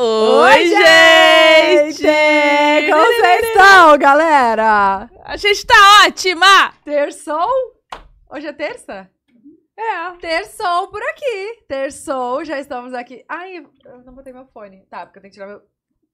Oi, gente! Como vocês estão, galera? A gente tá ótima! Terçou? Hoje é terça? É. Terçou por aqui. Terçou, já estamos aqui. Ai, eu não botei meu fone. Tá, porque eu tenho que tirar meu...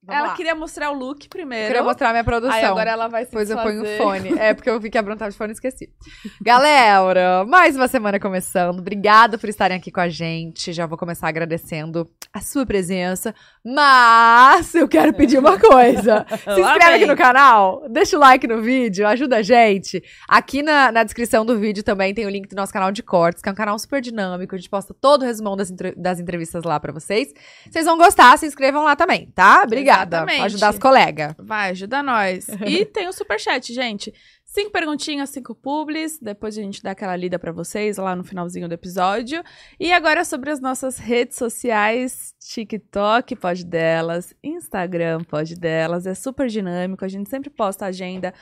Vamos ela lá. queria mostrar o look primeiro. Queria mostrar minha produção. Aí agora ela vai se Depois eu ponho o fone. É, porque eu vi que a Bruna tava de fone e esqueci. Galera, mais uma semana começando. Obrigada por estarem aqui com a gente. Já vou começar agradecendo a sua presença. Mas eu quero pedir uma coisa. Se inscreve aqui no canal, deixa o like no vídeo, ajuda a gente. Aqui na, na descrição do vídeo também tem o link do nosso canal de cortes, que é um canal super dinâmico. A gente posta todo o resumão das, das entrevistas lá pra vocês. Vocês vão gostar, se inscrevam lá também, tá? Obrigada. Exatamente. Pra ajudar as colegas. Vai, ajuda nós. E tem o superchat, gente. Cinco perguntinhas, cinco publis. Depois a gente dá aquela lida pra vocês lá no finalzinho do episódio. E agora sobre as nossas redes sociais: TikTok, pode delas, Instagram, pode delas. É super dinâmico. A gente sempre posta a agenda.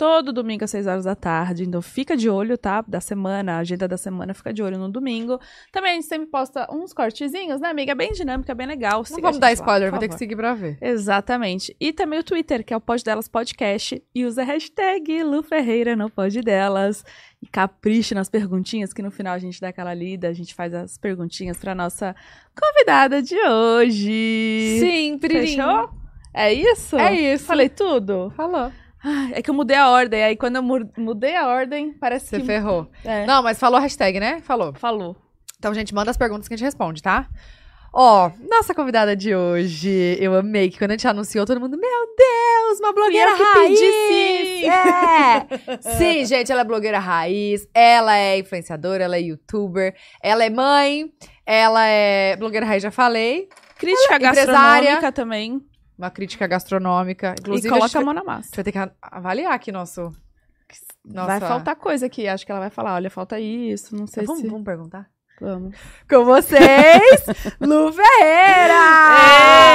Todo domingo às 6 horas da tarde. Então fica de olho, tá? Da semana, a agenda da semana fica de olho no domingo. Também a gente sempre posta uns cortezinhos, né, amiga? Bem dinâmica, bem legal. Não Siga vamos dar lá, spoiler, por vou ter que seguir pra ver. Exatamente. E também o Twitter, que é o Pod Delas Podcast. E usa a hashtag Lu Ferreira no Pod Delas. E capriche nas perguntinhas, que no final a gente dá aquela lida, a gente faz as perguntinhas pra nossa convidada de hoje. Sim, Fechou? É isso? É isso. Falei tudo? Falou. Ai, é que eu mudei a ordem, aí quando eu mu- mudei a ordem, parece Você que... ferrou. É, Não, mas falou a hashtag, né? Falou. falou. Então, gente, manda as perguntas que a gente responde, tá? Ó, nossa convidada de hoje, eu amei que quando a gente anunciou, todo mundo, meu Deus, uma blogueira raiz! pedi, sim. É! sim, gente, ela é blogueira raiz, ela é influenciadora, ela é youtuber, ela é mãe, ela é blogueira raiz, já falei, Crítica Ela é gastronômica também. Uma crítica gastronômica, inclusive e a coloca gente a vai- mão na massa. vai ter que a- avaliar aqui nosso... Nossa... Vai faltar coisa aqui. Acho que ela vai falar, olha, falta isso, não sei Vamos, se... vamos perguntar? Vamos. Com vocês, Lu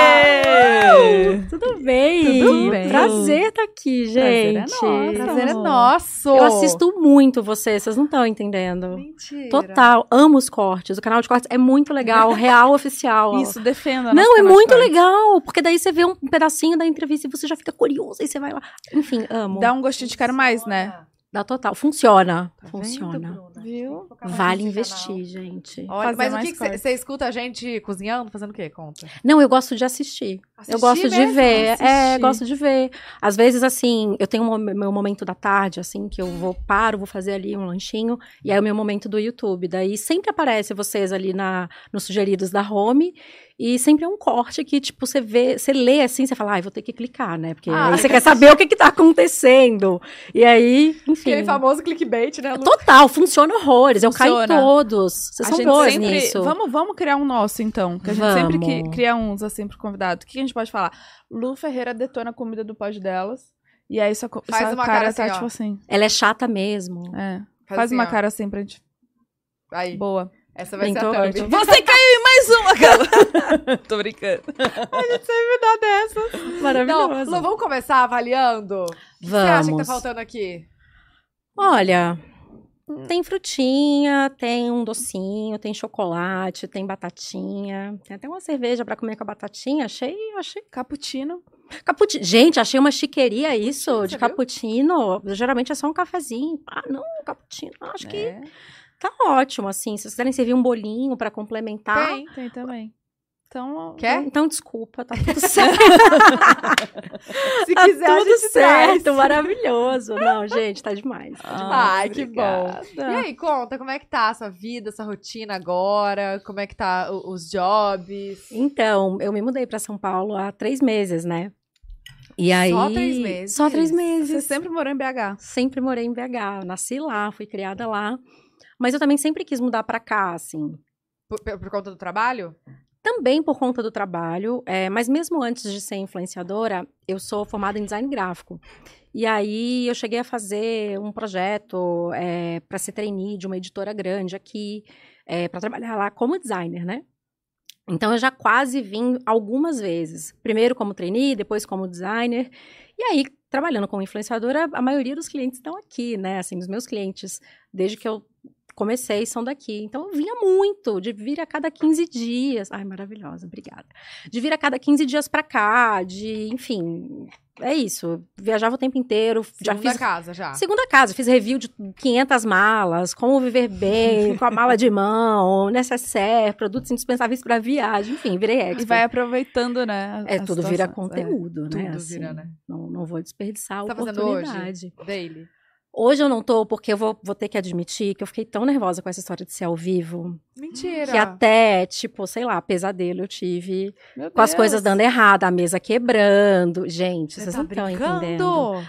Ferreira! Tudo bem? Tudo bem. Prazer estar aqui, Prazer é gente. nosso. Prazer é nosso! Eu assisto muito você, vocês não estão entendendo. Mentira. Total, amo os cortes. O canal de cortes é muito legal, real oficial. Isso, defenda. Não, é muito cortes. legal, porque daí você vê um pedacinho da entrevista e você já fica curioso, aí você vai lá. Enfim, amo. Dá um gostinho de quero mais, né? Dá total. Funciona. Tá Funciona. vendo? Viu? Vale investir, gente. canal. Olha, Fazer mas o que você escuta a gente cozinhando, fazendo o quê? Conta. Não, eu gosto de assistir. eu gosto de mesmo? ver. É, Assistir. gosto de ver. Às vezes, assim, eu tenho um, meu momento da tarde, assim, que eu vou, paro, vou fazer ali um lanchinho, e aí é o meu momento do YouTube. Daí sempre aparece vocês ali na, nos sugeridos da home, e sempre é um corte que, tipo, você vê, você lê assim, você fala, ai, vou ter que clicar, né? Porque Ah, aí você quer saber o que que tá acontecendo. E aí, enfim. Aquele famoso clickbait, né, Lu? Total, funciona horrores. Eu caio Funciona. em todos. Vocês a são boas sempre. nisso. Vamos, vamos criar um nosso, então. Que a gente sempre que- Vamos. cria uns assim pro convidado. O que a gente pode falar? Lu Ferreira detona a comida do pod delas. E aí sua, co- Faz sua uma cara, cara tá assim, ó. tipo assim. Ela é chata mesmo. É. Faz Faz, assim, uma ó. cara assim pra gente. Aí, Boa. Essa vai ser a thumb. Você caiu em mais uma, cara. Tô brincando. Sempre dá dessa. Maravilhoso. Lu, vamos começar avaliando? O que você acha que tá faltando aqui? Olha, Hum. tem frutinha, tem um docinho, tem chocolate, tem batatinha. Tem até uma cerveja pra comer com a batatinha. Achei, achei. Cappuccino. Cappuccino. Gente, achei uma chiqueria isso Você de viu? cappuccino. Geralmente é só um cafezinho. Ah, não, cappuccino. Acho que É. tá ótimo, assim. Se vocês quiserem servir um bolinho pra complementar. Tem. Tem também. Então. Quer? Então, desculpa, tá tudo certo. Se tá quiser, a tudo gente certo, traz. maravilhoso. Não, gente, tá demais. Tá demais. Ai, que bom. E obrigada. aí, conta, como é que tá a sua vida, sua rotina agora? Como é que tá o- os jobs? Então, eu me mudei pra São Paulo há três meses, né? E aí, Só três meses? Só três Você meses. sempre morou em BH. Sempre morei em BH, nasci lá, fui criada lá. Mas eu também sempre quis mudar pra cá, assim. Por, por- conta do trabalho? Também por conta do trabalho, é, mas mesmo antes de ser influenciadora, eu sou formada em design gráfico. E aí eu cheguei a fazer um projeto é, para ser trainee de uma editora grande aqui, para trabalhar lá como designer, né? Então eu já quase vim algumas vezes. Primeiro como trainee, depois como designer. E aí, trabalhando como influenciadora, a maioria dos clientes estão aqui, né? Assim, os meus clientes, desde que eu comecei são daqui. Então eu vinha muito, de vir a cada 15 dias. Ai, maravilhosa, obrigada. De vir a cada 15 dias pra cá, de, enfim, é isso. Viajava o tempo inteiro. já Segunda fiz casa, já. Segunda casa, fiz review de 500 malas, como viver bem, com a mala de mão, necessaire, produtos indispensáveis para viagem, enfim, virei expert. E vai aproveitando, né? É, tudo vira situações, é. conteúdo, né? Tudo assim, vira, né? Não, não vou desperdiçar a Tá fazendo hoje? oportunidade. Daily. Hoje eu não tô, porque eu vou, vou ter que admitir que eu fiquei tão nervosa com essa história de ser ao vivo, Mentira. que até, tipo, sei lá, pesadelo eu tive, Meu com as Deus. coisas dando errado, a mesa quebrando. Gente, Você vocês tá não estão entendendo.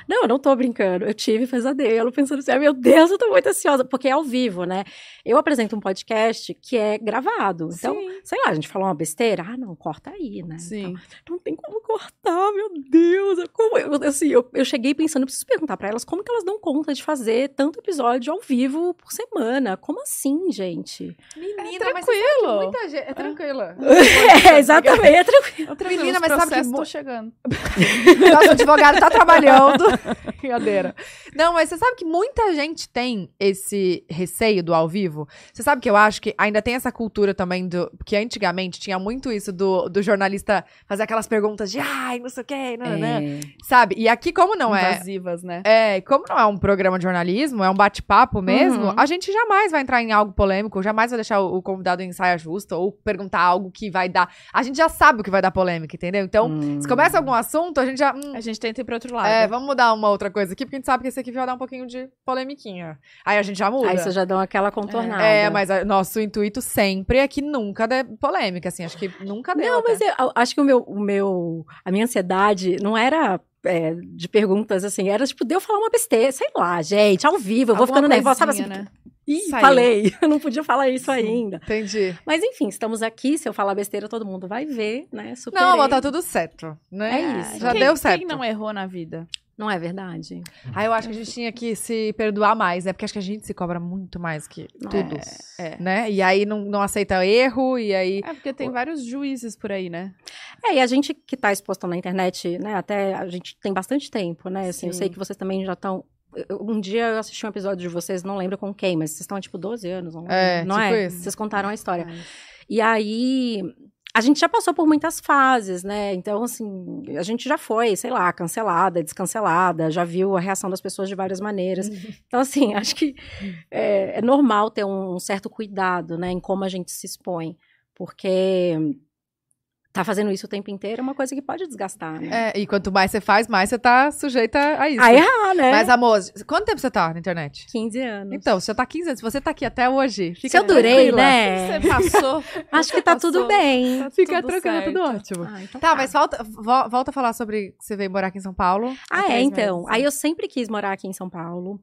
Não, eu não tô brincando. Eu tive pesadelo pensando assim, ai meu Deus, eu tô muito ansiosa, porque é ao vivo, né? Eu apresento um podcast que é gravado. Então, Sim. sei lá, a gente falou uma besteira, ah, não, corta aí, né? Sim. Então, não tem como cortar, meu Deus. Como eu, assim, eu, eu cheguei pensando, eu preciso perguntar pra elas como que elas dão conta de fazer tanto episódio ao vivo por semana. Como assim, gente? Menina, É que tranquilo. muita gente... É tranquila. É, exatamente. É tranquilo. Tranquilo, Menina, mas sabe que estão chegando. Nosso advogado tá trabalhando. Brincadeira. Não, mas você sabe que muita gente tem esse receio do ao vivo? Você sabe que eu acho que ainda tem essa cultura também do. Porque antigamente tinha muito isso do, do jornalista fazer aquelas perguntas de ai, não sei o quê, não, não, É. sabe? E aqui, como não é. Invasivas, né? É, como não é um programa de jornalismo, é um bate-papo mesmo, Uhum. a gente jamais vai entrar em algo polêmico, jamais vai deixar o, o convidado em saia justa ou perguntar algo que vai dar. A gente já sabe o que vai dar polêmica, entendeu? Então, Hum. se começa algum assunto, a gente já. hum, A gente tenta ir pro outro lado. é, vamos mudar uma outra coisa aqui, porque a gente sabe que esse aqui vai dar um pouquinho de polemiquinha. Aí a gente já muda. Aí vocês já dão aquela contornada. É, mas a- nosso intuito sempre é que nunca dê polêmica, assim. Acho que nunca deu. Não, até. mas eu, eu acho que o meu, o meu, a minha ansiedade não era é, de perguntas assim, era tipo, de eu falar uma besteira, sei lá, gente, ao vivo, eu vou Alguma ficando nervosa, sabe assim? coisinha, né? Ih, Saiu. falei, eu não podia falar isso ainda. Entendi. Mas enfim, estamos aqui, se eu falar besteira, todo mundo vai ver, né? Super. Não, mas tá tudo certo, né? É isso. Já Quem- deu certo. Quem não errou na vida? Não é verdade? Aí eu acho que a gente tinha que se perdoar mais, né? Porque acho que a gente se cobra muito mais que tudo, É. né? E aí não, não aceita erro, e aí... É porque tem vários juízes por aí, né? É, e a gente que tá exposto na internet, né, até a gente tem bastante tempo, né? Assim, eu Sim. sei que vocês também já estão. Um dia eu assisti um episódio de vocês, não lembro com quem, mas vocês estão tipo 12 anos, não, É, não tipo é? isso. Vocês contaram a história. Mas- E aí, a gente já passou por muitas fases, né? Então, assim, a gente já foi, sei lá, cancelada, descancelada, já viu a reação das pessoas de várias maneiras. Então, assim, acho que é, é normal ter um certo cuidado, né, em como a gente se expõe, porque tá fazendo isso o tempo inteiro é uma coisa que pode desgastar, né? É, e quanto mais você faz, mais você tá sujeita a isso. A errar, né? Mas, amor, quanto tempo você tá na internet? 15 anos. Então, você tá 15 anos. Se você tá aqui até hoje, fica Se eu durei, tranquila. né? Você passou. Acho que tá Passou. tudo bem. Tá Fica tudo tranquila, certo. tudo ótimo. Ah, então Tá, mas volta, vo- volta a falar sobre que você veio morar aqui em São Paulo. Ah, é, então. meses. Aí eu sempre quis morar aqui em São Paulo.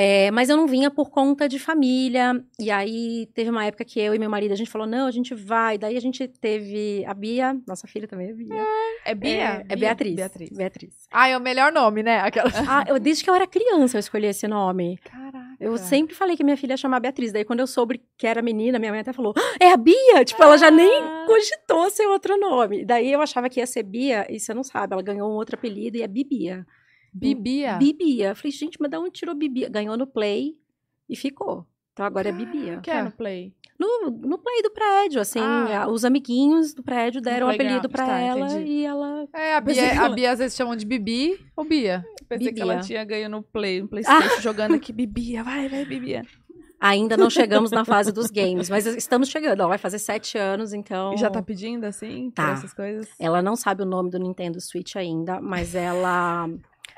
É, mas eu não vinha por conta de família. E aí teve uma época que eu e meu marido, a gente falou, não, a gente vai. Daí a gente teve a Bia, nossa filha também é Bia. É Bia? É, é Beatriz. Beatriz. Beatriz. Ah, é o melhor nome, né? Aquela... Ah, eu, desde que eu era criança eu escolhi esse nome. Caraca. Eu sempre falei que minha filha ia chamar Beatriz. Daí quando eu soube que era menina, minha mãe até falou, "Ah, é a Bia! Tipo, ela já nem Ah. cogitou ser outro nome. Daí eu achava que ia ser Bia, e você não sabe, ela ganhou um outro apelido e é Bibia. Bibia. Bibia. Eu falei, gente, mas da onde tirou Bibia? Ganhou no Play e ficou. Então agora é Bibia. Que é no Play? No, no Play do prédio, assim, Ah. os amiguinhos do prédio deram um playground, apelido pra tá, ela entendi. e ela. É, a que Bia, a Bia às vezes chamam de Bibi ou Bia. Pensei que Bibia. ela tinha ganho no Play, no Playstation, jogando aqui, Bibia, vai, vai, Bibia. Ainda não chegamos na fase dos games, mas estamos chegando. Ela vai fazer sete anos, então. E já tá pedindo, assim, Tá. essas coisas? Ela não sabe o nome do Nintendo Switch ainda, mas ela.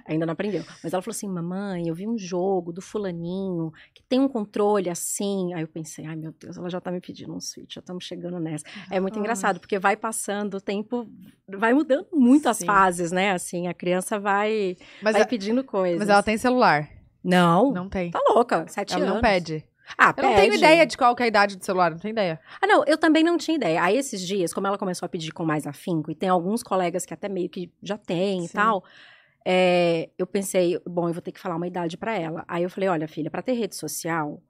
Ainda não aprendeu. Mas ela falou assim: mamãe, eu vi um jogo do Fulaninho que tem um controle assim. Aí eu pensei: ai meu Deus, ela já tá me pedindo um Switch, já estamos chegando nessa. É muito Ai. engraçado, porque vai passando o tempo, vai mudando muito as Sim. fases, né? Assim, a criança vai, Mas, vai a- pedindo coisas. mas ela tem celular. Não, Não tem. tá louca, sete Ela anos. não pede. Ah, Eu não tenho pede. ideia de qual que é a idade do celular, não tenho ideia. Ah, não, eu também não tinha ideia. Aí, esses dias, como ela começou a pedir com mais afinco, e tem alguns colegas que até meio que já tem e Sim. tal, é, eu pensei, bom, eu vou ter que falar uma idade pra ela. Aí eu falei, olha, filha, pra ter rede social,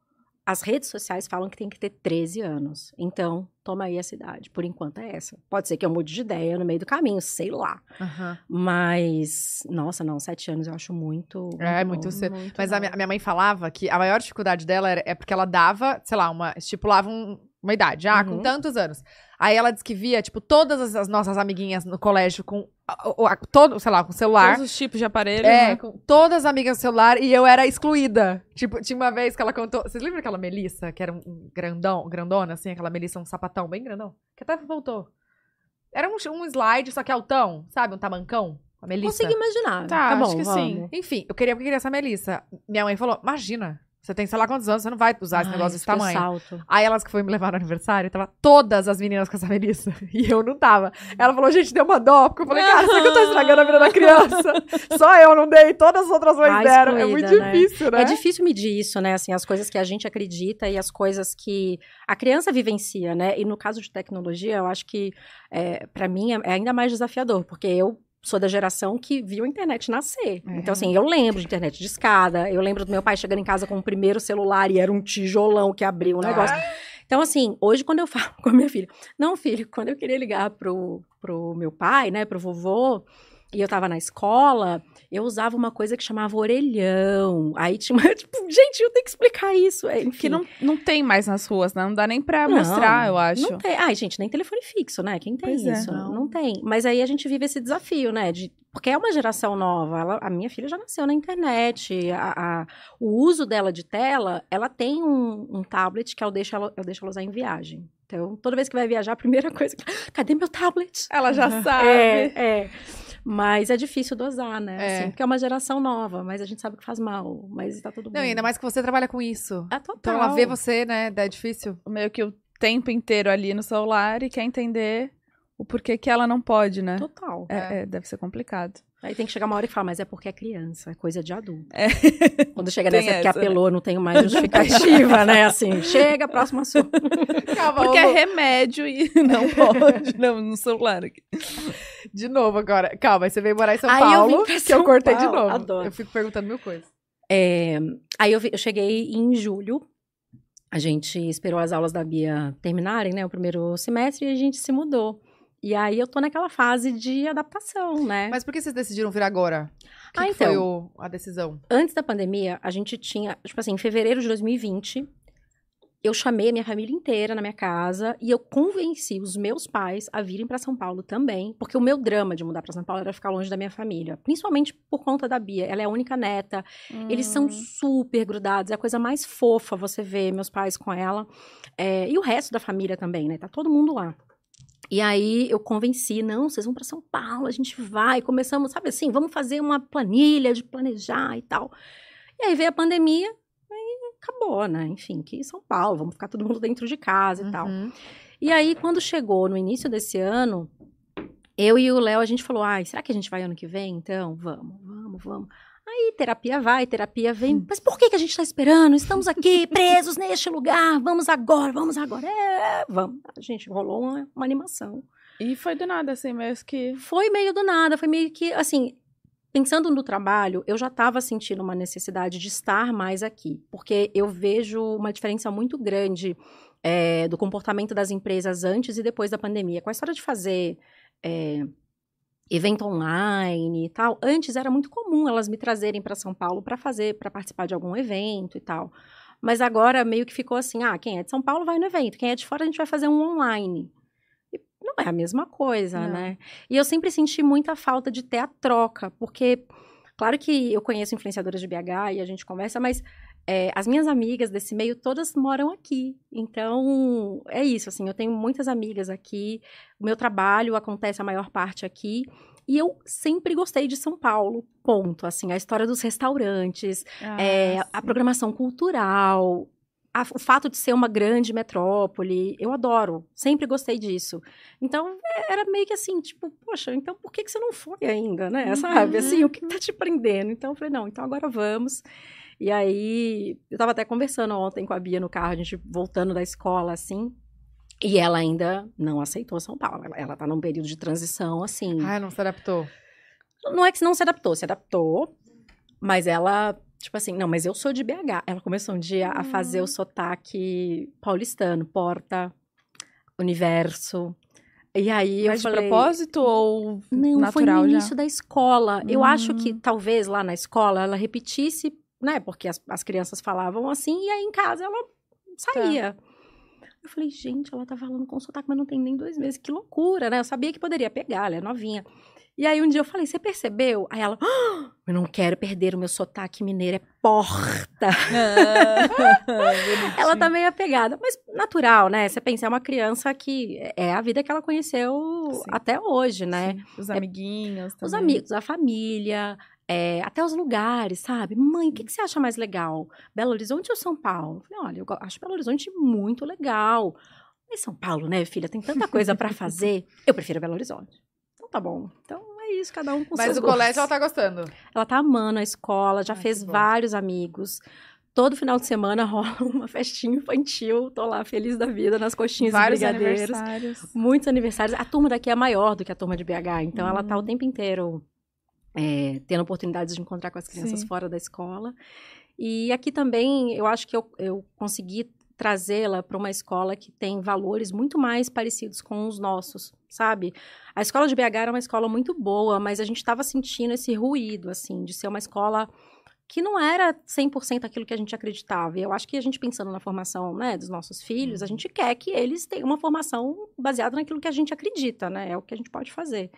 as redes sociais falam que tem que ter 13 anos. Então, toma aí a cidade. Por enquanto é essa. Pode ser que eu mude de ideia no meio do caminho, sei lá. Aham. Mas, nossa, não, sete anos eu acho muito. É, bom. muito cedo. Muito Mas a minha, a minha mãe falava que a maior dificuldade dela era, é porque ela dava, sei lá, uma, estipulava um- uma idade. Ah, com Uhum. tantos anos. Aí ela disse que via, tipo, todas as, as nossas amiguinhas no colégio com a- a- todo, sei lá, com celular. Todos os tipos de aparelhos, É, né? com todas as amigas no celular e eu era excluída. Tipo, tinha uma vez que ela contou. Vocês lembram aquela Melissa, que era um grandão, grandona, assim, aquela Melissa, um sapatão bem grandão? Que até voltou. Era um, um slide, só que altão, sabe? Um tamancão. A Melissa. Consigo imaginar. Tá, Tá, bom, acho que sim. vamos. Enfim, eu queria porque queria essa Melissa. Minha mãe falou: imagina, você tem sei lá quantos anos, você não vai usar esse negócio desse tamanho. salto. Aí elas que foi me levar no aniversário, tava todas as meninas com essa Melissa. E eu não tava. Ela falou, gente, deu uma dó. Porque eu falei, cara, será que eu tô estragando a vida da criança? Só eu não dei, todas as outras mães deram. É excluída, muito né? difícil, né? É difícil medir isso, né? Assim, as coisas que a gente acredita e as coisas que a criança vivencia, né? E no caso de tecnologia, eu acho que, é, para mim, é é ainda mais desafiador, porque eu sou da geração que viu a internet nascer. É. Então, assim, eu lembro de internet de escada, eu lembro do meu pai chegando em casa com o primeiro celular e era um tijolão que abriu o negócio. Então, assim, hoje quando eu falo com a minha filha, não, filho, quando eu queria ligar pro, pro meu pai, né, pro vovô, e eu tava na escola, eu usava uma coisa que chamava orelhão. Aí tinha uma, tipo, gente, eu tenho que explicar isso. É, Enfim. Que não, não tem mais nas ruas, né? Não dá nem pra Não, mostrar, eu acho. Não tem. Ai, gente, nem telefone fixo, né? Quem tem Pois é, isso? não. não. tem. Mas aí a gente vive esse desafio, né? De, porque é uma geração nova. Ela, a minha filha já nasceu na internet. A, a- o uso dela de tela, ela tem um, um tablet que eu deixo, ela, eu deixo ela usar em viagem. Então, toda vez que vai viajar, a primeira coisa... Cadê meu tablet? Ela já sabe. É, é. Mas é difícil dosar, né? É. Assim, porque é uma geração nova, mas a gente sabe que faz mal. Mas tá tudo bem. Não, ainda mais que você trabalha com isso. Ah, total. Então ela vê você, né? É difícil. Meio que o tempo inteiro ali no celular e quer entender o porquê que ela não pode, né? Total. É, é, deve ser complicado. Aí tem que chegar uma hora e falar, mas é porque é criança, é coisa de adulto. É. Quando chega nessa que essa, né? apelou, não tenho mais justificativa, né? Assim, chega, próximo assunto. Calma, Porque é remédio e não pode. não, no celular aqui. De novo agora. Calma, você veio morar em São Aí eu Paulo, vim pra que São eu cortei de Paulo, novo. adoro. Eu fico perguntando mil coisas. É, aí eu, vi- eu cheguei em julho, a gente esperou as aulas da Bia terminarem, né? O primeiro semestre, e a gente se mudou. E aí eu tô naquela fase de adaptação, né? Mas por que vocês decidiram vir agora? Que, Ah, que foi então. o- a decisão? Antes da pandemia, a gente tinha, tipo assim, em fevereiro de 2020, eu chamei a minha família inteira na minha casa e eu convenci os meus pais a virem para São Paulo também, porque o meu drama de mudar para São Paulo era ficar longe da minha família, principalmente por conta da Bia. Ela é a única neta, eles Hum. são super grudados, é a coisa mais fofa você ver meus pais com ela. É, e o resto da família também, né? Tá todo mundo lá. E aí eu convenci, não, vocês vão para São Paulo, a gente vai. Começamos, sabe assim, vamos fazer uma planilha de planejar e tal. E aí veio a pandemia, aí acabou, né? Enfim, que São Paulo, vamos ficar todo mundo dentro de casa e tal. Uhum. E aí, quando chegou no início desse ano, eu e o Léo, a gente falou, ai, será que a gente vai ano que vem? Então, vamos, vamos, vamos. Aí, terapia vai, terapia vem. Mas por que, que a gente tá esperando? Estamos aqui, presos neste lugar. Vamos agora, vamos agora. É, vamos. A gente rolou uma, uma animação. E foi do nada, assim, mesmo que. Foi meio do nada, foi meio que, assim, pensando no trabalho, eu já estava sentindo uma necessidade de estar mais aqui, porque eu vejo uma diferença muito grande é, do comportamento das empresas antes e depois da pandemia. Com a história de fazer é, evento online e tal, antes era muito comum elas me trazerem para São Paulo para fazer, para participar de algum evento e tal. Mas agora meio que ficou assim, ah, quem é de São Paulo vai no evento, quem é de fora a gente vai fazer um online. E não é a mesma coisa, Não. né? E eu sempre senti muita falta de ter a troca, porque, claro que eu conheço influenciadoras de BH e a gente conversa, mas é, as minhas amigas desse meio todas moram aqui. Então, é isso, assim, eu tenho muitas amigas aqui, o meu trabalho acontece a maior parte aqui. E eu sempre gostei de São Paulo, ponto. Assim, a história dos restaurantes, é, Ah, a sim. programação cultural, a- o fato de ser uma grande metrópole, eu adoro, sempre gostei disso. Então, é, era meio que assim, tipo, poxa, então por que, que você não foi ainda, né? Sabe, assim, o que tá te prendendo? Então, eu falei, não, então agora vamos. E aí, eu tava até conversando ontem com a Bia no carro, a gente voltando da escola, assim, e ela ainda não aceitou São Paulo. Ela, ela tá num período de transição, assim. Ah, não se adaptou. Não é que não se adaptou, se adaptou, mas ela Tipo assim, não, mas eu sou de BH. Ela começou um dia a fazer o sotaque paulistano, porta, universo. E aí Mas eu de falei, propósito ou não, foi natural no já? início da escola. Eu Hum. acho que talvez lá na escola ela repetisse, né? Porque as, as crianças falavam assim, e aí em casa ela saía. Eu falei, gente, ela tá falando com sotaque, mas não tem nem dois meses. Que loucura, né? Eu sabia que poderia pegar, ela é novinha. E aí um dia eu falei, você percebeu? Aí ela, "Ah, eu não quero perder o meu sotaque mineiro, é porta. Ela tá meio apegada, mas natural, né? Você pensa, é uma criança que é a vida que ela conheceu Sim. até hoje, né? Sim, Os amiguinhos Os também. amigos, a família, é, até os lugares, sabe? Mãe, o que, que você acha mais legal? Belo Horizonte ou São Paulo? Eu falei, olha, eu acho Belo Horizonte muito legal. Mas São Paulo, né, filha? Tem tanta coisa pra fazer. Eu prefiro Belo Horizonte. Então tá bom. Então é isso, cada um com Mas seus o colégio gostos. ela tá gostando. Ela tá amando a escola, já Ai, fez vários amigos. Todo final de semana rola uma festinha infantil. Tô lá feliz da vida nas coxinhas Vários e brigadeiros. aniversários. Muitos aniversários. A turma daqui é maior do que a turma de BH, então ela tá o Hum. tempo inteiro é, tendo oportunidades de encontrar com as crianças Sim. fora da escola. E aqui também eu acho que eu, eu consegui trazê-la para uma escola que tem valores muito mais parecidos com os nossos, sabe? A escola de BH era uma escola muito boa, mas a gente estava sentindo esse ruído, assim, de ser uma escola que não era 100% aquilo que a gente acreditava. E eu acho que a gente pensando na formação, né, dos nossos filhos, a gente quer que eles tenham uma formação baseada naquilo que a gente acredita, né? É o que a gente pode fazer.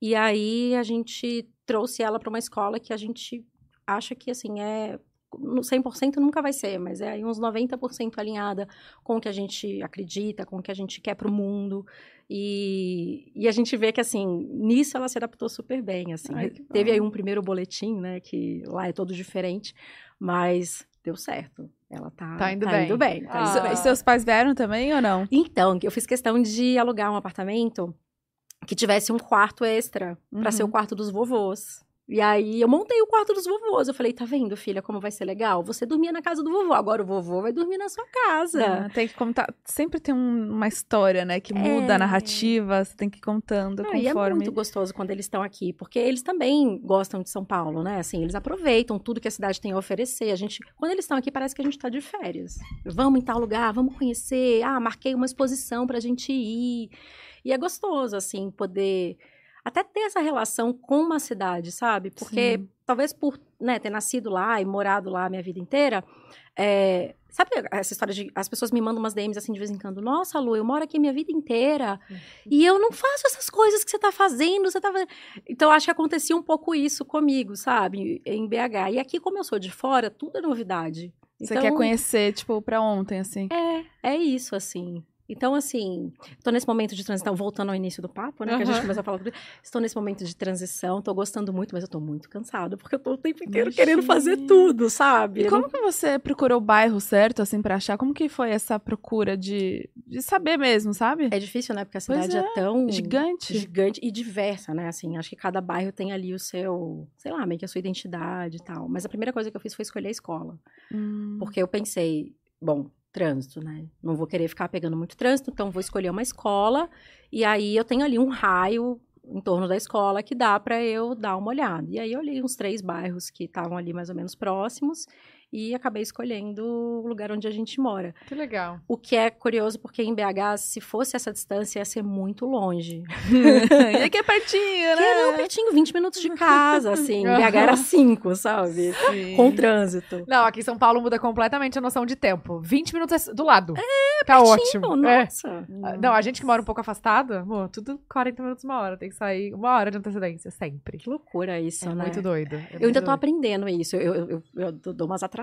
E aí a gente trouxe ela para uma escola que a gente acha que assim é no 100% nunca vai ser, mas é aí uns 90% alinhada com o que a gente acredita, com o que a gente quer para o mundo. E, e a gente vê que, assim, nisso ela se adaptou super bem, assim. Ai, Teve aí um primeiro boletim, né, que lá é todo diferente, mas deu certo. Ela tá, Tá indo tá bem. Indo bem, tá Ah. indo bem. E seus pais vieram também ou não? Então, eu fiz questão de alugar um apartamento que tivesse um quarto extra para Uhum. ser o quarto dos vovôs. E aí eu montei o quarto dos vovôs. Eu falei, tá vendo, filha, como vai ser legal? Você dormia na casa do vovô, agora o vovô vai dormir na sua casa. Ah, tem que contar. Sempre tem um- uma história, né? Que muda É. a narrativa, você tem que ir contando Não, é conforme. muito gostoso quando eles estão aqui, porque eles também gostam de São Paulo, né? Assim, eles aproveitam tudo que a cidade tem a oferecer. A gente, quando eles estão aqui, parece que a gente está de férias. Vamos em tal lugar, vamos conhecer. Ah, marquei uma exposição pra gente ir. E é gostoso, assim, poder até ter essa relação com uma cidade, sabe? Porque Sim. talvez por né, ter nascido lá e morado lá a minha vida inteira, é, sabe essa história de as pessoas me mandam umas DMs assim de vez em quando, nossa, Lu, eu moro aqui minha vida inteira e eu não faço essas coisas que você tá fazendo, você tá fazendo. Então acho que acontecia um pouco isso comigo, sabe, em BH. E aqui como eu sou de fora, tudo é novidade. Você Então, quer conhecer, tipo, pra ontem, assim. é, é isso, assim. Então, assim, tô nesse momento de transição, voltando ao início do papo, né? Que a gente começou a falar. tudo. Estou nesse momento de transição, tô gostando muito, mas eu tô muito cansada, porque eu tô o tempo inteiro Imagina. querendo fazer tudo, sabe? E como que você procurou o bairro certo, assim, pra achar? Como que foi essa procura de, de saber mesmo, sabe? É difícil, né? Porque a cidade é, tão Gigante. gigante e diversa, né? Assim, acho que cada bairro tem ali o seu, sei lá, meio que a sua identidade e tal. Mas a primeira coisa que eu fiz foi escolher a escola. Hum. Porque eu pensei, bom, trânsito, né? Não vou querer ficar pegando muito trânsito, então vou escolher uma escola. E aí eu tenho ali um raio em torno da escola que dá para eu dar uma olhada. E aí eu olhei uns três bairros que estavam ali mais ou menos próximos e acabei escolhendo o lugar onde a gente mora. Que legal. O que é curioso porque em BH, se fosse essa distância, ia ser muito longe. e aqui é pertinho, Que né? era pertinho, 20 minutos de casa, assim. BH era 5, sabe? Sim. Com trânsito. Não, aqui em São Paulo muda completamente a noção de tempo. 20 minutos é do lado. É, tá ótimo. É. Nossa. Ah, Não, a gente que mora um pouco afastado, amor, tudo 40 minutos, uma hora. Tem que sair uma hora de antecedência, sempre. Que loucura isso, É né? muito doido. é Eu ainda muito tô doido. aprendendo isso. Eu, eu, eu, eu dou umas atrasadas,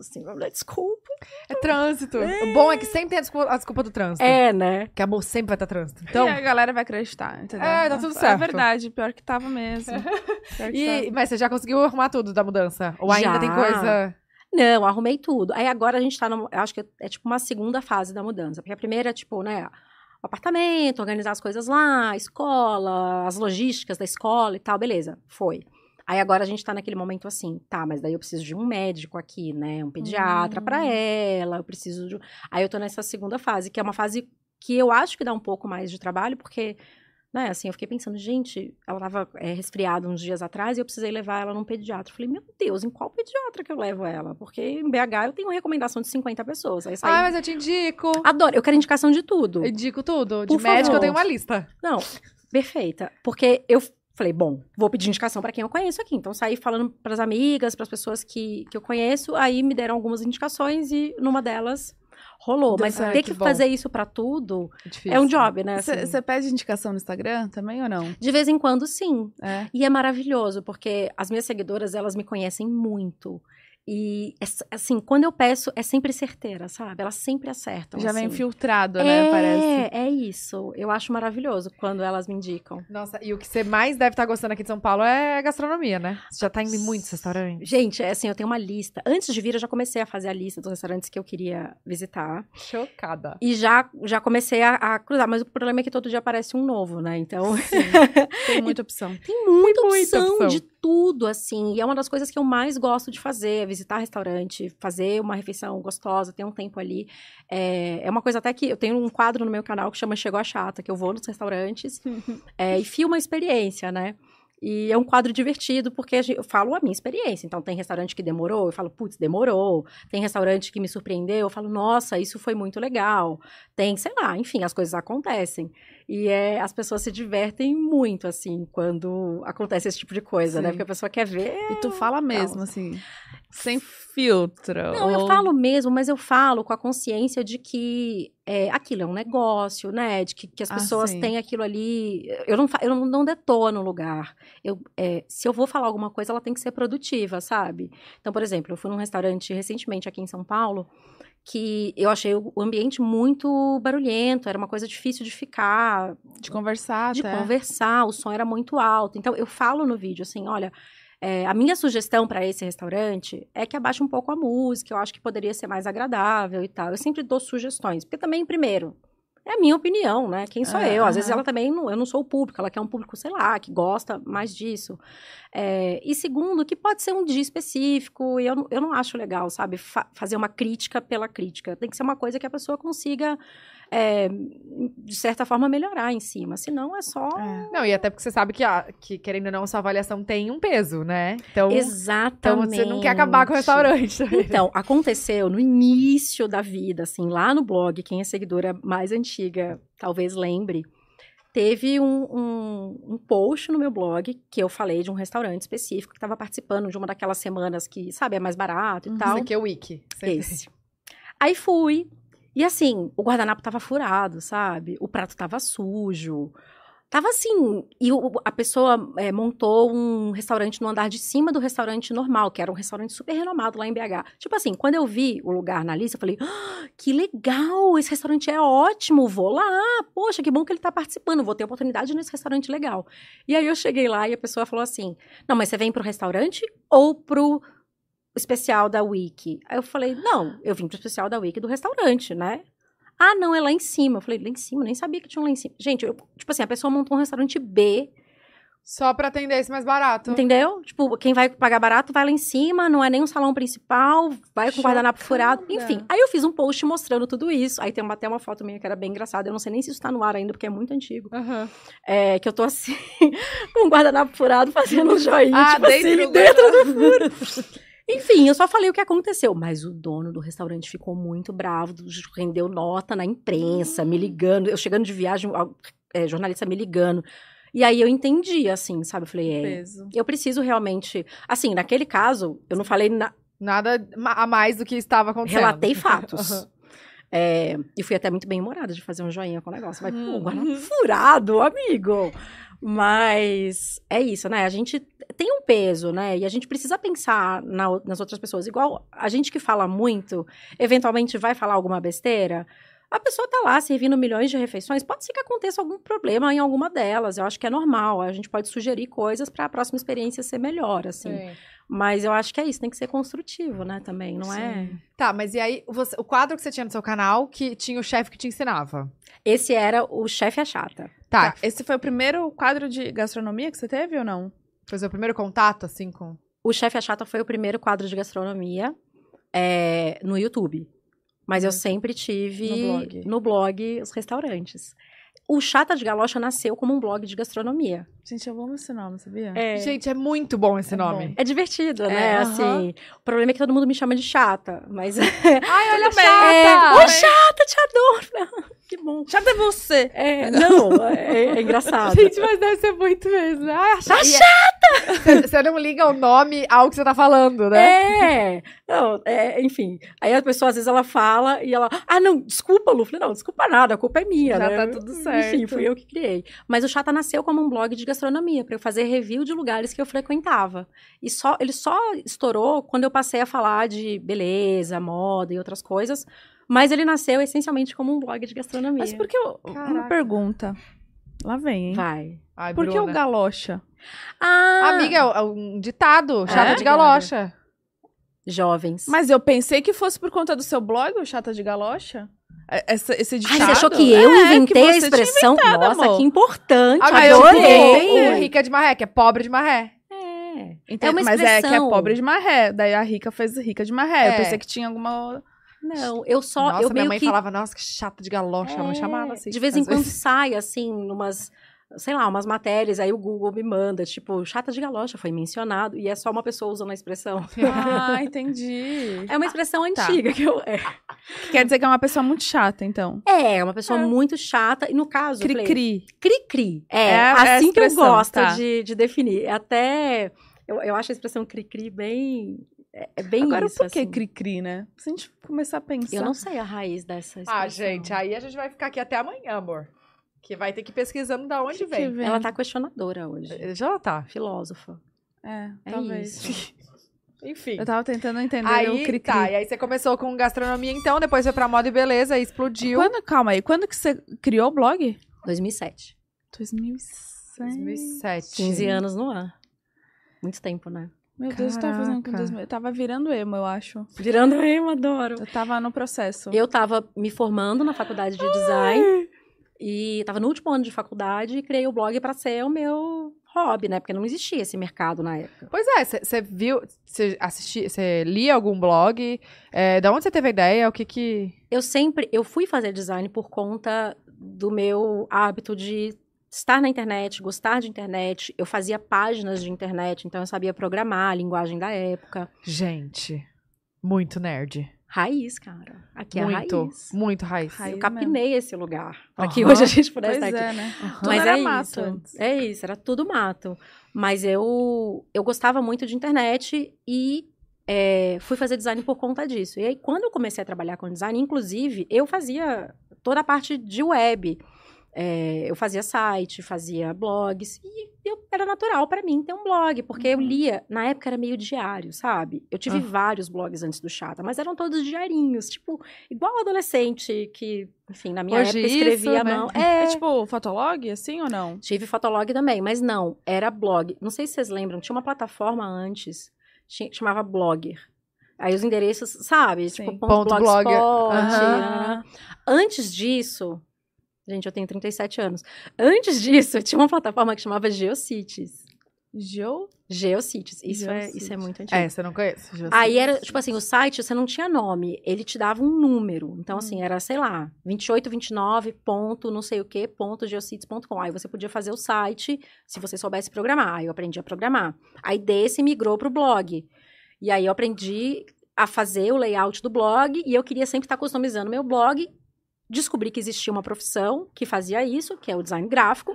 assim. Desculpa. É trânsito. O bom é que sempre tem a desculpa, a desculpa do trânsito. É, né? Que amor sempre vai estar trânsito. Então, e a galera vai acreditar, entendeu? É, tá tudo É certo. verdade, pior que tava mesmo. Que E, tava. mas você já conseguiu arrumar tudo da mudança? Ou ainda Já. tem coisa. Não, arrumei tudo. Aí agora a gente tá, no, eu acho que é tipo uma segunda fase da mudança. Porque a primeira é tipo, né, o apartamento, organizar as coisas lá, a escola, as logísticas da escola e tal, beleza, foi. Aí agora a gente tá naquele momento assim, tá, mas daí eu preciso de um médico aqui, né, um pediatra Hum. pra ela, eu preciso de... Aí eu tô nessa segunda fase, que é uma fase que eu acho que dá um pouco mais de trabalho, porque né? Assim, eu fiquei pensando, gente, ela tava é, resfriada uns dias atrás e eu precisei levar ela num pediatra. Eu falei, meu Deus, em qual pediatra que eu levo ela? Porque em BH eu tenho uma recomendação de 50 pessoas. Aí saí... Ah, mas eu te indico. Adoro, eu quero indicação de tudo. Eu indico tudo. De Por médico favor. eu tenho uma lista. Não, perfeita. Porque eu falei, bom, vou pedir indicação para quem eu conheço aqui. Então, saí falando para as amigas, para as pessoas que, que eu conheço. Aí me deram algumas indicações e numa delas rolou. Deu Mas certo, ter que bom. fazer isso para tudo Difícil. é um job, né? assim. Você pede indicação no Instagram também ou não? De vez em quando, sim. É. E é maravilhoso, porque as minhas seguidoras, elas me conhecem muito. E, é assim, quando eu peço, é sempre certeira, sabe? Elas sempre acertam. Já vem assim. filtrado, né? É, Parece. é isso. Eu acho maravilhoso quando elas me indicam. Nossa, e o que você mais deve estar gostando aqui de São Paulo é gastronomia, né? Você já tá indo em muitos restaurantes. Gente, é assim, eu tenho uma lista. Antes de vir, eu já comecei a fazer a lista dos restaurantes que eu queria visitar. Chocada. E já, já comecei a, a cruzar. Mas o problema é que todo dia aparece um novo, né? Então, Tem muita opção. tem muita, muita opção, opção. de tudo, assim. E é uma das coisas que eu mais gosto de fazer, é visitar restaurante, fazer uma refeição gostosa, ter um tempo ali. É, é uma coisa até que eu tenho um quadro no meu canal que chama Chegou a Chata, que eu vou nos restaurantes é, e filmo a experiência, né? E é um quadro divertido, porque eu falo a minha experiência. Então, tem restaurante que demorou, eu falo, putz, demorou. Tem restaurante que me surpreendeu, eu falo, nossa, isso foi muito legal. Tem, sei lá, enfim, as coisas acontecem. E é, as pessoas se divertem muito, assim, quando acontece esse tipo de coisa, né? Sim. Porque a pessoa quer ver. E tu fala mesmo, assim, sem filtro. Não, eu falo mesmo, mas eu falo com a consciência de que é, aquilo é um negócio, né? De que, que as Ah, pessoas sim. têm aquilo ali. Eu não, eu não, não detono o lugar. Eu, é, se eu vou falar alguma coisa, ela tem que ser produtiva, sabe? Então, por exemplo, eu fui num restaurante recentemente aqui em São Paulo que eu achei o ambiente muito barulhento, era uma coisa difícil de ficar, De conversar de até. conversar, o som era muito alto. Então, eu falo no vídeo assim: olha, é, a minha sugestão para esse restaurante é que abaixe um pouco a música, eu acho que poderia ser mais agradável e tal. Eu sempre dou sugestões, porque também, primeiro. É a minha opinião, né? Quem sou É, eu? Às vezes ela também, não, eu não sou o público, ela quer um público, sei lá, que gosta mais disso. É, e segundo, que pode ser um dia específico, e eu, não- eu não acho legal, sabe? fa- fazer uma crítica pela crítica. Tem que ser uma coisa que a pessoa consiga, é, de certa forma, melhorar em cima. Senão é só. É. Não, e até porque você sabe que, a, que querendo ou não, sua avaliação tem um peso, né? Então, então Exatamente. você não quer acabar com o restaurante. Então, aconteceu no início da vida, assim, lá no blog, quem é seguidora mais antiga talvez lembre, teve um, um, um post no meu blog que eu falei de um restaurante específico que estava participando de uma daquelas semanas que, sabe, é mais barato e Uhum. tal. Isso aqui é o Wiki. Esse. Aí fui. E assim, o guardanapo tava furado, sabe? O prato tava sujo. Tava assim. E o- a pessoa é, montou um restaurante no andar de cima do restaurante normal, que era um restaurante super renomado lá em BH. Tipo assim, quando eu vi o lugar na lista, eu falei: "Ah, que legal! Esse restaurante é ótimo, vou lá. Poxa, que bom que ele tá participando, vou ter oportunidade nesse restaurante legal. E aí eu cheguei lá e a pessoa falou assim: Não, mas você vem pro restaurante ou pro especial da Wiki. Aí eu falei, não, eu vim pro especial da Wiki do restaurante, né? Ah, não, é lá em cima. Eu falei, lá em cima? Nem sabia que tinha um lá em cima. Gente, eu- tipo assim, a pessoa montou um restaurante B, Só pra atender esse mais barato. entendeu? Tipo, quem vai pagar barato vai lá em cima, não é nem um salão principal, vai com guardanapo furado. Enfim, aí eu fiz um post mostrando tudo isso. Aí tem uma, até uma foto minha que era bem engraçada. Eu não sei nem se isso tá no ar ainda, porque é muito antigo. Aham. É, que eu tô assim, com o guardanapo furado, fazendo um joinha, Ah, tipo dentro assim, do dentro do furo. Enfim, eu só falei o que aconteceu. Mas o dono do restaurante ficou muito bravo, rendeu nota na imprensa, me ligando. Eu chegando de viagem, é, jornalista me ligando. E aí eu entendi, assim, sabe? Eu falei, é, Peso. eu preciso realmente... Assim, naquele caso, eu não falei... Na... Nada a mais do que estava acontecendo. Relatei fatos. Aham. É, e fui até muito bem humorada de fazer um joinha com o negócio. Vai, pô, Uhum. guardanapo furado, amigo. Mas é isso, né? A gente tem um peso, né? E a gente precisa pensar na- nas outras pessoas. Igual a gente que fala muito, eventualmente vai falar alguma besteira. A pessoa tá lá servindo milhões de refeições. Pode ser que aconteça algum problema em alguma delas. Eu acho que é normal. A gente pode sugerir coisas para a próxima experiência ser melhor, assim. Sim. Mas eu acho que é isso. Tem que ser construtivo, né? Também, não é? Tá, mas e aí, você- o quadro que você tinha no seu canal, que tinha o chefe que te ensinava? Esse era o chefe a chata. Tá, Tá, Esse foi o primeiro quadro de gastronomia que você teve ou não? foi o seu primeiro contato, assim, com... O Chefe a Chata foi o primeiro quadro de gastronomia é, no YouTube. Mas eu sempre tive No blog. no blog os restaurantes. O Chata de Galocha nasceu como um blog de gastronomia. Gente, eu amo esse nome, sabia? É, Gente, é muito bom esse É nome. é divertido, É, né? aham. Assim, o problema é que todo mundo me chama de chata, mas Ai, olha bem. chata! Oi, chata, te adoro. Que bom. Chata é você! É, não, é, é engraçado. Gente, mas deve ser muito mesmo. Ai, a Tá chata! Você- não liga o nome ao que você tá falando, né? É, não, é, enfim. Aí a pessoa, às vezes, ela fala e ela, ah, não, desculpa, Lu. Eu Falei, não, desculpa nada, a culpa é minha, Já né? tá tudo Enfim, certo. fui eu que criei. Mas o Chata nasceu como um blog de gastronomia, para eu fazer review de lugares que eu frequentava. E só, ele só estourou quando eu passei a falar de beleza, moda e outras coisas. Mas ele nasceu essencialmente como um blog de gastronomia. Mas por que. eu- Uma pergunta. Lá vem, hein? Vai. Ai, Por que o Bruna. galocha? Ah, Amiga, é um ditado. Chata É? de galocha. jovens. Mas eu pensei que fosse por conta do seu blog, o Chata de Galocha. É- Essa, esse Ai, ditado. você achou que eu É, inventei que a expressão? Nossa, amor. que importante. Ah, eu adorei. tipo, o rica de marré, que é pobre de marré. É. Entende? É uma Mas é que é expressão. pobre de marré. Daí a rica fez rica de marré. É. Eu pensei que tinha alguma. Não, eu só. Nossa, eu minha meio mãe que, falava, nossa, que chata de galocha. Ela me É, chamava assim. De vez em quando vezes. sai, assim, numas. Sei lá, umas matérias, aí o Google me manda, tipo, chata de galocha foi mencionado, e é só uma pessoa usando a expressão. Ah, entendi. É uma expressão Tá. antiga que eu. É, Quer dizer que é uma pessoa muito chata, então. é uma pessoa É. muito chata, e no caso. Cri-cri. Cri-cri. É, É é assim que eu gosto tá. de, de definir. Até. Eu, eu acho a expressão cri-cri bem. É, é bem Agora, isso. por que assim. cri-cri, né? Se a gente começar a pensar. Eu não sei a raiz dessa expressão. Ah, gente, aí a gente vai ficar aqui até amanhã, amor. Que vai ter que ir pesquisando da onde vem. vem. Ela tá questionadora hoje. Já tá. Filósofa. É, É talvez. isso. Enfim. Eu tava tentando entender o Aí, cri-cri. tá, e aí você começou com gastronomia, então, depois foi pra moda e beleza, aí explodiu. Quando, calma aí, quando que você criou o blog? 2007. 2006. 2007. 15 anos no ar. Muito tempo, né? Meu Deus, eu tava fazendo com Caraca. 2000. Eu tava virando emo, eu acho. Virando eu, adoro. Eu tava no processo. Eu tava me formando na faculdade de design e tava no último ano de faculdade e criei o blog pra ser o meu hobby, né? Porque não existia esse mercado na época. Pois é, você viu, você assistia, você lia algum blog? É, da onde você teve a ideia? O que que... Eu sempre, eu fui fazer design por conta do meu hábito de estar na internet, gostar de internet. Eu fazia páginas de internet, então eu sabia programar a linguagem da época. Gente, muito nerd. Raiz, cara. Aqui muito, é raiz. muito raiz. Raiz Eu capinei esse lugar. Pra que Aham. hoje a gente pudesse Pois estar aqui. é, né? Tudo Mas era é mato isso. antes. É isso, era tudo mato. Mas eu, eu gostava muito de internet e é, fui fazer design por conta disso. E aí, quando eu comecei a trabalhar com design, inclusive, eu fazia toda a parte de web. É, eu fazia site, fazia blogs, e eu- era natural para mim ter um blog, porque eu Uhum. lia, na época era meio diário, sabe? Eu tive Ah. vários blogs antes do Chata, mas eram todos diarinhos, tipo, igual adolescente que, enfim, na minha Hoje época escrevia isso, à né? mão. É, É, tipo fotolog, assim ou não? Tive Fotolog também, mas não, era blog. Não sei se vocês lembram, tinha uma plataforma antes, chamava Blogger. Aí os endereços, sabe? Sim. Tipo, Ponto ponto blogger. blogspot. Nananã. Antes disso, gente, eu tenho 37 anos. Antes disso, tinha uma plataforma que chamava Geocities. Geo? Geocities. Isso, É, isso Geocities. é muito antigo. É, você não conhece? José? Aí era, tipo assim, o site você não tinha nome, ele te dava um número. Então, assim, era, sei lá, 28, 29, ponto, não sei o quê, ponto, geocities.com. Aí você podia fazer o site se você soubesse programar. Aí eu aprendi a programar. Aí desse migrou pro blog. E aí eu aprendi a fazer o layout do blog e eu queria sempre estar customizando meu blog. Descobri que existia uma profissão que fazia isso, que é o design gráfico.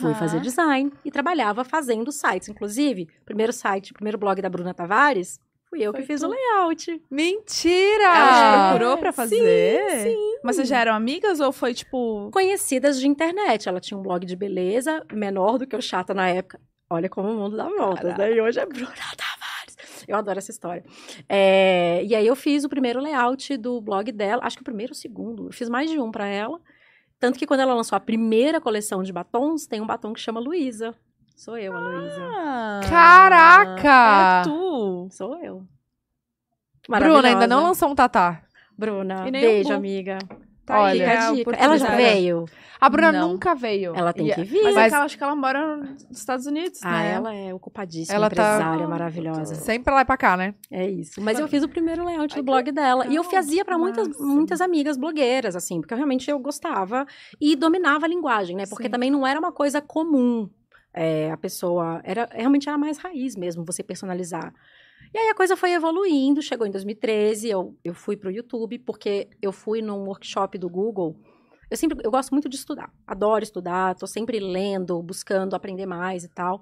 Fui fazer design e trabalhava fazendo sites. Inclusive, primeiro site, primeiro blog da Bruna Tavares, fui eu Foi que fiz tu. o layout. Mentira! Ela te Ah, procurou pra fazer? sim. Mas vocês já eram amigas ou foi tipo. Conhecidas de internet. Ela tinha um blog de beleza, menor do que o Chata na época. Olha como o mundo dá voltas, né? E hoje é Bruna Tavares. Eu adoro essa história. É, e aí eu fiz o primeiro layout do blog dela, acho que o primeiro ou o segundo. Eu fiz mais de um pra ela. Tanto que quando ela lançou a primeira coleção de batons, tem um batom que chama Luísa. Sou eu, a Luísa. Ah, Caraca! É tu! Sou eu. Bruna, ainda não lançou um tatá. Bruna, beijo, amiga. Tá aí, Olha, é a a dica. Ela já veio? A Bruna Não. nunca veio. Ela tem E- que vir. Mas, Mas- é que ela, acho que ela mora nos Estados Unidos, Ah, né? ela é ocupadíssima, Ela tá- empresária maravilhosa. Sempre lá e pra cá, né? É isso. Mas eu fiz o primeiro layout Ai, do blog dela. E eu fazia pra muitas, muitas amigas blogueiras, assim, porque realmente eu gostava e dominava a linguagem, né? Porque Sim. também não era uma coisa comum. é, a pessoa. Era, realmente era mais raiz mesmo, você personalizar. E aí a coisa foi evoluindo, chegou em 2013, eu, eu fui pro YouTube, porque eu fui num workshop do Google. Eu sempre, eu gosto muito de estudar, adoro estudar, tô sempre lendo, buscando aprender mais e tal.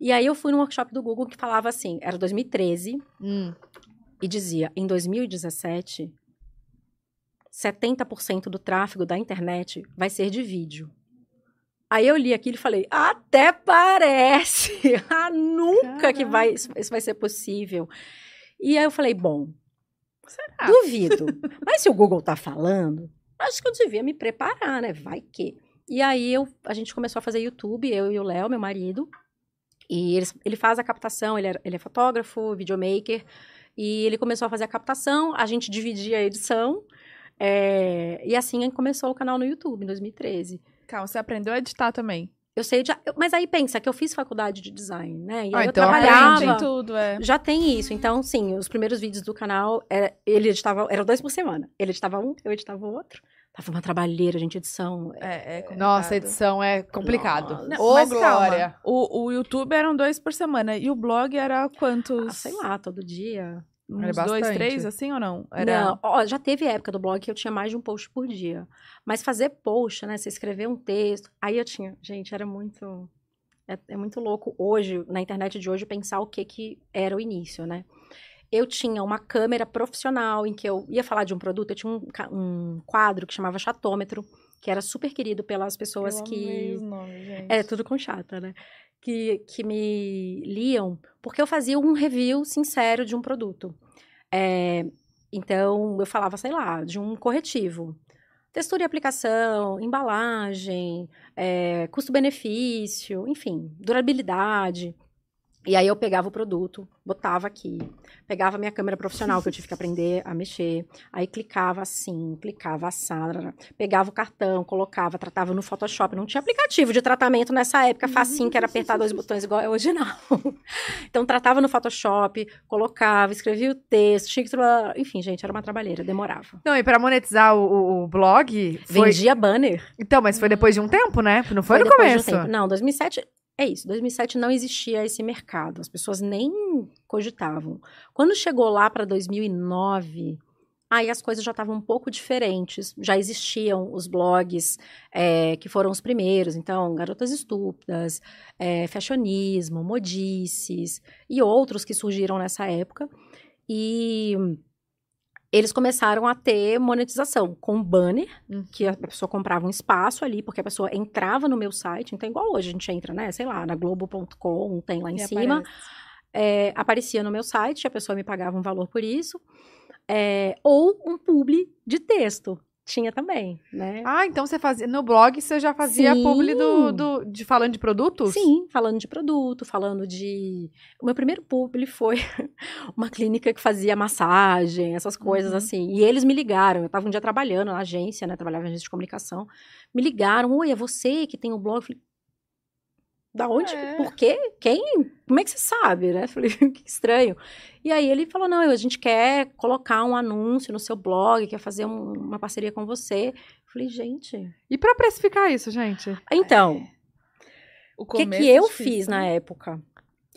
E aí eu fui num workshop do Google que falava assim, era 2013, Hum. e dizia: em 2017, 70% do tráfego da internet vai ser de vídeo. Aí eu li aquilo e falei: até parece! ah, nunca que vai, isso, isso vai ser possível. E aí eu falei: bom, Será? duvido. Mas se o Google tá falando, acho que eu devia me preparar, né? Vai que. E aí eu, a gente começou a fazer YouTube, eu e o Léo, meu marido. E ele, ele faz a captação, ele é, ele é fotógrafo, videomaker. E ele começou a fazer a captação, a gente dividia a edição. é, e assim começou o canal no YouTube, em 2013. Calma, você aprendeu a editar também. Eu sei, de, mas aí pensa que eu fiz faculdade de design, né? E Ah, aí eu então trabalhava. aprende. Tudo, é. Já tem isso. Então, sim, os primeiros vídeos do canal, é, ele editava, eram dois por semana. Ele editava um, eu editava o outro. Tava uma trabalheira, gente, edição. É, é complicado. Nossa, edição é complicado. Nossa. Ô, mas Glória. O, o YouTube eram dois por semana. E o blog era quantos? Ah, sei lá, todo dia. Uns Era dois, três, assim ou não? Era... Não, ó, já teve época do blog que eu tinha mais de um post por dia. Mas fazer post, né? Você escrever um texto. Aí eu tinha. Gente, era muito. É, é muito louco hoje, na internet de hoje, pensar o que, que era o início, né? Eu tinha uma câmera profissional em que eu ia falar de um produto. Eu tinha um, um quadro que chamava Chatômetro, que era super querido pelas pessoas Eu que. os nomes, gente. É, tudo com chata, né? Que, que me liam, porque eu fazia um review sincero de um produto. É, então, eu falava, sei lá, de um corretivo. Textura e aplicação, embalagem, é, custo-benefício, enfim, durabilidade. E aí eu pegava o produto, botava aqui, pegava minha câmera profissional, que eu tive que aprender a mexer, aí clicava assim, clicava assado, pegava o cartão, colocava, tratava no Photoshop. Não tinha aplicativo de tratamento nessa época, facinho, que era apertar dois botões igual é hoje, não. Então, tratava no Photoshop, colocava, escrevia o texto, tinha que... Enfim, gente, era uma trabalheira, demorava. Não, e pra monetizar o, o- blog. Foi... Vendia banner. Então, mas foi depois de um tempo, né? Não foi, no depois de um começo. tempo. Não, 2007... É isso, 2007 não existia esse mercado, as pessoas nem cogitavam. Quando chegou lá para 2009, aí as coisas já estavam um pouco diferentes, já existiam os blogs é, que foram os primeiros, então, Garotas Estúpidas, é, Fashionismo, Modices e outros que surgiram nessa época, e eles começaram a ter monetização com banner, Hum. que a pessoa comprava um espaço ali, porque a pessoa entrava no meu site, então igual hoje a gente entra, né, sei lá, na globo.com, tem lá em E cima, é, aparecia no meu site, a pessoa me pagava um valor por isso, é, ou um publi de texto, tinha também, né? Ah, então você fazia. No blog você já fazia Sim. publi do, do- de falando de produtos? Sim, falando de produto, falando de. O meu primeiro publi foi uma clínica que fazia massagem, essas coisas Uhum. assim. E eles me ligaram. Eu estava um dia trabalhando na agência, né? Trabalhava em agência de comunicação. Me ligaram, oi, é você que tem o blog? Eu falei, da onde? É. Por quê? Quem? Como é que você sabe, né? Eu Falei, que estranho. E aí ele falou, não, a gente quer colocar um anúncio no seu blog, quer fazer um- uma parceria com você. Eu falei, gente. E pra precificar isso, gente? Então, O o que, que eu é difícil, fiz né? na época?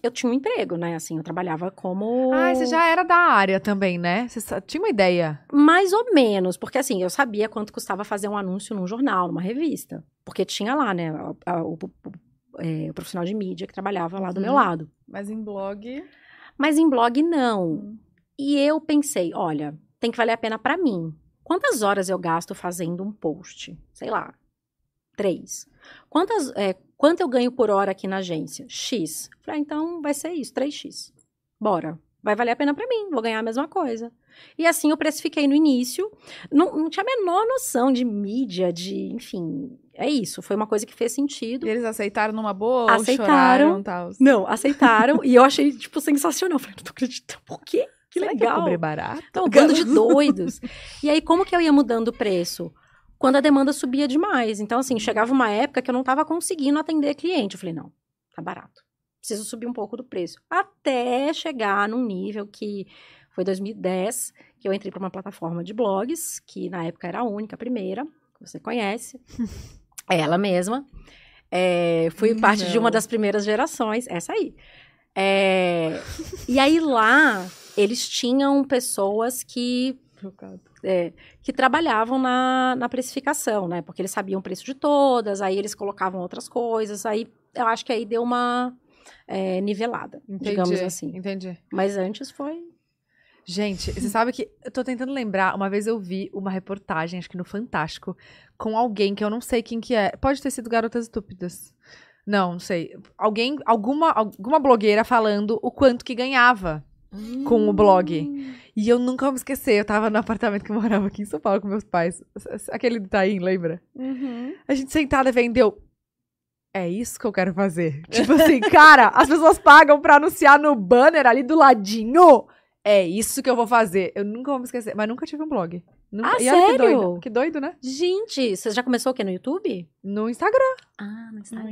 Eu tinha um emprego, né? Assim, eu trabalhava como. Ah, você já era da área também, né? Você tinha uma ideia. Mais ou menos, porque assim, eu sabia quanto custava fazer um anúncio num jornal, numa revista. Porque tinha lá, né, a- a- o, o- é, o profissional de mídia que trabalhava lá do Uhum. meu lado. Mas em blog. Mas em blog, não. Hum. E eu pensei, olha, tem que valer a pena pra mim. Quantas horas eu gasto fazendo um post? Sei lá, três. Quantas, é, quanto eu ganho por hora aqui na agência? X. Falei, ah, então vai ser isso, 3x. Bora. Vai valer a pena pra mim, vou ganhar a mesma coisa. E assim eu precifiquei no início. Não, não tinha a menor noção de mídia, de, enfim, é isso. Foi uma coisa que fez sentido. E eles aceitaram numa boa Aceitaram. ou choraram tal? Não, aceitaram. e eu achei, tipo, sensacional. Falei, não tô acreditando. Por quê? Que Será legal. eu cobrei barato? Então, um bando de doidos. E aí, como que eu ia mudando o preço? quando a demanda subia demais. Então, assim, chegava uma época que eu não estava conseguindo atender cliente. Eu falei, não, tá barato. Preciso subir um pouco do preço. Até chegar num nível que foi 2010, que eu entrei para uma plataforma de blogs, que na época era a única, a primeira, que você conhece. ela mesma. É, fui parte de uma das primeiras gerações, essa aí. É, e aí lá, eles tinham pessoas que é, que trabalhavam na, na precificação, né? Porque eles sabiam o preço de todas, aí eles colocavam outras coisas, aí eu acho que aí deu uma é, nivelada, Entendi, digamos assim. Entendi. Mas antes foi. Gente, você sabe que eu tô tentando lembrar, uma vez eu vi uma reportagem, acho que no Fantástico, com alguém que eu não sei quem que é. Pode ter sido Garotas Estúpidas. Não, não sei. Alguém, alguma, alguma blogueira falando o quanto que ganhava com o blog. E eu nunca vou me esquecer, eu tava no apartamento que eu morava aqui em São Paulo com meus pais. Aquele do Taim, lembra? Uhum. A gente sentada vendeu. É isso que eu quero fazer. Tipo assim, cara, as pessoas pagam pra anunciar no banner ali do ladinho. É isso que eu vou fazer. Eu nunca vou me esquecer. Mas nunca tive um blog. Nunca. Ah, e olha que sério? doido. Que doido, né? Gente, você já começou o quê? No YouTube? No Instagram. Ah, no Instagram.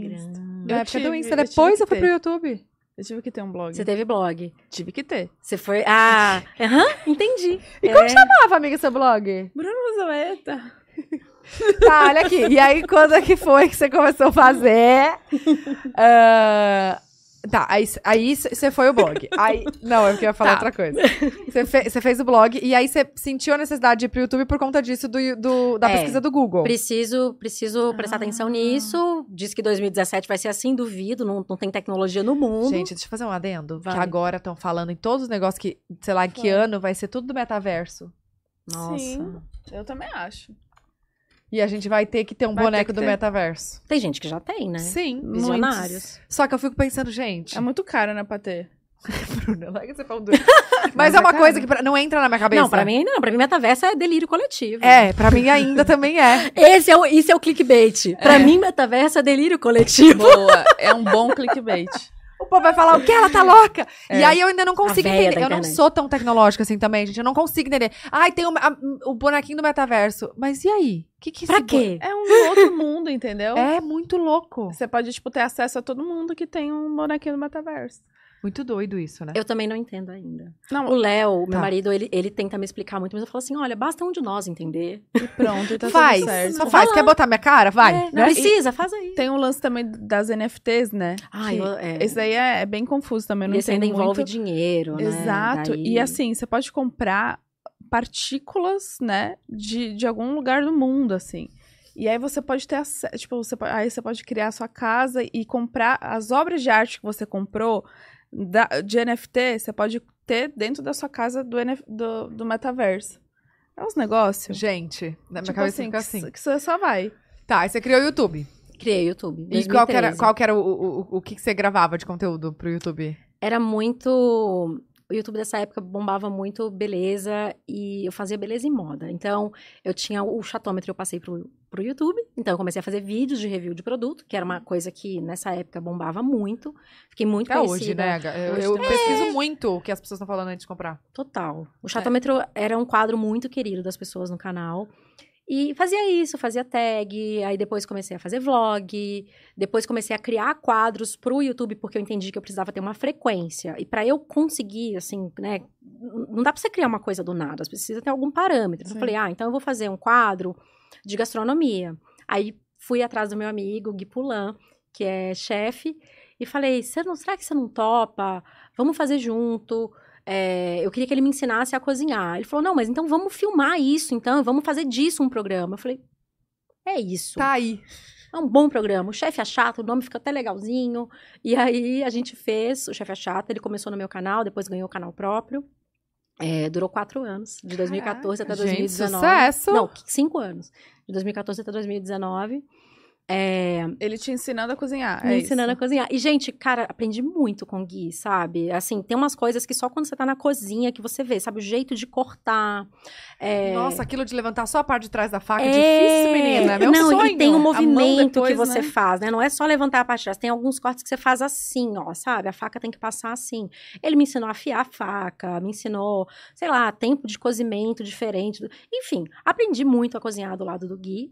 Na Eu época do tive, Insta. eu tive Depois que eu fui ter. pro YouTube. Eu tive que ter um blog. Você teve blog. Tive que ter. Você foi. Ah, aham, entendi. E como É. chamava, amiga, seu blog? Bruno Rosaleta. Tá, olha aqui. E aí, quando é que foi que você começou a fazer? Ah, tá, aí aí você foi o blog. Aí, não, é porque eu ia falar Tá. outra coisa. Você fe- fez o blog e aí você sentiu a necessidade de ir pro YouTube por conta disso do, do- da É. pesquisa do Google. Preciso, preciso prestar Ah. atenção nisso. Diz que 2017 vai ser assim, duvido. Não, não tem tecnologia no mundo. Gente, deixa eu fazer um adendo. Vai. Que agora estão falando em todos os negócios que, sei lá, em que Vai. ano vai ser tudo do metaverso. Nossa. Sim. Eu também acho. E a gente vai ter que ter um Vai ter boneco que do ter. metaverso. Tem gente que já tem, né? Sim. Visionários. Só que eu fico pensando, gente. É muito caro, né, pra ter. Bruna, larga esse pão duro. Mas, é uma é coisa caro. que pra- não entra na minha cabeça. Não, pra mim não. Pra mim, metaverso é delírio coletivo. É, pra mim ainda também é. Esse é o, isso é o clickbait. Pra mim, metaverso é delírio coletivo. Boa. É um bom clickbait. Povo vai falar o que? Ela tá louca? E É. aí eu ainda não consigo entender. Eu não sou tão tecnológica assim também, gente. Eu não consigo entender. Ai, tem o, a- o bonequinho do metaverso. Mas e aí? Que que Pra quê? É um outro mundo, entendeu? É muito louco. Você pode, tipo, ter acesso a todo mundo que tem um bonequinho do metaverso. Muito doido isso, né? Eu também não entendo ainda. Não, O Léo, meu Tá. marido, ele, ele tenta me explicar muito, mas eu falo assim: olha, basta um de nós entender. e pronto, e tá faz, tudo certo. só faz. lá. Quer botar minha cara? Vai. É, não né? precisa, faz aí. Tem um lance também das NFTs, né? Ah, Que eu, é. Esse daí é, é bem confuso também, eu não Esse ainda entendo envolve muito. dinheiro, né? Exato. Daí- E assim, você pode comprar partículas, né, de, de algum lugar do mundo, assim. E aí você pode ter acesso, tipo, você, aí você pode criar a sua casa e comprar as obras de arte que você comprou da- de NFT, você pode ter dentro da sua casa do, NF do, do metaverso. É uns negócios. Gente, na minha Tipo cabeça assim, fica que, assim. s- que você só vai. Tá, aí você criou o YouTube. Criei o YouTube. E qual que era, 2013. qual que era o, o, o, o que que você gravava de conteúdo pro YouTube? Era muito. O YouTube dessa época bombava muito beleza e eu fazia beleza e moda. Então, eu tinha o chatômetro, eu passei pro, pro YouTube. Então, eu comecei a fazer vídeos de review de produto, que era uma coisa que nessa época bombava muito. Fiquei muito Até conhecida. hoje, né? Eu, eu também. pesquiso muito o que as pessoas estão falando antes de comprar. Total. O chatômetro era um quadro muito querido das pessoas no canal. E fazia isso, fazia tag, aí depois comecei a fazer vlog, depois comecei a criar quadros pro YouTube, porque eu entendi que eu precisava ter uma frequência. E para eu conseguir, assim, né, não dá pra você criar uma coisa do nada, você precisa ter algum parâmetro. Sim. Eu falei, ah, então eu vou fazer um quadro de gastronomia. Aí fui atrás do meu amigo Gui Pulan, que é chefe, e falei, "Você não, será que você não topa? Vamos fazer junto. É, eu queria que ele me ensinasse a cozinhar. Ele falou, não, mas então vamos filmar isso, então, vamos fazer disso um programa. Eu falei, é isso. Tá aí. É um bom programa. O chefe é chato, o nome fica até legalzinho. E aí a gente fez, o chefe é chato, ele começou no meu canal, depois ganhou o canal próprio. É, durou quatro anos, de 2014 até Gente, 2019. sucesso! Não, cinco anos. De 2014 até 2019. É, Ele te ensinando a cozinhar. me é ensinando a isso. cozinhar. E, gente, cara, aprendi muito com o Gui, sabe? Assim, tem umas coisas que só quando você tá na cozinha que você vê, sabe? O jeito de cortar. é, Nossa, aquilo de levantar só a parte de trás da faca é, é... difícil, menina. É meu Não, sonho. e tem um A movimento depois, que você né? faz, né? Não é só levantar a parte de trás. Tem alguns cortes que você faz assim, ó, sabe? A faca tem que passar assim. Ele me ensinou a afiar a faca, me ensinou, sei lá, tempo de cozimento diferente. Enfim, aprendi muito a cozinhar do lado do Gui.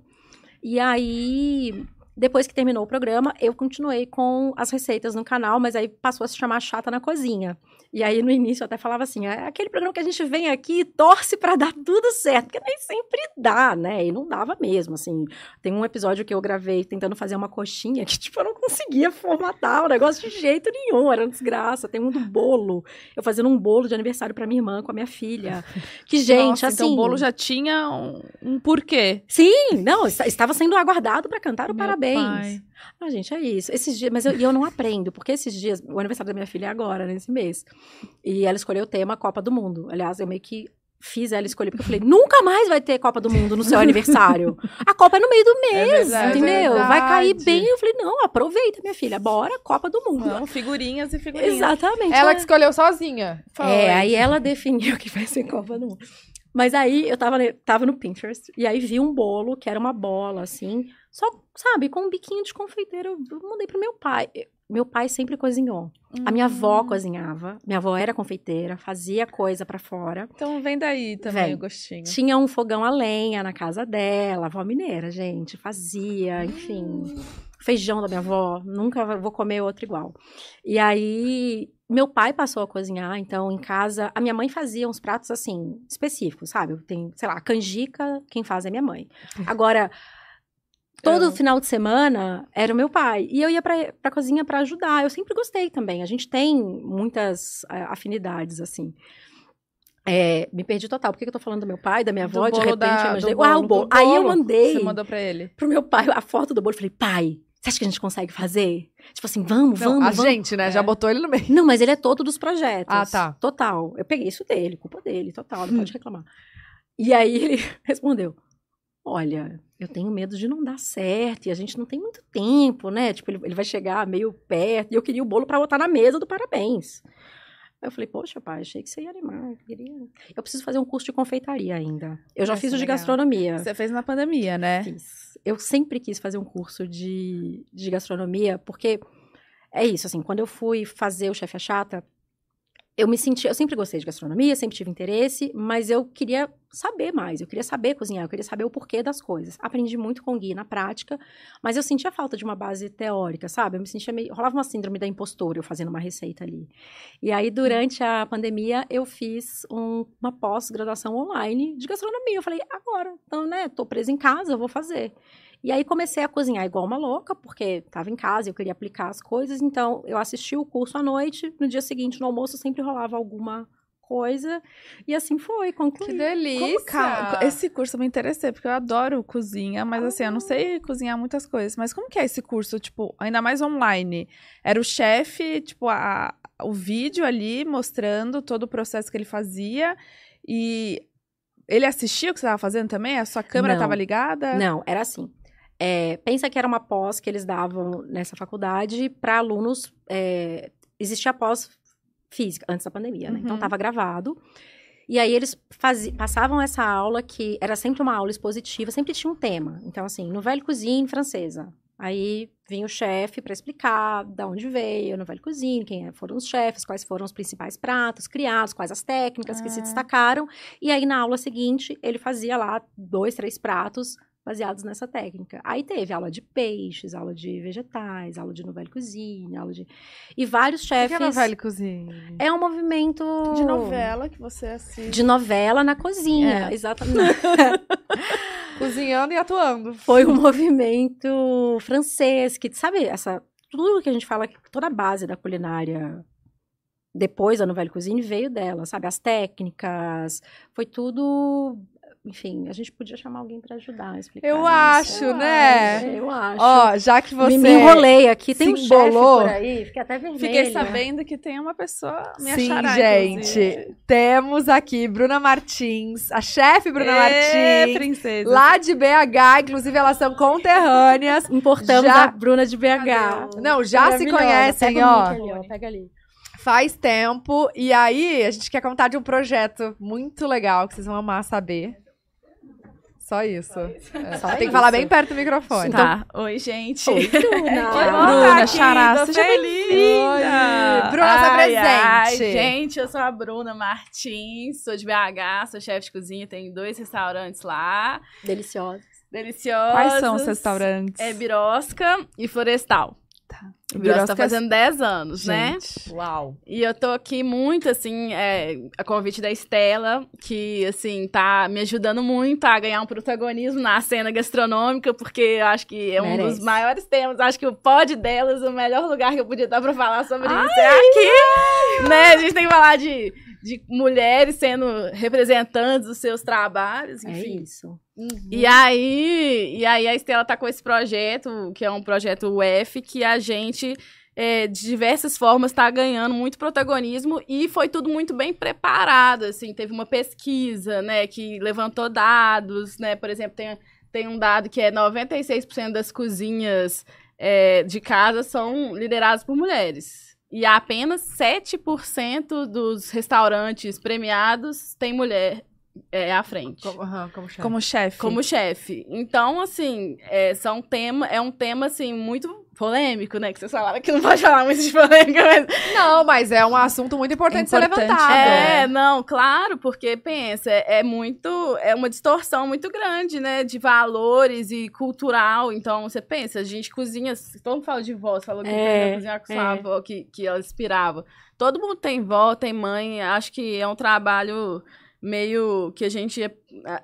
E aí, depois que terminou o programa, eu continuei com as receitas no canal, mas aí passou a se chamar Chata na Cozinha. E aí, no início, eu até falava assim: é aquele programa que a gente vem aqui e torce para dar tudo certo, porque nem sempre dá, né? E não dava mesmo, assim. Tem um episódio que eu gravei tentando fazer uma coxinha que, tipo, eu não conseguia formatar o negócio de jeito nenhum, era uma desgraça. Tem um do bolo, eu fazendo um bolo de aniversário para minha irmã com a minha filha. Que, gente, Nossa, assim. Então o bolo já tinha um, um porquê. Sim, não, estava sendo aguardado para cantar o Meu parabéns. pai. Ah, gente, é isso. Esses dias, mas eu, e eu não aprendo, porque esses dias, o aniversário da minha filha é agora, nesse mês. E ela escolheu o tema Copa do Mundo. Aliás, eu meio que fiz ela escolher, porque eu falei, nunca mais vai ter Copa do Mundo no seu aniversário. A Copa é no meio do mês, verdade. entendeu? É vai cair bem. Eu falei, não, aproveita, minha filha, bora, Copa do Mundo. Não, figurinhas e figurinhas. Exatamente. Ela que escolheu sozinha. Foi. É, aí ela definiu que vai ser Copa do Mundo. Mas aí eu tava, tava no Pinterest e aí vi um bolo que era uma bola, assim, só, sabe, com um biquinho de confeiteiro. Eu mandei pro meu pai. Meu pai sempre cozinhou. A minha avó Hum. cozinhava. Minha avó era confeiteira, fazia coisa pra fora. Então vem daí também Vem. o gostinho. Tinha um fogão a lenha na casa dela, avó mineira, gente, fazia, enfim. Feijão da minha avó, nunca vou comer outro igual. E aí, meu pai passou a cozinhar, então em casa, a minha mãe fazia uns pratos assim, específicos, sabe? Tem, sei lá, a canjica, quem faz é minha mãe. Agora, todo Eu- final de semana era o meu pai. E eu ia pra, pra cozinha pra ajudar. Eu sempre gostei também. A gente tem muitas eh, afinidades, assim. É, me perdi total. Por que que eu tô falando do meu pai, da minha avó? De bolo repente, da- eu imaginei. do Ah, o bolo, bolo. Aí eu bolo mandei Você mandou pra ele. pro meu pai a foto do bolo. Falei, pai, você acha que a gente consegue fazer? Tipo assim, vamos, Não, vamos, a vamos. gente, né? É. Já botou ele no meio. Não, mas ele é todo dos projetos. Ah, tá. Total. Eu peguei isso dele, culpa dele, total, não pode reclamar. E aí ele respondeu: Olha, eu tenho medo de não dar certo e a gente não tem muito tempo, né? Tipo, ele, ele vai chegar meio perto e eu queria o bolo pra botar na mesa do parabéns. Aí eu falei, poxa, pai, achei que você ia animar. Eu, queria... eu preciso fazer um curso de confeitaria ainda. Eu já Vai fiz o de legal. gastronomia. Você fez na pandemia, né? Fiz. Eu sempre quis fazer um curso de, de gastronomia, porque é isso, assim, quando eu fui fazer o Chefe a Chata, eu me senti, eu sempre gostei de gastronomia, sempre tive interesse, mas eu queria saber mais, eu queria saber cozinhar, eu queria saber o porquê das coisas. Aprendi muito com o Gui na prática, mas eu sentia falta de uma base teórica, sabe? Eu me sentia meio, rolava uma síndrome da impostora eu fazendo uma receita ali. E aí, durante a pandemia, eu fiz um- uma pós-graduação online de gastronomia. Eu falei, agora, então, né, tô presa em casa, eu vou fazer. E aí comecei a cozinhar igual uma louca, porque estava em casa e eu queria aplicar as coisas. Então, eu assisti o curso à noite, no dia seguinte, no almoço, sempre rolava alguma coisa. E assim foi, concluí. Que delícia. Como, calma, esse curso eu me interessei, porque eu adoro cozinha, mas assim, eu não sei cozinhar muitas coisas. Mas como que é esse curso, tipo, ainda mais online? Era o chefe, tipo, a, o vídeo ali mostrando todo o processo que ele fazia e ele assistia o que você estava fazendo também? A sua câmera estava ligada? Não, era assim. É, pensa que era uma pós que eles davam nessa faculdade para alunos. É, existia pós física, antes da pandemia, né? Então Uhum. estava gravado. E aí eles passavam essa aula que era sempre uma aula expositiva, sempre tinha um tema. Então, assim, Nouvelle Cuisine francesa. Aí vinha o chefe para explicar de onde veio a Nouvelle Cuisine, quem é- foram os chefes, quais foram os principais pratos criados, quais as técnicas que se Ah. destacaram. E aí, na aula seguinte, ele fazia lá dois, três pratos baseados nessa técnica. Aí teve aula de peixes, aula de vegetais, aula de Nouvelle Cuisine, aula de... E vários O chefes... que é novela cozinha? É um movimento... De novela que você assiste. De novela na cozinha, É. exatamente. Cozinhando e atuando. Foi um movimento francês, que, sabe, essa... Tudo que a gente fala, que toda a base da culinária depois da Nouvelle Cuisine veio dela, sabe? As técnicas, foi tudo... Enfim, a gente podia chamar alguém para ajudar a explicar. Eu isso. acho, Eu né? acho, Eu acho. Ó, já que você. me, me enrolei aqui, tem um chefe por aí, fiquei até vermelha. Fiquei sabendo que tem uma pessoa me Sim, achará, gente. inclusive. Temos aqui Bruna Martins, a chefe Bruna Ê, Martins. princesa. Lá de BH, inclusive elas são conterrâneas. Importamos Já- a Bruna de BH. Não, já se conhecem, Pega ó. ali, ó. Pega ali. Faz tempo. E aí, a gente quer contar de um projeto muito legal que vocês vão amar saber. Só isso. É, Só tem que isso. falar bem perto do microfone. Tá. Oi, gente. Oi, Bruna. Oi, Bruna, Xará, seja bem-vinda. Oi. Bruna, se Ai, ai, gente, eu sou a Bruna Martins, sou de BH, sou chefe de cozinha, tenho dois restaurantes lá. Deliciosa. deliciosos. Quais são os restaurantes? É Birosca e Florestal. Tá. O Birosca tá fazendo 10 anos, né? Gente. Uau. E eu tô aqui muito, assim, é, a convite da Estela, que, assim, tá me ajudando muito a ganhar um protagonismo na cena gastronômica, porque eu acho que é um Merece. dos maiores temas. Acho que o pod delas, o melhor lugar que eu podia estar pra falar sobre isso é aqui. Né? A gente tem que falar de, de mulheres sendo representantes dos seus trabalhos, É enfim. isso. E aí, e aí a Estela tá com esse projeto, que é um projeto UF, que a gente, é, de diversas formas, está ganhando muito protagonismo e foi tudo muito bem preparado, assim, teve uma pesquisa, né, que levantou dados, né, por exemplo, tem, tem um dado que é 96% das cozinhas é, de casa são lideradas por mulheres. E apenas 7% dos restaurantes premiados tem mulher é, à frente Como, chefe. Como chefe. como chefe. Então, assim, é, são tema, é um tema, assim, muito polêmico, né? Que vocês falaram que não pode falar muito de polêmica, mas... Não, mas é um assunto muito importante, de ser Importante, levantado. É, não, claro, porque, pensa, é, é muito... É uma distorção muito grande, né? De valores e cultural. Então, você pensa, a gente cozinha... Todo mundo fala de vó, você falou que É, cozinhar com é. sua avó, que, que ela inspirava. Todo mundo tem vó, tem mãe. Acho que é um trabalho meio que a gente é,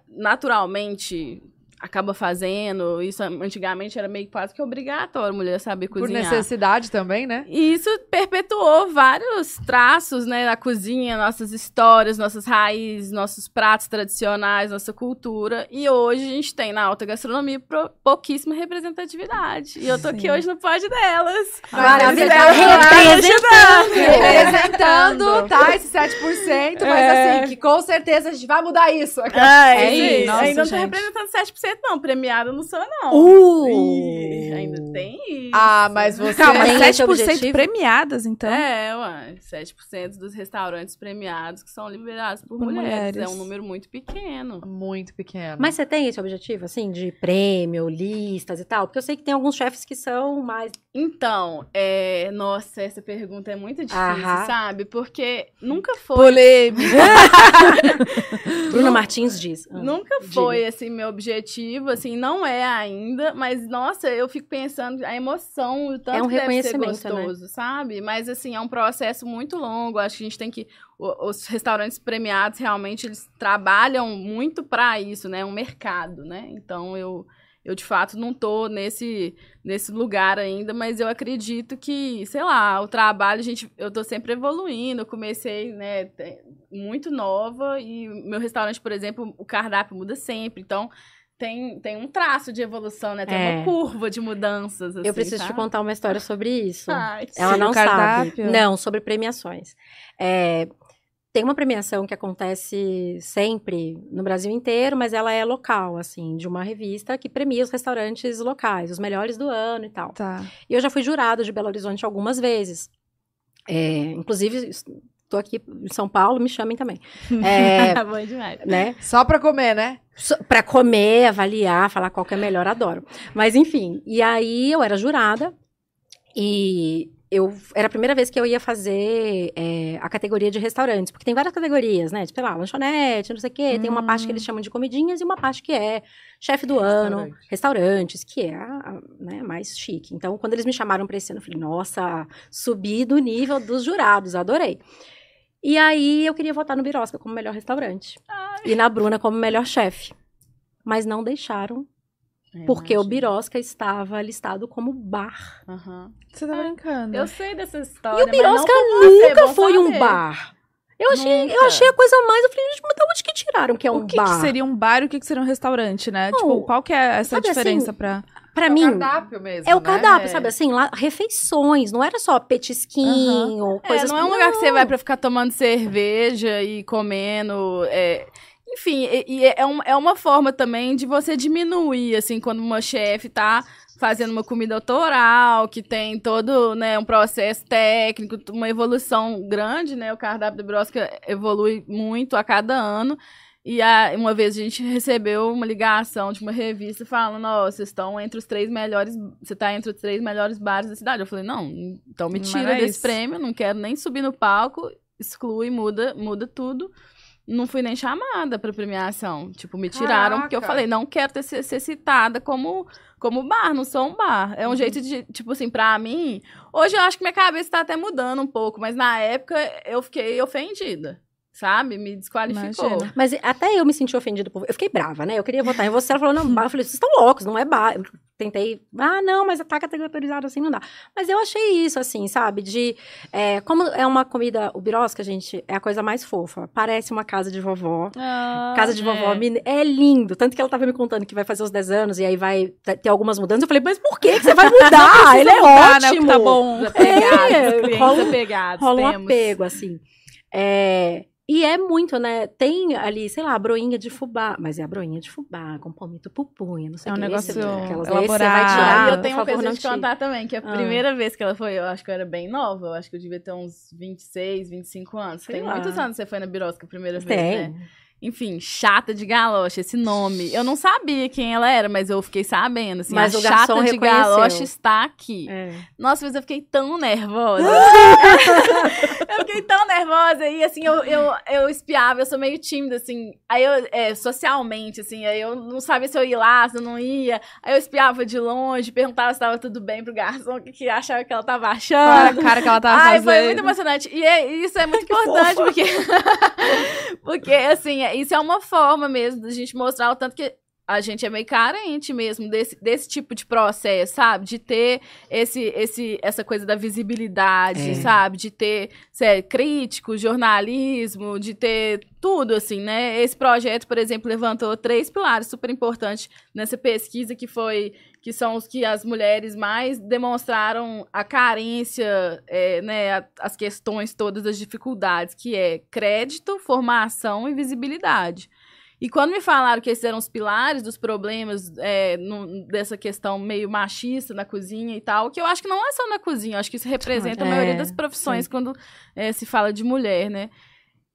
naturalmente acaba fazendo. Isso antigamente era meio quase que obrigatório a mulher saber Por cozinhar. necessidade também, né? E isso perpetuou vários traços, né, na cozinha, nossas histórias, nossas raízes, nossos pratos tradicionais, nossa cultura. E hoje a gente tem na alta gastronomia pro- pouquíssima representatividade. E eu tô aqui Sim. hoje no pod delas. Maravilhosa. Representando. Representando, tá? Esse 7%, mas É. assim, que com certeza a gente vai mudar isso. Ah, É é isso. isso. Ainda não tô gente. representando 7%, não. Premiada não sou, não. Uh! Ih, ainda tem isso. Ah, mas você... Calma, Tem esse 7% objetivo? premiadas, então. É, ué, 7% dos restaurantes premiados que são liberados por, Por mulheres. mulheres. É um número muito pequeno. Muito pequeno. Mas você tem esse objetivo, assim, de prêmio, listas e tal? Porque eu sei que tem alguns chefes que são mais. Então, é... nossa, essa pergunta é muito difícil, Aham. sabe? Porque nunca foi. Polêmica. Bruna Martins diz. Ah. Nunca foi, assim, meu objetivo, assim, não é ainda, mas, nossa, eu fico pensando a emoção, o tanto É um que deve ser reconhecimento, né? gostoso, sabe? Mas, assim, é um processo muito longo, acho que a gente tem que, os restaurantes premiados, realmente, eles trabalham muito pra isso, né? É um mercado, né? Então, eu, eu de fato, não tô nesse, nesse lugar ainda, mas eu acredito que, sei lá, o trabalho, a gente, eu tô sempre evoluindo, eu comecei, né, muito nova e meu restaurante, por exemplo, o cardápio muda sempre, então tem, tem um traço de evolução, né, tem É. uma curva de mudanças, assim, Eu preciso te sabe? contar uma história sobre isso. Ai, Ela não sabe. Não, sobre premiações. É, tem uma premiação que acontece sempre no Brasil inteiro, mas ela é local, assim, de uma revista que premia os restaurantes locais, os melhores do ano e tal. Tá. E eu já fui jurado de Belo Horizonte algumas vezes. É, inclusive, estou aqui em São Paulo, me chamem também. É, Bom demais. né? Só pra comer, né? Para comer, avaliar, falar qual que é melhor, adoro. Mas enfim, e aí eu era jurada e eu era a primeira vez que eu ia fazer é, a categoria de restaurantes, porque tem várias categorias, né? Tipo, sei lá, lanchonete, não sei o quê. Tem uma parte que eles chamam de comidinhas e uma parte que é chefe do ano, Restaurante. restaurantes, que é a, a, né, mais chique. Então, quando eles me chamaram para esse ano, eu falei, nossa, subi do nível dos jurados, adorei. E aí eu queria votar no Birosca como melhor restaurante. E na Bruna como melhor chefe. Mas não deixaram, porque o. Birosca estava listado como bar. Aham. Você tá brincando. Eu sei dessa história, E o mas não Birosca você, nunca bom foi um bar. Eu achei, eu achei a coisa mais. Eu falei, gente, mas de onde que tiraram que é um o que, bar? que seria um bar e o que, que seria um restaurante, né? Não, tipo, qual que é essa sabe diferença assim, pra... Pra É o mim, cardápio mesmo, é o né? cardápio, É. sabe assim? Lá, refeições, não era só petisquinho, É, coisas não é um lugar que você vai pra ficar tomando cerveja e comendo. é, Enfim, e, e é, um- é uma forma também de você diminuir, assim, quando uma chefe tá fazendo uma comida autoral, que tem todo, né, um processo técnico, uma evolução grande, né? O cardápio do Brosca evolui muito a cada ano. E a- uma vez a gente recebeu uma ligação de uma revista falando, ó, vocês estão entre os três melhores, você tá entre os três melhores bares da cidade. Eu falei, não, então me tira desse isso. prêmio, não quero nem subir no palco, exclui, muda, muda tudo. não fui nem chamada pra premiação. Tipo, me tiraram porque eu Caraca. falei, não quero ter, ser, ser citada como, como bar, não sou um bar. É um jeito de, tipo assim, pra mim. Hoje eu acho que minha cabeça tá até mudando um pouco, mas na época eu fiquei ofendida. Sabe? Me desqualificou. Imagina. Mas até eu me senti ofendida por. Eu fiquei brava, né? Eu queria votar em você. Ela falou, não, bar. Eu falei, vocês estão loucos, não é bar. Eu tentei, ah, não, mas tá categorizado assim, não dá. Mas eu achei isso, assim, sabe? De. é, como é uma comida. O birosca, gente, é a coisa mais fofa. Parece uma casa de vovó. Ah, Casa de vovó é. mine- é lindo. Tanto que ela tava me contando que vai fazer os 10 anos e aí vai ter algumas mudanças. Eu falei, mas por que que você vai mudar? Ele é Tá, né, o ótimo. que tá bom. Os apegados, É, rola- apegados. Rola um apego, assim. É, E é muito, né? Tem ali, sei lá, a broinha de fubá. Mas é a broinha de fubá, com palmito pupunha, não sei É o um que. negócio Esse- aquelas- elaborado. esse Ah, tirar, e eu tenho uma coisa de tire. contar também, que a Ah. primeira vez que ela foi, eu acho que eu era bem nova, eu acho que eu devia ter uns 26, 25 anos. Sei Tem lá. muitos anos que você foi na Birosca a primeira vez, Tem. né? Enfim, chata de galocha, esse nome. Eu não sabia quem ela era, mas eu fiquei sabendo, assim, Mas a o garçom chata de reconheceu. galocha está aqui. É. Nossa, mas eu fiquei tão nervosa. eu fiquei tão nervosa. E assim, eu, eu, eu espiava, eu sou meio tímida, assim. Aí eu, é, socialmente, assim, aí eu não sabia se eu ia lá, se eu não ia. Aí eu espiava de longe, perguntava se estava tudo bem pro garçom, o que, que achava que ela tava achando. a cara que ela tava Ai, fazendo. foi muito emocionante. E é- isso é muito importante, porque. porque, assim, isso é uma forma mesmo da gente mostrar o tanto que a gente é meio carente mesmo desse, desse tipo de processo, sabe? De ter esse, esse, essa coisa da visibilidade, É. sabe? De ter sé, crítico, jornalismo, de ter tudo, assim, né? Esse projeto, por exemplo, levantou três pilares super importantes nessa pesquisa que foi que são os que as mulheres mais demonstraram a carência, é, né, a- as questões todas, as dificuldades, que é crédito, formação e visibilidade. E quando me falaram que esses eram os pilares dos problemas é, no- dessa questão meio machista na cozinha e tal, que eu acho que não é só na cozinha, eu acho que isso representa a É, maioria das profissões quando é, se fala de mulher, né?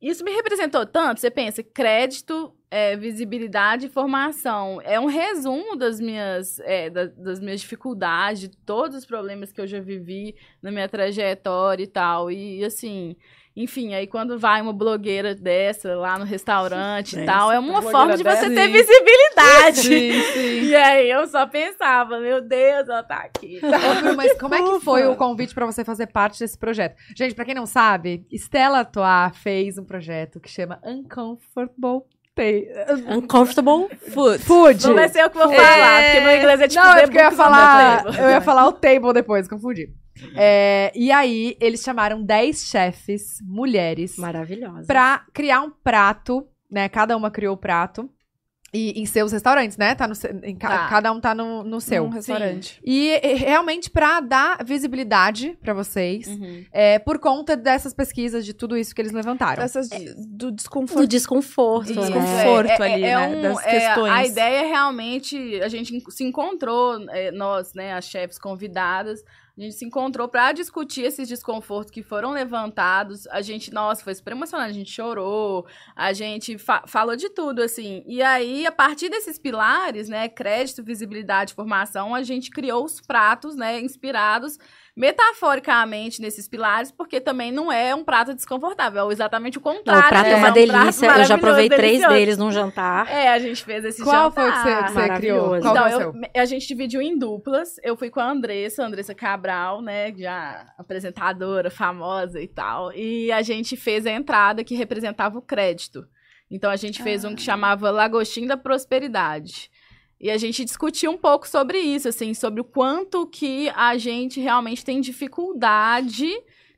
Isso me representou tanto, você pensa, crédito, é, visibilidade e formação. É um resumo das minhas, é, da- das minhas dificuldades, de todos os problemas que eu já vivi na minha trajetória e tal. E assim, enfim, aí quando vai uma blogueira dessa lá no restaurante e Dessa, tal, é uma forma de você dessa. ter Sim. visibilidade. Sim, sim. E aí eu só pensava, meu Deus, ela tá aqui. Ô, Bru, mas como é que foi o convite pra você fazer parte desse projeto? Gente, pra quem não sabe, Estela Toa fez um projeto que chama Uncomfortable Ta- Uncomfortable Food. Food. Não vai ser eu que vou É. falar, porque meu inglês é tipo Não, é porque eu ia falar, eu ia falar o table depois, confundi. É, e aí, eles chamaram 10 chefes mulheres maravilhosa. pra criar um prato, né? Cada uma criou o prato. E em seus restaurantes, né? Tá no, em ca- Tá. Cada um tá no, no seu. Um restaurante. E e, realmente pra dar visibilidade pra vocês, Uhum. é, por conta dessas pesquisas, de tudo isso que eles levantaram. Essas de- do desconforto. do desconforto, Isso. né? Desconforto. ali, né, das é, questões. a ideia é realmente, a gente en- se encontrou, é, nós, né, as chefes convidadas, a gente se encontrou para discutir esses desconfortos que foram levantados. A gente, nossa, foi super emocionante, a gente chorou, a gente fa- falou de tudo, assim. E aí, a partir desses pilares, né, crédito, visibilidade, formação, a gente criou os pratos, né, inspirados metaforicamente nesses pilares, porque também não é um prato desconfortável, é exatamente o Não, contrário. o prato né? é uma um prato delícia. Eu já provei três deles num jantar. É, a gente fez esse Qual jantar. foi o que você, que você criou? Qual Então, é o eu- seu? a gente dividiu em duplas. Eu fui com a Andressa, a Andressa Cabral, né? Já apresentadora famosa e tal. E a gente fez a entrada que representava o crédito. Então a gente fez um que chamava Lagostim da Prosperidade. E a gente discutiu um pouco sobre isso, assim, sobre o quanto que a gente realmente tem dificuldade,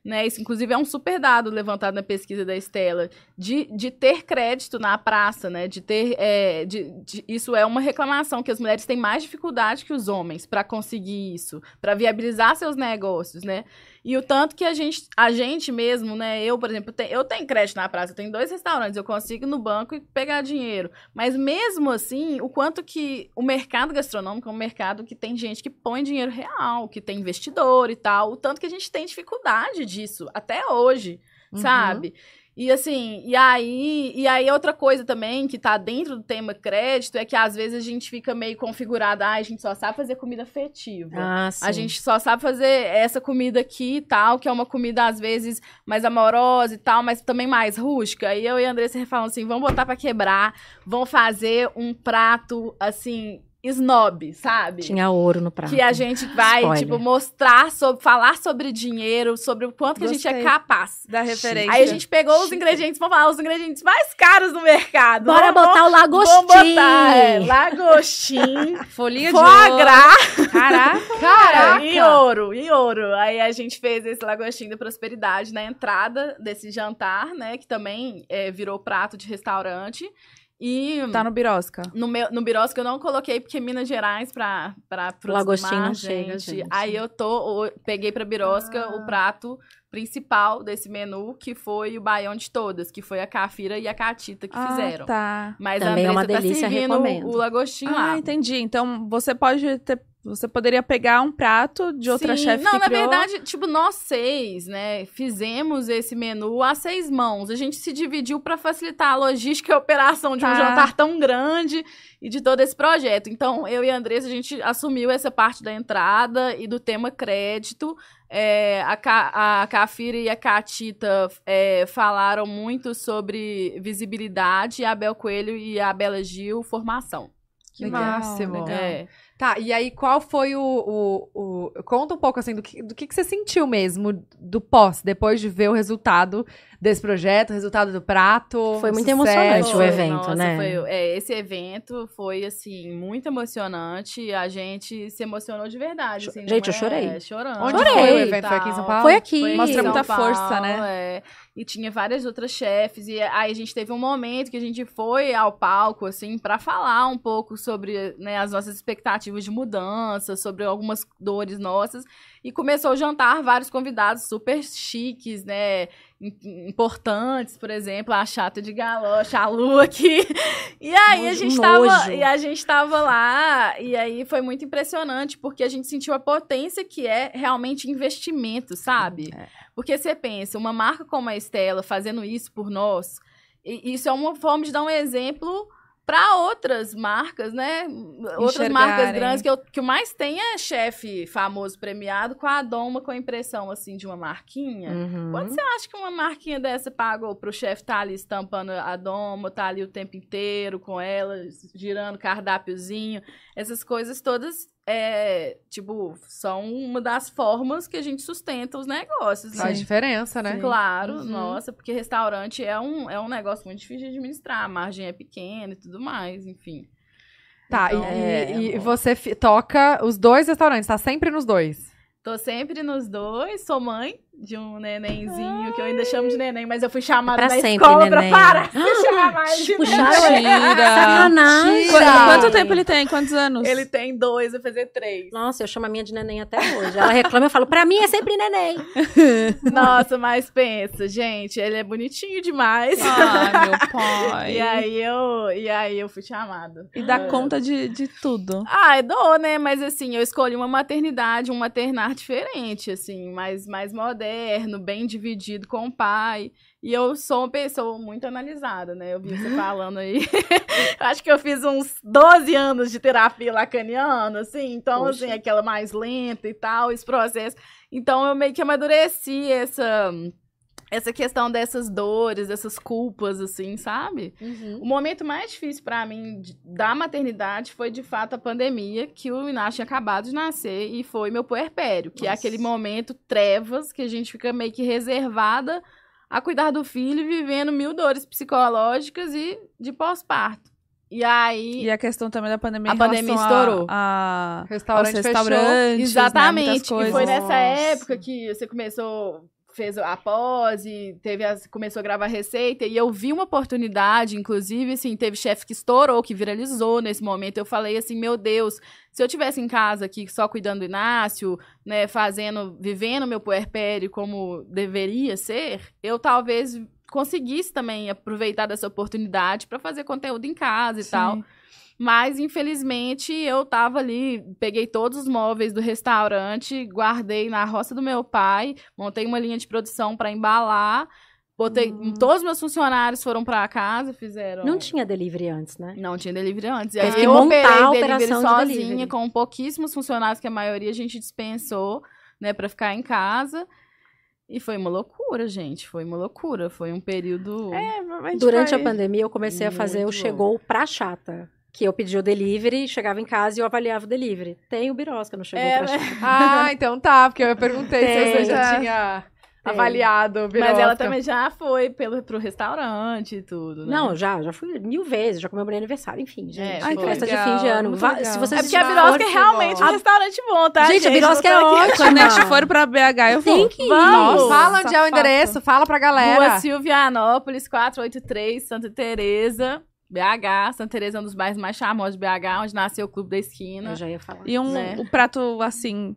né? Isso, inclusive, é um super dado levantado na pesquisa da Estela, de, de ter crédito na praça, né? De ter. é, de- de- isso é uma reclamação, que as mulheres têm mais dificuldade que os homens para conseguir isso, para viabilizar seus negócios, né? E o tanto que a gente, a gente mesmo, né? Eu, por exemplo, te- eu tenho crédito na praça, eu tenho dois restaurantes, eu consigo ir no banco e pegar dinheiro. Mas mesmo assim, o quanto que o mercado gastronômico é um mercado que tem gente que põe dinheiro real, que tem investidor e tal, o tanto que a gente tem dificuldade disso até hoje, Uhum. sabe? E assim, e aí, e aí outra coisa também que tá dentro do tema crédito é que às vezes a gente fica meio configurada, ah, a gente só sabe fazer comida afetiva. Ah. A gente só sabe fazer essa comida aqui e tal, que é uma comida às vezes mais amorosa e tal, mas também mais rústica. E eu e a Andressa falam assim: vamos botar pra quebrar, vamos fazer um prato assim. Snob, sabe? Tinha ouro no prato. Que a gente vai, Spoiler. tipo, mostrar sobre, falar sobre dinheiro, sobre o quanto que a gente é Gostei. capaz. Da referência. Aí a gente pegou os ingredientes, vamos falar, os ingredientes mais caros do mercado. Bora Vamos- botar o Vamos lagostim. botar, é, lagostim, Folhinha de foie ouro. gras Caraca. Caraca! e ouro, e ouro. Aí a gente fez esse lagostim da prosperidade na entrada desse jantar, né, que também é, virou prato de restaurante. E Tá no Birosca. no, meu, no Birosca eu não coloquei, porque Minas Gerais pra, pra aproximar, Lagostim não chega, gente. Aí eu tô, o- peguei pra Birosca Ah. o prato principal desse menu, que foi o baião de todas, que foi a cafira e a catita que fizeram. Ah, tá. Mas Também a é uma Andressa delícia, tá servindo recomendo. o lagostinho Ah, lá. entendi. Então você pode ter. Você poderia pegar um prato de outra Sim. chefe Não, que na criou. verdade, tipo, nós seis, né, fizemos esse menu a seis mãos. A gente se dividiu pra facilitar a logística e a operação de um Tá. jantar tão grande e de todo esse projeto. Então, eu e a Andressa, a gente assumiu essa parte da entrada e do tema crédito. É, a, Ca- a Cafira e a Catita é, falaram muito sobre visibilidade, e a Bel Coelho e a Bela Gil, formação. Que Legal, máximo. legal. É. Tá, e aí qual foi o. o, o- conta um pouco assim do que, do que, que você sentiu mesmo do pós, depois de ver o resultado desse projeto, resultado do prato. Foi muito sucesso. emocionante o evento, nossa, né? foi- é, esse evento foi, assim, muito emocionante. A gente se emocionou de verdade. assim, Gente, eu chorei. É, chorando. Onde Chorei. foi o evento? Foi aqui em São Paulo? Foi aqui. Foi Mostra muita Paulo, força, né? é. E tinha várias outras chefes. E aí a gente teve um momento que a gente foi ao palco, assim, pra falar um pouco sobre né, as nossas expectativas de mudança, sobre algumas dores nossas. E começou o jantar, vários convidados super chiques, né? Im- Importantes, por exemplo, a chata de galocha, a Lu aqui. E aí a gente nojo. tava. E a gente tava lá, e aí foi muito impressionante, porque a gente sentiu a potência que é realmente investimento, sabe? Porque você pensa, uma marca como a Estela fazendo isso por nós, e- isso é uma forma de dar um exemplo para outras marcas, né? Outras marcas grandes que, eu- que o mais tem é chefe famoso premiado com a doma com a impressão assim de uma marquinha. Uhum. Quanto você acha que uma marquinha dessa pagou pro chefe tá ali estampando a doma, tá ali o tempo inteiro com ela, girando cardápiozinho? Essas coisas todas, é, tipo, são uma das formas que a gente sustenta os negócios, né? Faz diferença, né? Claro, Uhum. nossa, porque restaurante é um, é um negócio muito difícil de administrar, a margem é pequena e tudo mais, enfim. Tá, e- Então, e, é, e você toca os dois restaurantes, tá sempre nos dois. Tô sempre nos dois, sou mãe de um nenenzinho, que eu ainda chamo de neném, mas eu fui chamada Pra na sempre, escola pra neném. parar de chamar mais de Puxaram neném. Mentira. Sacanagem. Quanto tempo ele tem? Quantos anos? Ele tem dois, vai fazer três. Nossa, eu chamo a minha de neném até hoje. Ela reclama, eu falo, pra mim é sempre neném. Nossa, mas pensa, gente, ele é bonitinho demais. Ai, meu pai. E aí eu, e aí eu fui chamada. E dá É. conta de, de tudo. Ah, eu dou, né? Mas assim, eu escolhi uma maternidade, um maternar diferente, assim, mais, mais moderno, bem dividido com o pai. E eu sou uma pessoa muito analisada, né? Eu vi você falando aí. acho que eu fiz uns 12 anos de terapia lacaniana, assim, então, Poxa. assim, aquela mais lenta e tal, esse processo. Então, eu meio que amadureci essa. Essa questão dessas dores, dessas culpas, assim, sabe? O momento mais difícil pra mim da maternidade foi de fato a pandemia, que o Inácio tinha acabado de nascer e foi meu puerpério, que é Nossa. aquele momento trevas que a gente fica meio que reservada a cuidar do filho, vivendo mil dores psicológicas e de pós-parto. E aí, E a questão também da pandemia. A em pandemia relação a- estourou. A, Restaurante restaurantes. né, Exatamente. e coisas. foi nessa Nossa. época que você começou, fez a pós e teve as, começou a gravar receita. E eu vi uma oportunidade, inclusive, assim, teve chefe que estourou, que viralizou nesse momento. Eu falei assim, meu Deus, se eu tivesse em casa aqui só cuidando do Inácio, né, fazendo, vivendo meu puerpério como deveria ser, eu talvez conseguisse também aproveitar dessa oportunidade para fazer conteúdo em casa e Sim. tal. Mas, infelizmente, eu tava ali, peguei todos os móveis do restaurante, guardei na roça do meu pai, montei uma linha de produção para embalar, botei. Todos os meus funcionários foram pra casa, fizeram. Não tinha delivery antes, né? Não tinha delivery antes. E aí que eu montar operei a delivery operação de sozinha, delivery. com pouquíssimos funcionários, que a maioria a gente dispensou, né, pra ficar em casa. E foi uma loucura, gente. Foi uma loucura. Foi um período. É, mas Durante foi- a pandemia, eu comecei a fazer o Muito chegou pra chata. Que eu pedia o delivery, chegava em casa e eu avaliava o delivery. Tem o Birosca no chegou É, pra né? Ah, então tá, porque eu perguntei se você Tem. já tinha Tem. avaliado o Mas ela birosca. também já foi pelo, pro restaurante e tudo, né? Não, já, já fui mil vezes, já comemorei aniversário, enfim, gente. É, Ai, festa legal, de fim de ano. Va-. Se vocês É porque a Birosca Birosca é realmente um bom. restaurante bom, tá? Gente, a Birosca é ótima. Quando a gente for pra BH, eu vou. Tem que ir. Vamos! Fala onde é o endereço, fala pra galera. Rua Silvianópolis, 483, Santa Teresa, BH. Santa Teresa é um dos bairros mais charmosos de BH, onde nasceu o Clube da Esquina. Eu já ia falar. E um, Né? um prato assim.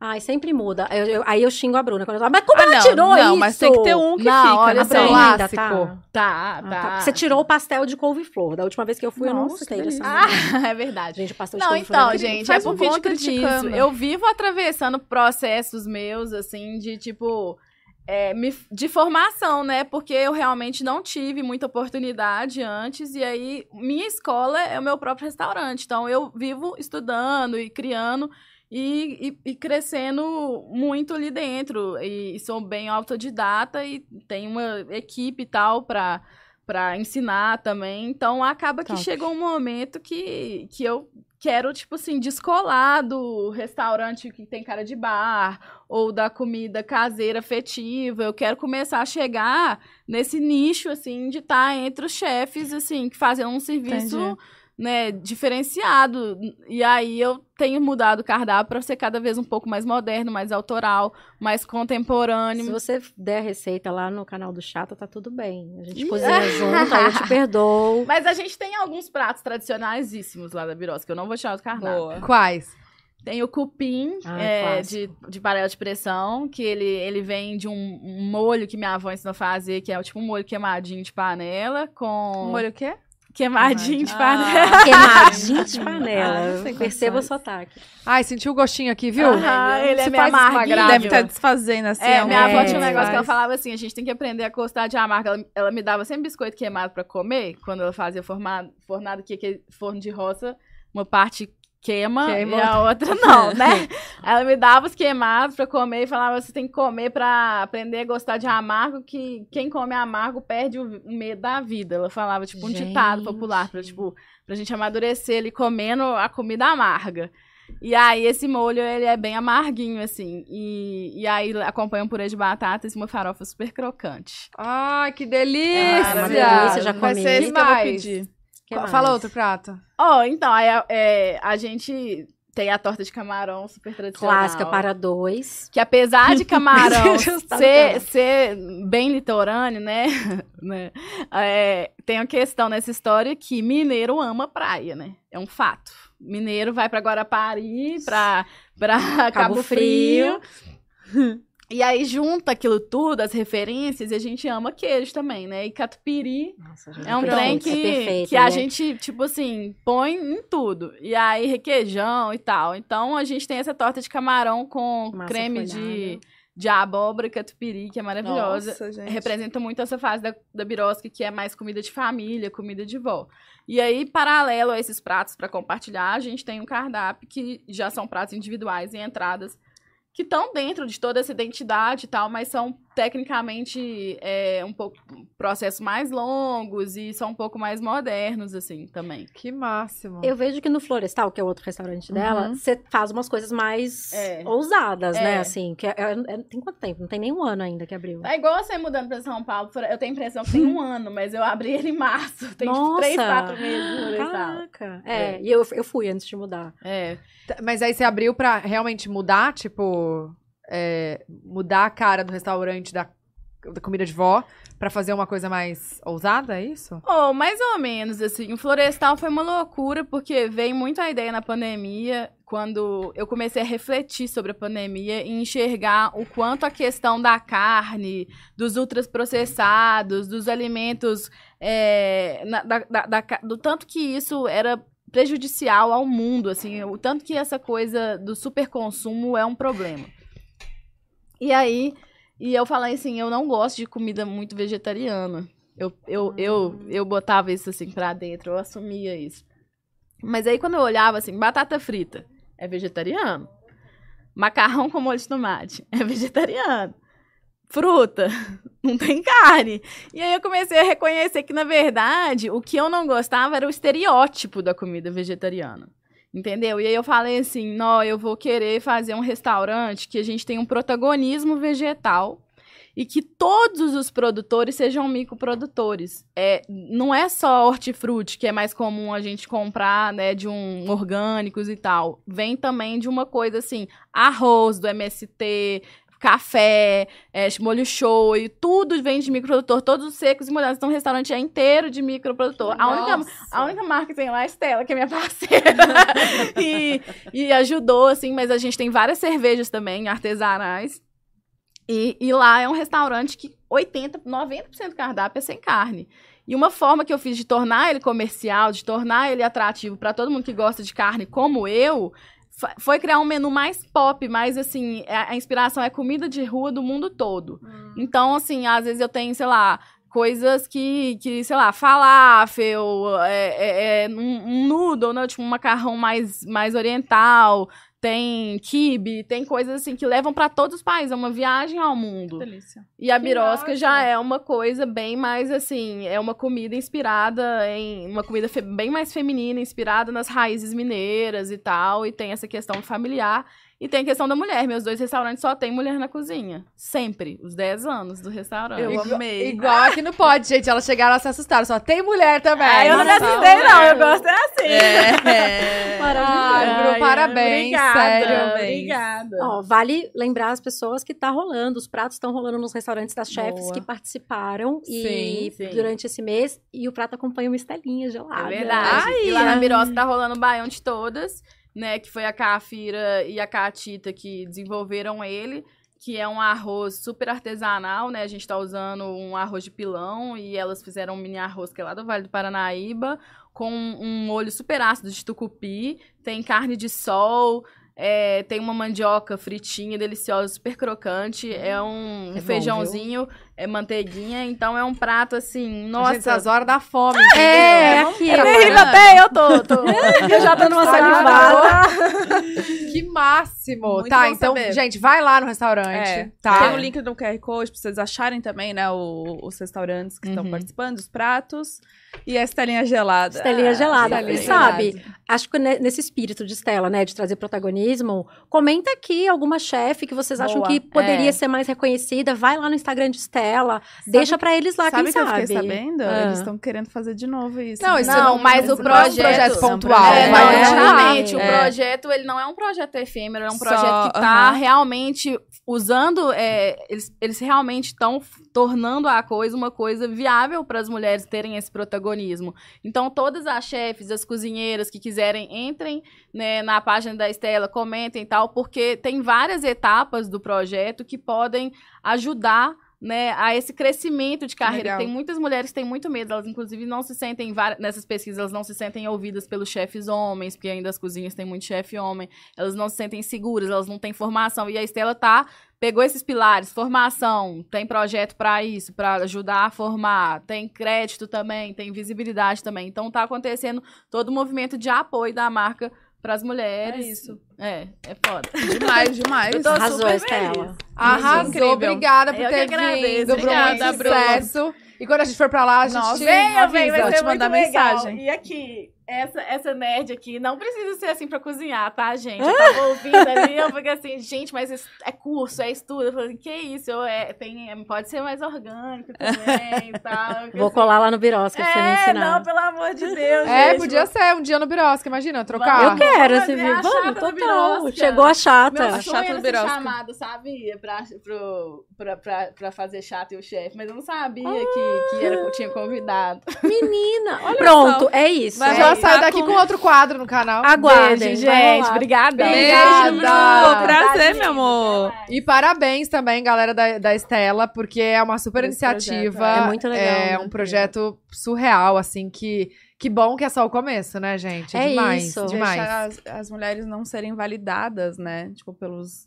Ai, sempre muda. Eu- eu- aí eu xingo a Bruna quando eu falo, mas como Ah, ela não, tirou não, isso? mas tem que ter um que Não, fica. olha né? A só. Bruna ainda tá. Tá, Ah, tá. tá. Você tirou o pastel de couve-flor. Da última vez que eu fui, eu não Nossa, gostei dessa. Ah, é verdade. Gente, o pastel de Não, couve-flor. então, é gente, é Faz um por vídeo conta disso. Eu vivo atravessando processos meus, assim, de tipo. É, me- de formação, né? Porque eu realmente não tive muita oportunidade antes, e aí minha escola é o meu próprio restaurante. Então eu vivo estudando e criando e, e- e crescendo muito ali dentro. E, sou bem autodidata e tenho uma equipe e tal pra, pra ensinar também. Então acaba que Top. chegou um momento que, que eu quero, tipo assim, descolar do restaurante que tem cara de bar ou da comida caseira afetiva. Eu quero começar a chegar nesse nicho, assim, de estar entre os chefes, assim, que fazem um serviço, Entendi. né, diferenciado. E aí eu tenho mudado o cardápio para ser cada vez um pouco mais moderno, mais autoral, mais contemporâneo. Se você der a receita lá no canal do Chata, tá tudo bem. A gente cozinha junto, aí eu te perdoo. Mas a gente tem alguns pratos tradicionaisíssimos lá da Birosca, que eu não vou tirar do cardápio. Boa. Quais? Tem o cupim Ah, é, clássico. de, de panela de pressão, que ele, ele vem de um, um molho que minha avó ensinou a fazer, que é tipo um molho queimadinho de panela, com... Molho o quê? Queimadinho de Ah. panela. Queimadinho de Ah, panela. tem Perceba o sotaque. Ai, sentiu o gostinho aqui, viu? Aham, ele é meio amarguinho. Deve estar desfazendo assim. É, minha avó É, tinha um negócio que ela falava assim, a gente tem que aprender a gostar de amargo. Ela, ela me dava sempre biscoito queimado pra comer, quando ela fazia formado, fornado, que é aquele forno de roça, uma parte queima Queima. e a outra não, né? ela me dava os queimados pra comer e falava, você tem que comer pra aprender a gostar de amargo, que quem come amargo perde o medo da vida. Ela falava, tipo, um ditado Gente. popular, pra, tipo, pra gente amadurecer ali comendo a comida amarga. E aí, esse molho, ele é bem amarguinho, assim. E, e aí, acompanha um purê de batatas e uma farofa super crocante. Ai, que É delícia! uma delícia, já Vai comi. ser esse que eu vou pedir. Que mais? Fala outro prato. Ó, então, aí, é, a gente tem a torta de camarão super tradicional. Clássica para dois. Que apesar de camarão ser, ser bem litorâneo, né? né? É, tem uma questão nessa história que mineiro ama praia, né? É um fato. Mineiro vai pra Guarapari, pra, pra Cabo, Cabo Frio. E aí junta aquilo tudo, as referências, e a gente ama queijo também, né? E catupiry Nossa, é um pronto, trem é que, perfeito, que a né? gente, tipo assim, põe em tudo. E aí, requeijão e tal. Então, a gente tem essa torta de camarão com Massa creme de, folhada. de abóbora e catupiry, que é maravilhosa. Nossa, gente. Representa muito essa fase da, da birosca, que é mais comida de família, comida de vó. E aí, paralelo a esses pratos para compartilhar, a gente tem um cardápio que já são pratos individuais e entradas que estão dentro de toda essa identidade e tal, mas são tecnicamente é, um pouco processos mais longos e são um pouco mais modernos, assim, também. Que máximo. Eu vejo que no Florestal, que é o outro restaurante dela, Uhum. você faz umas coisas mais É. ousadas, né? É. Assim, que é- é- tem quanto tempo? Não tem nem um ano ainda que abriu. É igual você mudando pra São Paulo, eu tenho a impressão que tem um ano, mas eu abri ele em março. Tem tipo, Nossa! três, quatro meses no Florestal. Caraca. É, É. e eu, eu fui antes de mudar. É. Mas aí você abriu pra realmente mudar, tipo, é, mudar a cara do restaurante da, da comida de vó pra fazer uma coisa mais ousada, é isso? Oh, mais ou menos, assim. O Florestal foi uma loucura, porque veio muito a ideia na pandemia, quando eu comecei a refletir sobre a pandemia e enxergar o quanto a questão da carne, dos ultraprocessados, dos alimentos, é, na- da- da- da do tanto que isso era prejudicial ao mundo, assim, o tanto que essa coisa do superconsumo é um problema. E aí, E eu falei assim, eu não gosto de comida muito vegetariana. Eu, eu, eu, eu botava isso assim pra dentro, eu assumia isso. Mas aí quando eu olhava assim, batata frita é vegetariano. Macarrão com molho de tomate é vegetariano. Fruta, não tem carne. E aí eu comecei a reconhecer que, na verdade, o que eu não gostava era o estereótipo da comida vegetariana. Entendeu? E aí eu falei assim, não, eu vou querer fazer um restaurante que a gente tem um protagonismo vegetal e que todos os produtores sejam microprodutores. É, não é só hortifruti, que é mais comum a gente comprar, né, de um orgânicos e tal. Vem também de uma coisa assim, arroz do MST, café, é, molho show, e tudo vem de microprodutor, todos os secos e molhados. Então, o restaurante é inteiro de microprodutor. A única, a única marca que tem lá é a Estela, que é minha parceira. e, e ajudou, assim, mas a gente tem várias cervejas também, artesanais. E, e lá é um restaurante que 80%, 90% do cardápio é sem carne. E uma forma que eu fiz de tornar ele comercial, de tornar ele atrativo para todo mundo que gosta de carne como eu, foi criar um menu mais pop, mais assim, a, inspiração é comida de rua do mundo todo. Hum. Então, assim, às vezes eu tenho, sei lá, coisas que, que sei lá, falafel, é, é, é um, um noodle, né? Tipo um macarrão mais, mais oriental, tem kibe, tem coisas assim que levam para todos os países, é uma viagem ao mundo. Delícia. E a birosca já é uma coisa bem mais assim, é uma comida inspirada em uma comida bem mais feminina, inspirada nas raízes mineiras e tal, e tem essa questão familiar. E tem a questão da mulher. Meus dois restaurantes só tem mulher na cozinha. Sempre. Os 10 anos do restaurante. Eu Igual, amei. Igual aqui no Pode, gente. Elas chegaram a se assustar. Só tem mulher também. Ah, eu não me assustei, não. Eu gosto é assim. É. Maravilhoso. Bru, parabéns. Obrigada. Sério. Obrigada. Ó, vale lembrar as pessoas que tá rolando. Os pratos estão rolando nos restaurantes das chefes que participaram. Sim, e sim. durante esse mês. E o prato acompanha uma estelinha gelada. É verdade. Ai, e lá na Birosa tá rolando o baião de todas né? Que foi a Cafira e a Catita que desenvolveram ele, que é um arroz super artesanal, né? A gente tá usando um arroz de pilão e elas fizeram um mini arroz que é lá do Vale do Paranaíba, com um molho super ácido de tucupi, tem carne de sol, é, tem uma mandioca fritinha, deliciosa, super crocante. É um é feijãozinho, é manteiguinha. Então é um prato assim, nossa. Gente, essas horas da fome. É, é aqui. É terrível até eu tô. tô eu já tô numa salivada. que máximo. Muito tá, então, saber. gente, vai lá no restaurante. É. Tá. Tem o link no QR Code pra vocês acharem também, né, o, os restaurantes que uhum. estão participando, os pratos. E a Estelinha gelada. Estelinha ah, gelada. Estelinha e sabe, gelada. acho que nesse espírito de Estela, né, de trazer protagonismo, comenta aqui alguma chefe que vocês Boa. acham que poderia é. ser mais reconhecida. Vai lá no Instagram de Estela, sabe, deixa para eles lá, sabe quem sabe. Sabe que eu fiquei sabendo? Ah. Eles estão querendo fazer de novo isso. Não, isso não, não mas o projeto... Não é um projeto pontual. É, não, é, exatamente. O projeto, ele não é um projeto efêmero, é um projeto Só, que tá uh -huh. realmente usando... É, eles, eles realmente estão tornando a coisa uma coisa viável para as mulheres terem esse protagonismo. Então, todas as chefes, as cozinheiras que quiserem, entrem né, na página da Estela, comentem e tal, porque tem várias etapas do projeto que podem ajudar né, a esse crescimento de carreira. Legal. Tem muitas mulheres que têm muito medo, elas inclusive não se sentem, nessas pesquisas, elas não se sentem ouvidas pelos chefes homens, porque ainda as cozinhas têm muito chefe homem, elas não se sentem seguras, elas não têm formação, e a Estela tá, pegou esses pilares, formação, tem projeto para isso, para ajudar a formar, tem crédito também, tem visibilidade também, então tá acontecendo todo o movimento de apoio da marca para as mulheres. É isso. É, é foda. Demais, demais. Eu tô Arrasou, Estela. Arrasou, obrigada por Eu ter vindo. Obrigada, Bruno. Sucesso. E quando a gente for pra lá, a gente Nossa, venha, venha, vai ser muito legal. Mensagem. E aqui, essa, essa nerd aqui não precisa ser assim pra cozinhar, tá, gente? Eu tava ouvindo ali, eu fiquei assim, gente, mas é curso, é estudo. Eu falei, assim, que isso? Eu, é, tem, é, pode ser mais orgânico também e tal. Vou assim, colar lá no Birosca pra é, você me ensinar. não, pelo amor de Deus, É, gente, podia ser um dia no Birosca, imagina, trocar. Eu quero, você viu? Vamos, total. Chegou a chata. Meu a chata do Birosca. chamado, sabe? Pra, pro, pra, pra, pra fazer chata e o chefe, mas eu não sabia ah. que, que era, tinha convidado. Menina, olha Pronto, só. é isso. Mas é saio daqui com outro quadro no canal. Aguardem, gente. Obrigada. Beijo, Bruno. Prazer, meu amor. E parabéns também, galera da, da Estela, porque é uma super Esse iniciativa. Projeto, é. é muito legal. É um projeto surreal, assim, que... Que bom que é só o começo, né, gente? É demais, isso. demais. Deixar as, as mulheres não serem validadas, né? Tipo, pelos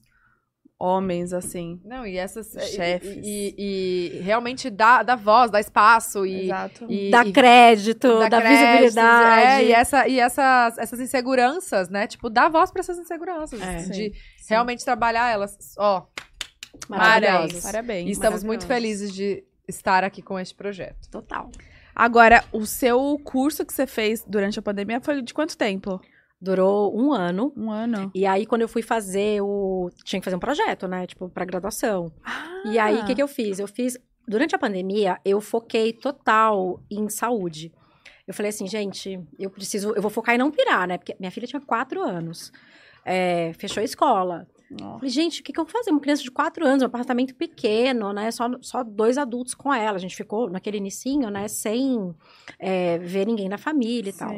homens, assim. Não, e essas. e- Chefes. E, e- e realmente dá, dá voz, dá espaço e. Exato. e Dá crédito, dá dá, créditos, visibilidade. É, e essa, e essas, essas inseguranças, né? Tipo, dá voz pra essas inseguranças. É. de realmente trabalhar elas. Ó, Maravilhosos. Parabéns. e estamos muito felizes de estar aqui com este projeto. Total. Agora, o seu curso que você fez durante a pandemia foi de quanto tempo? Durou um ano. Um ano. E aí, quando eu fui fazer o. Tinha que fazer um projeto, né? Tipo, pra graduação. E aí, o que, que eu fiz? Eu fiz. Durante a pandemia, eu foquei total em saúde. Eu falei assim, gente, eu preciso. Eu vou focar em não pirar, né? Porque minha filha tinha quatro anos. É, fechou a escola. Nossa. Falei, gente, o que, que eu vou fazer? Uma criança de quatro anos, um apartamento pequeno, né? Só, só dois adultos com ela. A gente ficou naquele inicinho, né? Sem é, ver ninguém da família e tal.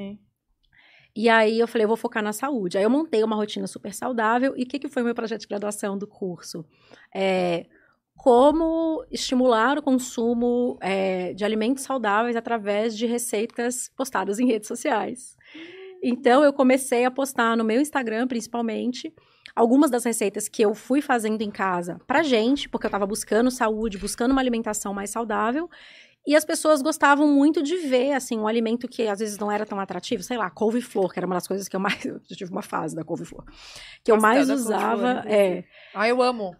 E aí eu falei, eu vou focar na saúde. Aí eu montei uma rotina super saudável. E o que, que foi meu projeto de graduação do curso? É, como estimular o consumo é, de alimentos saudáveis através de receitas postadas em redes sociais. Então eu comecei a postar no meu Instagram, principalmente, algumas das receitas que eu fui fazendo em casa pra gente, porque eu tava buscando saúde, buscando uma alimentação mais saudável. E as pessoas gostavam muito de ver, assim, um alimento que às vezes não era tão atrativo, sei lá, couve-flor, que era uma das coisas que eu mais. Eu tive uma fase da couve-flor. Que eu mais usava. É. Ah, eu amo.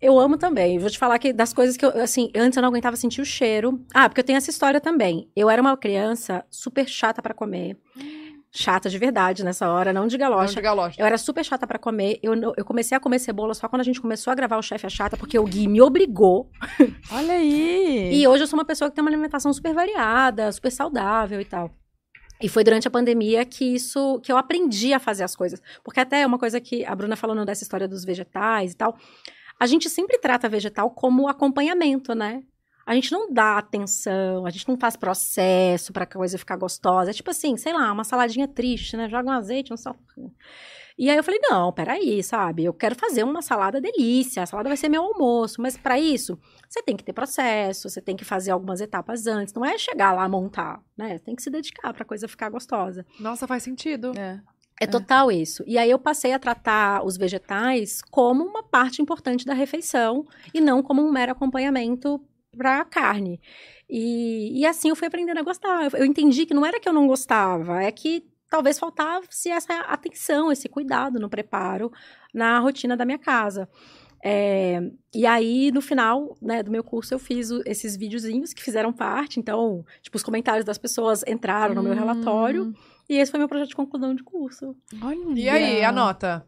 Eu amo também. Vou te falar que das coisas que eu, assim, antes eu não aguentava sentir o cheiro. Ah, porque eu tenho essa história também. Eu era uma criança super chata pra comer. Chata de verdade nessa hora, não de Não galocha. de galocha. Eu era super chata pra comer. Eu, não- eu comecei a comer cebola só quando a gente começou a gravar o Chefe é Chata, porque o Gui me obrigou. Olha aí. E hoje eu sou uma pessoa que tem uma alimentação super variada, super saudável e tal. E foi durante a pandemia que isso que eu aprendi a fazer as coisas. Porque até uma coisa que a Bruna falando dessa história dos vegetais e tal, a gente sempre trata vegetal como acompanhamento, né? A gente não dá atenção, a gente não faz processo pra coisa ficar gostosa. É tipo assim, sei lá, uma saladinha triste, né? Joga um azeite, um sal. E aí eu falei, não, peraí, sabe? Eu quero fazer uma salada delícia, a salada vai ser meu almoço. Mas pra isso, você tem que ter processo, você tem que fazer algumas etapas antes. Não é chegar lá montar, né? Tem que se dedicar pra coisa ficar gostosa. Nossa, faz sentido. É. É total isso. E aí eu passei a tratar os vegetais como uma parte importante da refeição e não como um mero acompanhamento para carne. E, e assim eu fui aprendendo a gostar. Eu, eu entendi que não era que eu não gostava, é que talvez faltasse essa atenção, esse cuidado no preparo, na rotina da minha casa. É, e aí, no final né, do meu curso, eu fiz o- esses videozinhos que fizeram parte. Então, tipo, os comentários das pessoas entraram no meu relatório. E esse foi meu projeto de conclusão de curso. Olha. E aí, a nota?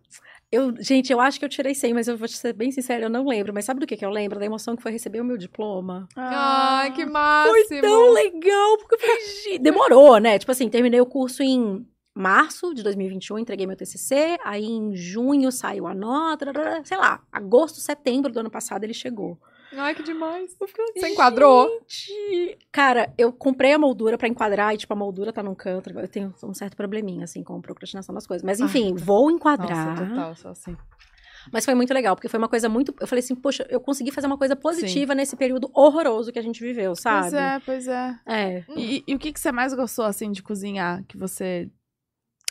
Eu, gente, eu acho que eu tirei 100, mas eu vou ser bem sincera, eu não lembro. Mas sabe do que, que eu lembro? Da emoção que foi receber o meu diploma. Ai, que máximo. Tão legal, porque "Gente", demorou, né? Tipo assim, terminei o curso em março de 2021, entreguei meu TCC, aí em junho saiu a nota, sei lá, agosto, setembro do ano passado ele chegou. Ai, que demais. Você enquadrou? Gente, Cara, eu comprei a moldura pra enquadrar e, tipo, a moldura tá num canto. Eu tenho um certo probleminha, assim, com procrastinação das coisas. Mas, enfim, vou enquadrar. Nossa, total, só assim. Mas foi muito legal, porque foi uma coisa muito. Eu falei assim, poxa, eu consegui fazer uma coisa positiva nesse período horroroso que a gente viveu, sabe? Pois é, pois é. É. E, e o que, que você mais gostou, assim, de cozinhar, que você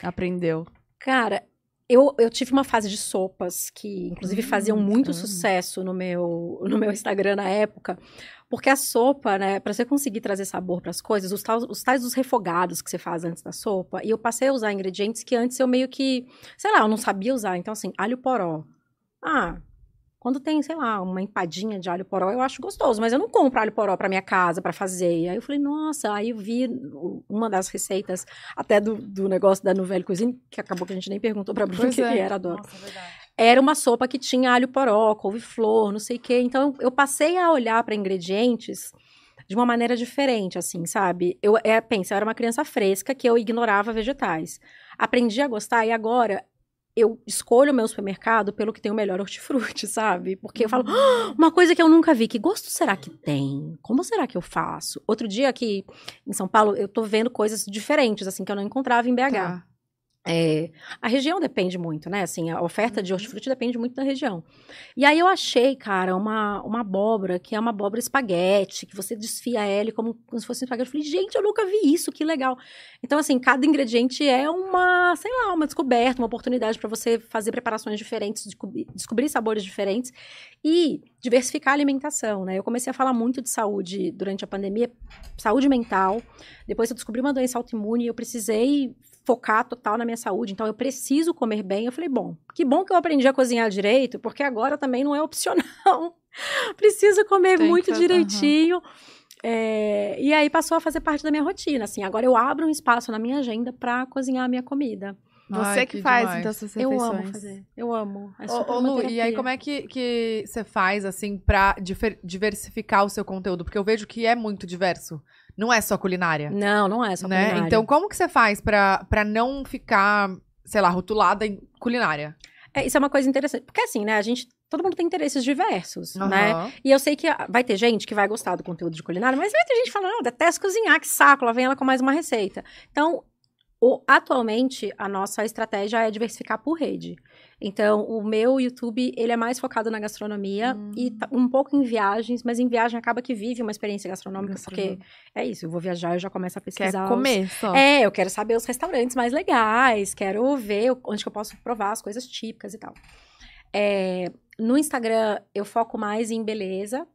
aprendeu? Cara, eu, eu tive uma fase de sopas que, inclusive, Hum, faziam muito amo. sucesso no meu, no meu Instagram na época. Porque a sopa, né, pra você conseguir trazer sabor pras coisas, os tais, os tais dos refogados que você faz antes da sopa, e eu passei a usar ingredientes que antes eu meio que, sei lá, eu não sabia usar. Então, assim, alho poró. Ah, quando tem, sei lá, uma empadinha de alho poró, eu acho gostoso, mas eu não compro alho poró pra minha casa pra fazer. E aí eu falei, nossa, aí eu vi uma das receitas, até do, do negócio da Nouvelle Cuisine, que acabou que a gente nem perguntou pra Bruna o que, é. que era, adoro. Nossa, verdade. Era uma sopa que tinha alho poró, couve-flor, não sei o quê. Então eu passei a olhar para ingredientes de uma maneira diferente, assim, sabe? Eu é, pensa, eu era uma criança fresca que eu ignorava vegetais. Aprendi a gostar e agora eu escolho o meu supermercado pelo que tem o melhor hortifruti, sabe? Porque eu falo, "Ah, uma coisa que eu nunca vi, que gosto será que tem? Como será que eu faço? Outro dia aqui em São Paulo, eu tô vendo coisas diferentes, assim, que eu não encontrava em BH. Tá. É, a região depende muito, né? Assim, a oferta de hortifruti depende muito da região. E aí eu achei, cara, uma, uma abóbora que é uma abóbora espaguete, que você desfia ela como, como se fosse um espaguete. Eu falei, gente, eu nunca vi isso, que legal. Então, assim, cada ingrediente é uma, sei lá, uma descoberta, uma oportunidade para você fazer preparações diferentes, descobrir, descobrir sabores diferentes e diversificar a alimentação, né? Eu comecei a falar muito de saúde durante a pandemia, saúde mental. Depois eu descobri uma doença autoimune e eu precisei focar total na minha saúde, então eu preciso comer bem. Eu falei, bom, que bom que eu aprendi a cozinhar direito, porque agora também não é opcional. preciso comer Tem muito que... direitinho. Uhum. É, e aí passou a fazer parte da minha rotina, assim. Agora eu abro um espaço na minha agenda para cozinhar a minha comida. Você Ai, que, que, faz, demais. então, suas refeições. Eu amo fazer. Eu amo. É ô, ô Lu, e aí como é que, que você faz, assim, pra diversificar o seu conteúdo? Porque eu vejo que é muito diverso. Não é só culinária. Não, não é só né? culinária. Então, como que você faz pra, pra não ficar, sei lá, rotulada em culinária? É, isso é uma coisa interessante. Porque assim, né, a gente todo mundo tem interesses diversos, uhum. né? E eu sei que vai ter gente que vai gostar do conteúdo de culinária, mas vai ter gente falando, não, detesto cozinhar, que saco, lá vem ela com mais uma receita. Então, o, atualmente, a nossa estratégia é diversificar por rede. Então, o meu YouTube, ele é mais focado na gastronomia hum. e tá um pouco em viagens, mas em viagem acaba que vive uma experiência gastronômica, porque é isso, eu vou viajar, eu já começo a pesquisar. Quer comer os... só. É, eu quero saber os restaurantes mais legais, quero ver onde que eu posso provar as coisas típicas e tal. É, no Instagram, eu foco mais em beleza,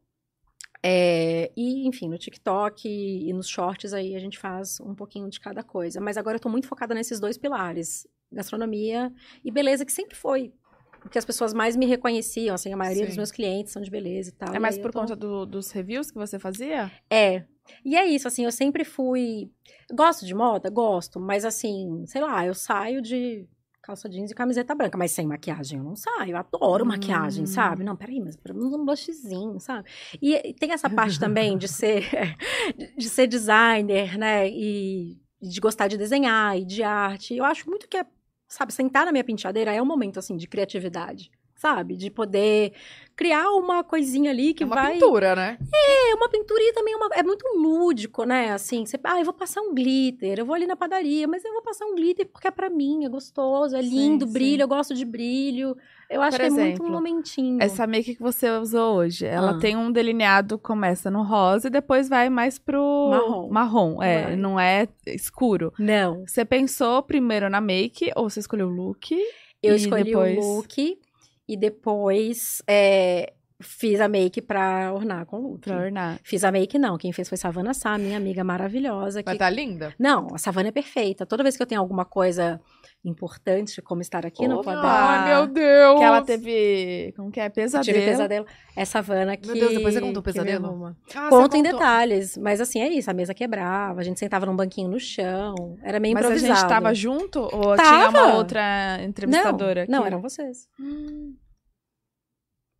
é, e, enfim, no TikTok e, e, nos shorts aí a gente faz um pouquinho de cada coisa. Mas agora eu tô muito focada nesses dois pilares: gastronomia e beleza, que sempre foi. Porque as pessoas mais me reconheciam, assim, a maioria Sim. dos meus clientes são de beleza e tal. É mais por tô... conta do, dos reviews que você fazia? É. E é isso, assim, eu sempre fui. Gosto de moda? Gosto, mas assim, sei lá, eu saio de calça jeans e camiseta branca, mas sem maquiagem eu não saio. Eu adoro hum. maquiagem, sabe? Não, peraí, mas pelo menos um blushzinho, sabe? E tem essa parte também de ser de ser designer, né? E de gostar de desenhar e de arte. Eu acho muito que é, sabe, sentar na minha penteadeira é um momento assim de criatividade sabe? De poder criar uma coisinha ali que é uma vai... pintura, né? É, uma pintura e também uma... é muito lúdico, né? Assim, você, ah, eu vou passar um glitter, eu vou ali na padaria, mas eu vou passar um glitter porque é para mim, é gostoso, é lindo, sim, brilho, sim. eu gosto de brilho. Eu acho Por que exemplo, é muito um momentinho. Essa make que você usou hoje, ela ah. tem um delineado, começa no rosa e depois vai mais pro marrom. Marrom, é, não é escuro. Não. Você pensou primeiro na make ou você escolheu o look? Eu escolhi depois... o look e depois é, fiz a make pra ornar com look. Pra ornar. Fiz a make, não. Quem fez foi Savana Sá, minha amiga maravilhosa. Mas tá linda? Não, a Savana é perfeita. Toda vez que eu tenho alguma coisa importante, como estar aqui oh, no Podar. Ai, meu Deus! Que ela teve, como que é, pesadelo. Tive pesadelo. É Savana que... Meu Deus, depois você contou o pesadelo? Ah, Conto em detalhes, mas assim, é isso, a mesa quebrava, a gente sentava num banquinho no chão, era meio mas improvisado. Mas a gente tava junto ou tava. tinha uma outra entrevistadora não, aqui? Não, eram vocês. Hum.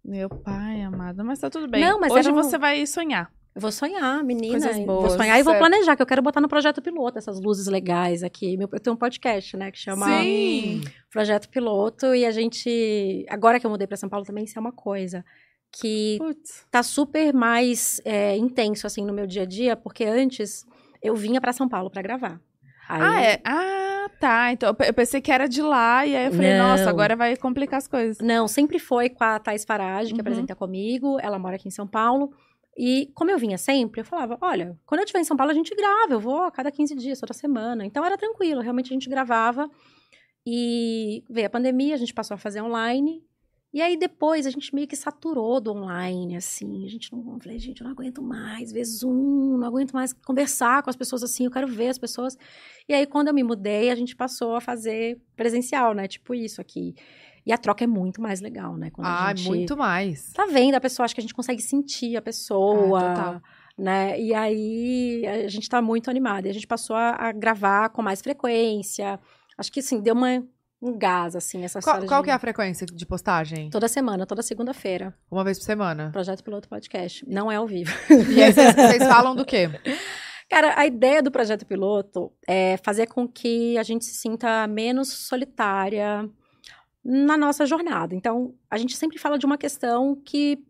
Meu pai amado, mas tá tudo bem. Não, mas Hoje um... você vai sonhar. Eu vou sonhar, menina. Coisas boas, vou sonhar e vou planejar, que eu quero botar no projeto piloto essas luzes legais aqui. Eu tenho um podcast, né, que chama Sim. Projeto Piloto. E a gente. Agora que eu mudei para São Paulo também, isso é uma coisa que Putz. tá super mais é, intenso, assim, no meu dia a dia, porque antes eu vinha para São Paulo para gravar. Aí... Ah, é? Ah, tá. Então eu pensei que era de lá, e aí eu falei, Não. nossa, agora vai complicar as coisas. Não, sempre foi com a Thais Farage, que uhum. apresenta comigo. Ela mora aqui em São Paulo. E como eu vinha sempre, eu falava: olha, quando eu estiver em São Paulo, a gente grava, eu vou a cada 15 dias, toda semana. Então era tranquilo, realmente a gente gravava. E veio a pandemia, a gente passou a fazer online. E aí depois a gente meio que saturou do online, assim. A gente não. Eu falei, gente, eu não aguento mais ver Zoom, não aguento mais conversar com as pessoas assim, eu quero ver as pessoas. E aí, quando eu me mudei, a gente passou a fazer presencial, né? Tipo isso aqui. E a troca é muito mais legal, né? Quando ah, muito mais. Tá vendo a pessoa, acho que a gente consegue sentir a pessoa. Ah, né? E aí a gente tá muito animada. E a gente passou a, a, gravar com mais frequência. Acho que assim, deu uma, um gás, assim, essa Qual, qual de... que é a frequência de postagem? Toda semana, toda segunda-feira. Uma vez por semana? Projeto Piloto Podcast. Não é ao vivo. E aí vocês, vocês falam do quê? Cara, a ideia do projeto piloto é fazer com que a gente se sinta menos solitária, na nossa jornada. Então, a gente sempre fala de uma questão que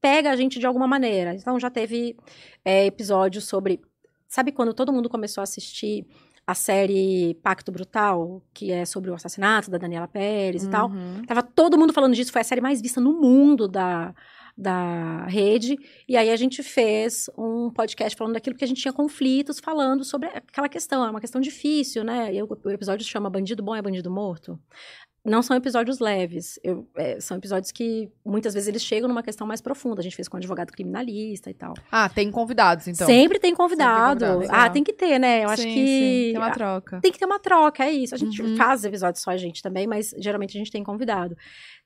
pega a gente de alguma maneira. Então, já teve é, episódios sobre. Sabe quando todo mundo começou a assistir a série Pacto Brutal, que é sobre o assassinato da Daniela Pérez e tal. Uhum. Tava todo mundo falando disso, foi a série mais vista no mundo da, da rede. E aí a gente fez um podcast falando daquilo que a gente tinha conflitos, falando sobre aquela questão. É uma questão difícil, né? E o, o episódio se chama Bandido Bom é Bandido Morto. Não são episódios leves, eu- é, são episódios que muitas vezes eles chegam numa questão mais profunda. A gente fez com um advogado criminalista e tal. Ah, tem convidados, então. Sempre tem convidado. convidado, ah, legal. tem que ter, né? Eu acho Sim, que sim, tem uma troca. tem que ter uma troca, é isso. A gente Uhum. faz episódios só a gente também, mas geralmente a gente tem convidado.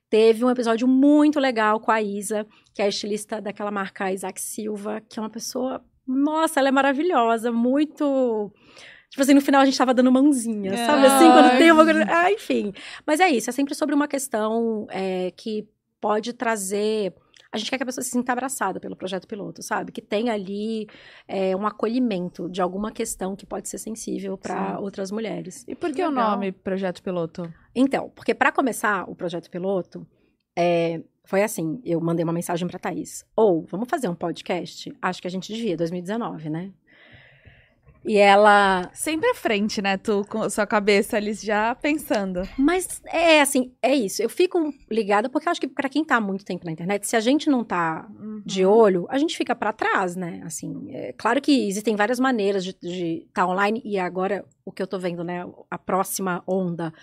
Teve um episódio muito legal com a Isa, que é a estilista daquela marca Isaac Silva, que é uma pessoa. Nossa, ela é maravilhosa, muito. Tipo assim, no final a gente tava dando mãozinha, sabe? Assim, quando tem uma coisa. Ah, enfim. Mas é isso, é sempre sobre uma questão é, que pode trazer. A gente quer que a pessoa se sinta abraçada pelo projeto piloto, sabe? Que tenha ali é, um acolhimento de alguma questão que pode ser sensível para outras mulheres. E por que o Legal. nome Projeto Piloto? Então, porque para começar o projeto piloto, é, foi assim, eu mandei uma mensagem para Thaís. Ou, vamos fazer um podcast? Acho que a gente devia, 2019, né? E ela, Sempre à frente, né? Tu com a sua cabeça ali já pensando. mas é assim, é isso. Eu fico ligada porque eu acho que para quem tá há muito tempo na internet, se a gente não tá de Uhum. olho, a gente fica para trás, né? Assim, é claro que existem várias maneiras de estar online e agora o que eu tô vendo, né, a próxima onda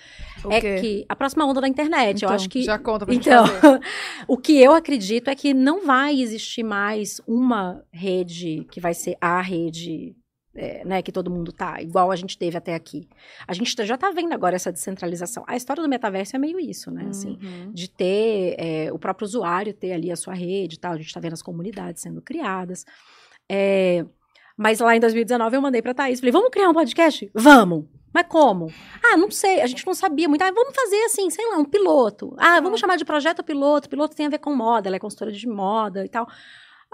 O é quê? que a próxima onda da internet, Então, eu acho que Já conta pra Então, o que eu acredito é que não vai existir mais uma rede que vai ser a rede, é, né, que todo mundo tá, igual a gente teve até aqui. A gente tá- já tá vendo agora essa descentralização. A história do metaverso é meio isso, né, assim, Uhum. de ter é, o próprio usuário ter ali a sua rede e tal. A gente tá vendo as comunidades sendo criadas. É, mas lá em 2019 eu mandei pra Thaís, falei, vamos criar um podcast? Vamos! Mas como? Ah, não sei, a gente não sabia muito. Ah, vamos fazer assim, sei lá, um piloto. Ah, vamos chamar de projeto piloto. Piloto tem a ver com moda, ela é consultora de moda e tal.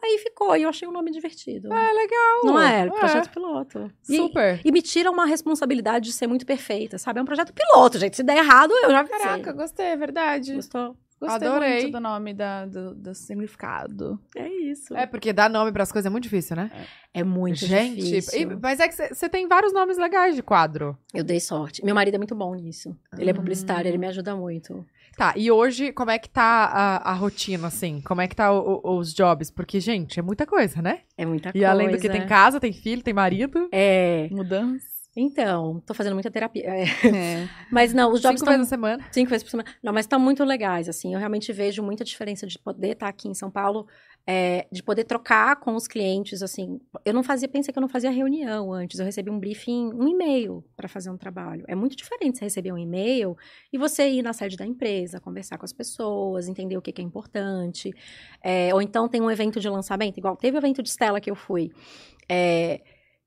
Aí ficou, e eu achei o nome divertido. É legal. não é? É. Projeto piloto. E- Super. E me tira uma responsabilidade de ser muito perfeita, sabe? É um projeto piloto, gente. Se der errado, eu já Caraca, gostei, é verdade. Gostou? Gostei Adorei. muito do nome, da, do, do significado. É isso. É, porque dar nome pras coisas é muito difícil, né? É muito Gente, difícil. e- mas é que você tem vários nomes legais de quadro. Eu dei sorte. Meu marido é muito bom nisso. Ele é Hum. publicitário, ele me ajuda muito. Tá, e hoje, como é que tá a, a rotina, assim? Como é que tá o- o- os jobs? Porque, gente, é muita coisa, né? É muita E coisa. além do que tem casa, tem filho, tem marido. É. Mudança. Então, tô fazendo muita terapia. É. É. Mas não, os jobs Cinco estão vezes na semana. cinco vezes por semana. Não, mas estão muito legais, assim. Eu realmente vejo muita diferença de poder estar aqui em São Paulo, é, de poder trocar com os clientes, assim. Eu não fazia, pensa que eu não fazia reunião antes. Eu recebi um briefing, um e-mail para fazer um trabalho. É muito diferente você receber um e-mail e você ir na sede da empresa, conversar com as pessoas, entender o que, que é importante. É, ou então tem um evento de lançamento, igual teve o evento de Stella que eu fui. É,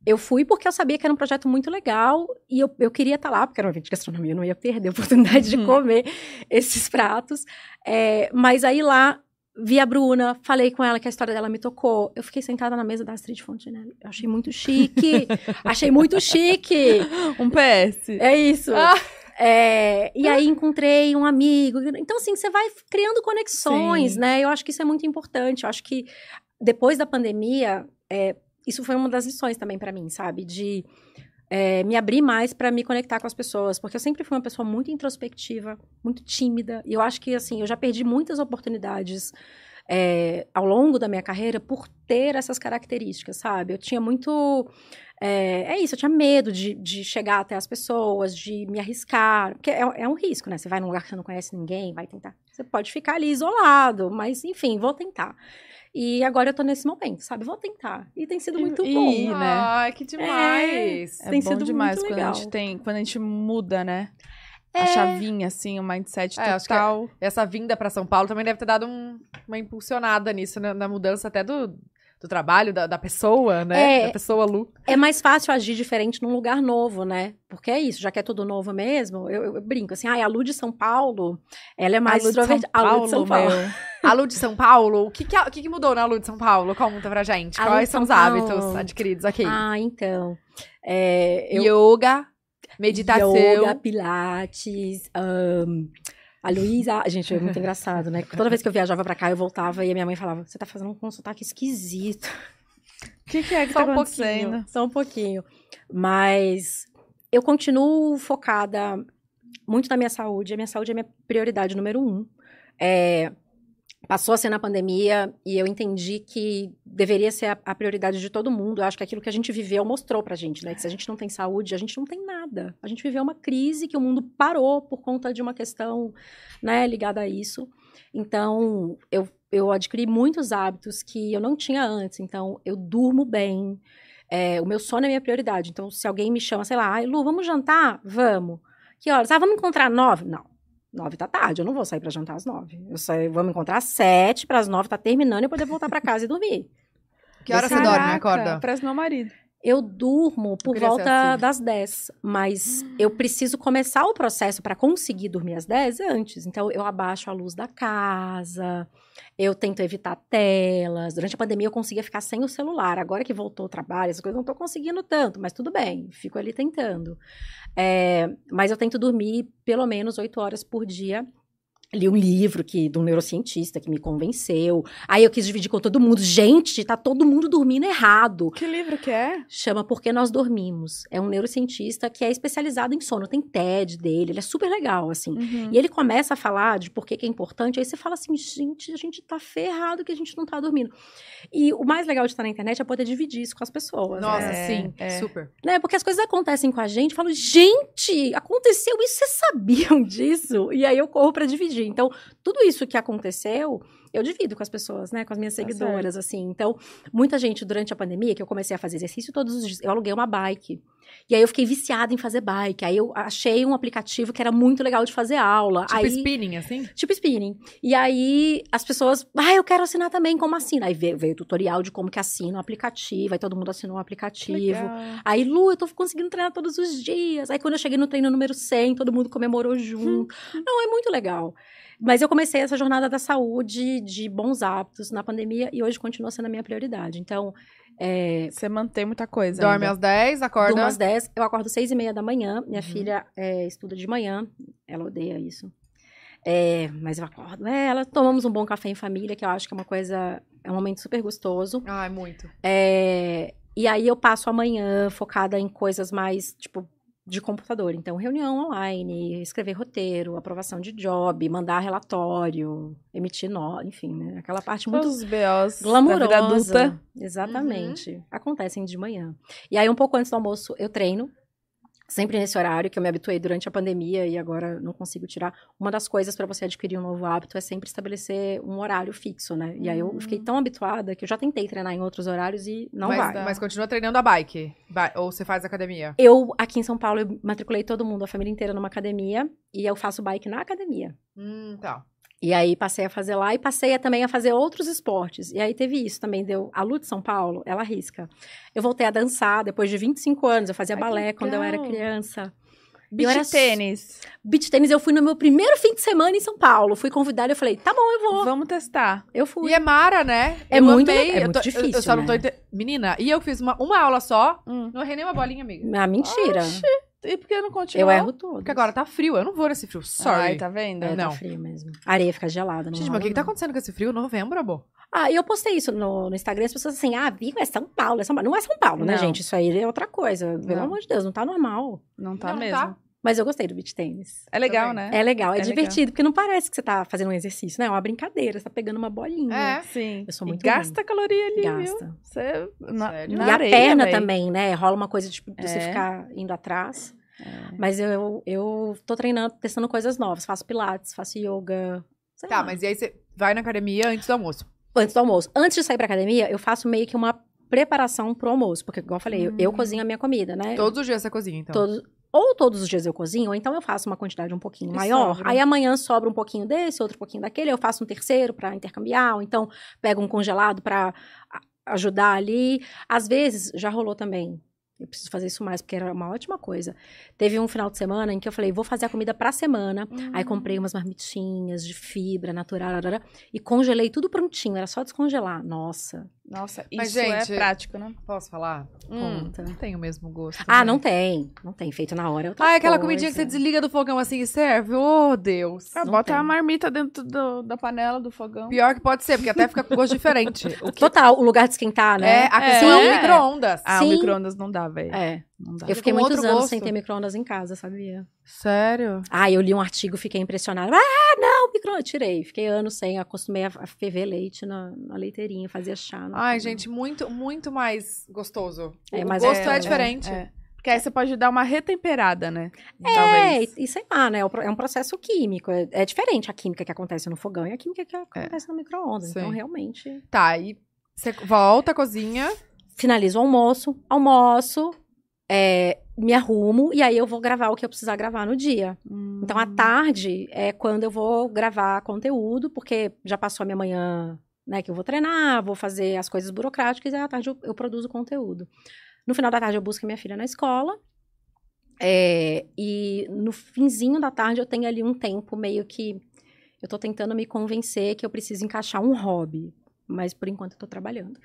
eu fui porque eu sabia que era um projeto muito legal e eu, eu queria estar lá, porque era um evento de gastronomia, eu não ia perder a oportunidade de Uhum. comer esses pratos. É, mas aí lá, vi a Bruna, falei com ela que a história dela me tocou. Eu fiquei sentada na mesa da Astrid Fontenelle. Eu achei muito chique. achei muito chique. Um PS. É isso. Ah. É, e aí encontrei um amigo. Então, assim, você vai criando conexões, Sim. né? Eu acho que isso é muito importante. Eu acho que depois da pandemia, é, isso foi uma das lições também pra mim, sabe? De é, me abrir mais pra me conectar com as pessoas. Porque eu sempre fui uma pessoa muito introspectiva, muito tímida. E eu acho que, assim, eu já perdi muitas oportunidades é, ao longo da minha carreira por ter essas características, sabe? Eu tinha muito. É, é isso, eu tinha medo de, de chegar até as pessoas, de me arriscar. Porque é, é um risco, né? Você vai num lugar que você não conhece ninguém, vai tentar. Você pode ficar ali isolado, mas enfim, vou tentar. E agora eu tô nesse momento, sabe? Vou tentar. E tem sido muito E- bom. e- né? Ai, que demais. É Tem bom sido demais muito quando a legal. gente tem, quando a gente muda, né? A É. chavinha, assim, o mindset É, acho que é- total. Essa vinda pra São Paulo também deve ter dado um- uma impulsionada nisso, na, na mudança até do, do trabalho, da, da pessoa, né? É. Da pessoa Lu. É mais fácil agir diferente num lugar novo, né? Porque é isso, já que é tudo novo mesmo, eu, eu- eu brinco assim, ah, a Lu de São Paulo, ela é mais extrovertida. A Lu de São Paulo. A Lu de São Paulo, o que que, o que que mudou na Lu de São Paulo? Conta pra gente. A Quais são os Paulo. hábitos adquiridos aqui? Ah, então. É, eu, Yoga, meditação. Yoga, pilates, ahn, a Luísa... Gente, é muito engraçado, né? Toda vez que eu viajava pra cá, eu voltava e a minha mãe falava, você tá fazendo um sotaque esquisito. O que, que é que Só tá um acontecendo? Só um pouquinho. Mas eu continuo focada muito na minha saúde. A minha saúde é a minha prioridade número um. É, passou a ser na pandemia e eu entendi que deveria ser a, a, prioridade de todo mundo. Eu acho que aquilo que a gente viveu mostrou pra gente, né? Que se a gente não tem saúde, a gente não tem nada. A gente viveu uma crise que o mundo parou por conta de uma questão, né, ligada a isso. Então, eu, eu adquiri muitos hábitos que eu não tinha antes. Então, eu durmo bem. É, o meu sono é minha prioridade. Então, se alguém me chama, sei lá, Lu, vamos jantar? Vamos. Que horas? Ah, vamos encontrar nove? Não. Nove tá tarde, eu não vou sair para jantar às nove. Eu saio, vamos encontrar às sete, para as nove tá terminando e poder voltar para casa e dormir. Que hora você dorme, acorda? Parece meu marido. Eu durmo por volta assim. das 10, mas hum. eu preciso começar o processo para conseguir dormir às 10 antes. Então eu abaixo a luz da casa, eu tento evitar telas. Durante a pandemia eu conseguia ficar sem o celular. Agora que voltou o trabalho, as coisas não estou conseguindo tanto, mas tudo bem, fico ali tentando. É, mas eu tento dormir pelo menos 8 horas por dia li um livro que de um neurocientista que me convenceu. Aí eu quis dividir com todo mundo. Gente, tá todo mundo dormindo errado. Que livro que é? Chama Porque Nós Dormimos. É um neurocientista que é especializado em sono. Tem TED dele, ele é super legal, assim. Uhum. E ele começa a falar de por que, que é importante. Aí você fala assim, gente, a gente tá ferrado que a gente não tá dormindo. E o mais legal de estar na internet é poder dividir isso com as pessoas. Nossa, é, sim, é. super. Né? Porque as coisas acontecem com a gente. Eu falo, gente, aconteceu isso, vocês sabiam disso? E aí eu corro para dividir. Então, tudo isso que aconteceu, eu divido com as pessoas, né? Com as minhas tá seguidoras, assim. Então, muita gente, durante a pandemia, que eu comecei a fazer exercício todos os dias, eu aluguei uma bike. E aí eu fiquei viciada em fazer bike. Aí eu achei um aplicativo que era muito legal de fazer aula. Tipo aí, spinning, assim? Tipo spinning. E aí as pessoas, ah, eu quero assinar também, como assina? Aí veio, veio o tutorial de como que assina o aplicativo, aí todo mundo assinou o aplicativo. Aí, Lu, eu tô conseguindo treinar todos os dias. Aí quando eu cheguei no treino número 100, todo mundo comemorou junto. Hum. Não, é muito legal. Mas eu comecei essa jornada da saúde, de bons hábitos na pandemia e hoje continua sendo a minha prioridade. Então, é, Você mantém muita coisa. Dorme ainda. às 10, acorda. Dorme às 10, eu acordo às 6 e meia da manhã. Minha uhum. filha é, estuda de manhã, ela odeia isso. É, mas eu acordo ela, tomamos um bom café em família, que eu acho que é uma coisa, é um momento super gostoso. Ah, é muito. É, e aí eu passo a manhã focada em coisas mais, tipo, de computador. Então, reunião online, escrever roteiro, aprovação de job, mandar relatório, emitir nota, enfim, né? Aquela parte muito os BOs glamurosa. Da vida adulta. Exatamente. Uhum. Acontecem de manhã. E aí, um pouco antes do almoço, eu treino sempre nesse horário que eu me habituei durante a pandemia e agora não consigo tirar. Uma das coisas para você adquirir um novo hábito é sempre estabelecer um horário fixo, né? E aí eu fiquei hum. tão habituada que eu já tentei treinar em outros horários e não mas, vai. Mas continua treinando a bike? Ou você faz academia? Eu, aqui em São Paulo, eu matriculei todo mundo, a família inteira numa academia e eu faço bike na academia. Hum, tá. E aí passei a fazer lá e passei a, também a fazer outros esportes. E aí teve isso também, deu a Lu de São Paulo, ela risca. Eu voltei a dançar depois de 25 anos, eu fazia Ai, balé quando eu era criança. Beach era... tênis. Beach tênis, eu fui no meu primeiro fim de semana em São Paulo. Fui convidada e eu falei, tá bom, eu vou. Vamos testar. Eu fui. E é Mara, né? É eu muito, amei. é muito tô, difícil, eu, eu, só né? não tô ente... Menina, e eu fiz uma, uma aula só, hum. não errei nem uma bolinha, amiga. Ah, mentira. Oxi. E por que não continuou? Eu erro tudo. Porque agora tá frio, eu não vou nesse frio. Sorry. Ai, tá vendo? É, não. tá frio mesmo. A areia fica gelada. Não Gente, mas o que, que tá acontecendo com esse frio? Novembro, amor. Ah, e eu postei isso no, no Instagram, as pessoas assim, ah, Vigo é São Paulo, é São Paulo. Não é São Paulo, né, não. né, gente? Isso aí é outra coisa. Pelo Não. amor de Deus, não tá normal. Não tá Não, mesmo. tá. Mas eu gostei do beach tênis. É legal, Também. né? É legal, é, É divertido, porque não parece que você tá fazendo um exercício, né? É uma brincadeira, você tá pegando uma bolinha. É. Sim. Eu sou E muito gasta caloria ali, viu? Gasta. Você, na, Sério? na e a areia, perna véi. também, né? Rola uma coisa tipo, de você É. ficar indo atrás. É. Mas eu, eu tô treinando, testando coisas novas. Faço pilates, faço yoga. sei Tá, lá. mas e aí você vai na academia antes do almoço? Antes do almoço. Antes de sair pra academia, eu faço meio que uma preparação pro almoço. Porque, igual eu falei, eu, eu Hum. cozinho a minha comida, né? Todos os dias você cozinha, então. Todos, ou todos os dias eu cozinho, ou então eu faço uma quantidade um pouquinho E maior. sobra. Aí amanhã sobra um pouquinho desse, outro pouquinho daquele, eu faço um terceiro pra intercambiar, ou então pego um congelado pra a- ajudar ali. Às vezes já rolou também. Eu preciso fazer isso mais, porque era uma ótima coisa. Teve um final de semana em que eu falei, vou fazer a comida pra semana. Aí Hum. comprei umas marmitinhas de fibra natural arara, e congelei tudo prontinho, era só descongelar. Nossa. Nossa, isso Mas, é gente, prático, né? Posso falar? Hum. Conta. Não tem o mesmo gosto. Ah, né? não tem. Não tem. Feito na hora. É outra Ah, aquela coisa. comidinha que você desliga do fogão assim e serve? Oh, Deus. Ah, bota tem. a marmita dentro do- da panela do fogão. Pior que pode ser, porque até fica com gosto diferente. O que Total, o lugar de esquentar, é, né? a questão é, É. o micro-ondas. Ah, Sim. o micro-ondas não dá, velho. É. Não dá. Eu fiquei com muitos anos gosto. sem ter micro-ondas em casa, sabia? Sério? Ah, eu li um artigo, fiquei impressionada. Ah, não, micro tirei. Fiquei anos sem, acostumei a, ferver leite na, na leiteirinha, fazia chá. Ai, gente, muito, muito mais gostoso. É, o gosto é, é- diferente. É. Porque aí você pode dar uma retemperada, né? É, Talvez. e, e sei lá, né? é um É um processo químico. É, é diferente a química que acontece no fogão e a química que acontece no micro-ondas. Então, realmente. Tá, aí você volta à cozinha. Finalizo o almoço, almoço, é, me arrumo e aí eu vou gravar o que eu precisar gravar no dia. Hum. Então, à tarde é quando eu vou gravar conteúdo, porque já passou a minha manhã, né, que eu vou treinar, vou fazer as coisas burocráticas, e à tarde eu, eu produzo conteúdo. No final da tarde eu busco minha filha na escola, é, e no finzinho da tarde eu tenho ali um tempo meio que eu tô tentando me convencer que eu preciso encaixar um hobby, mas por enquanto eu tô trabalhando.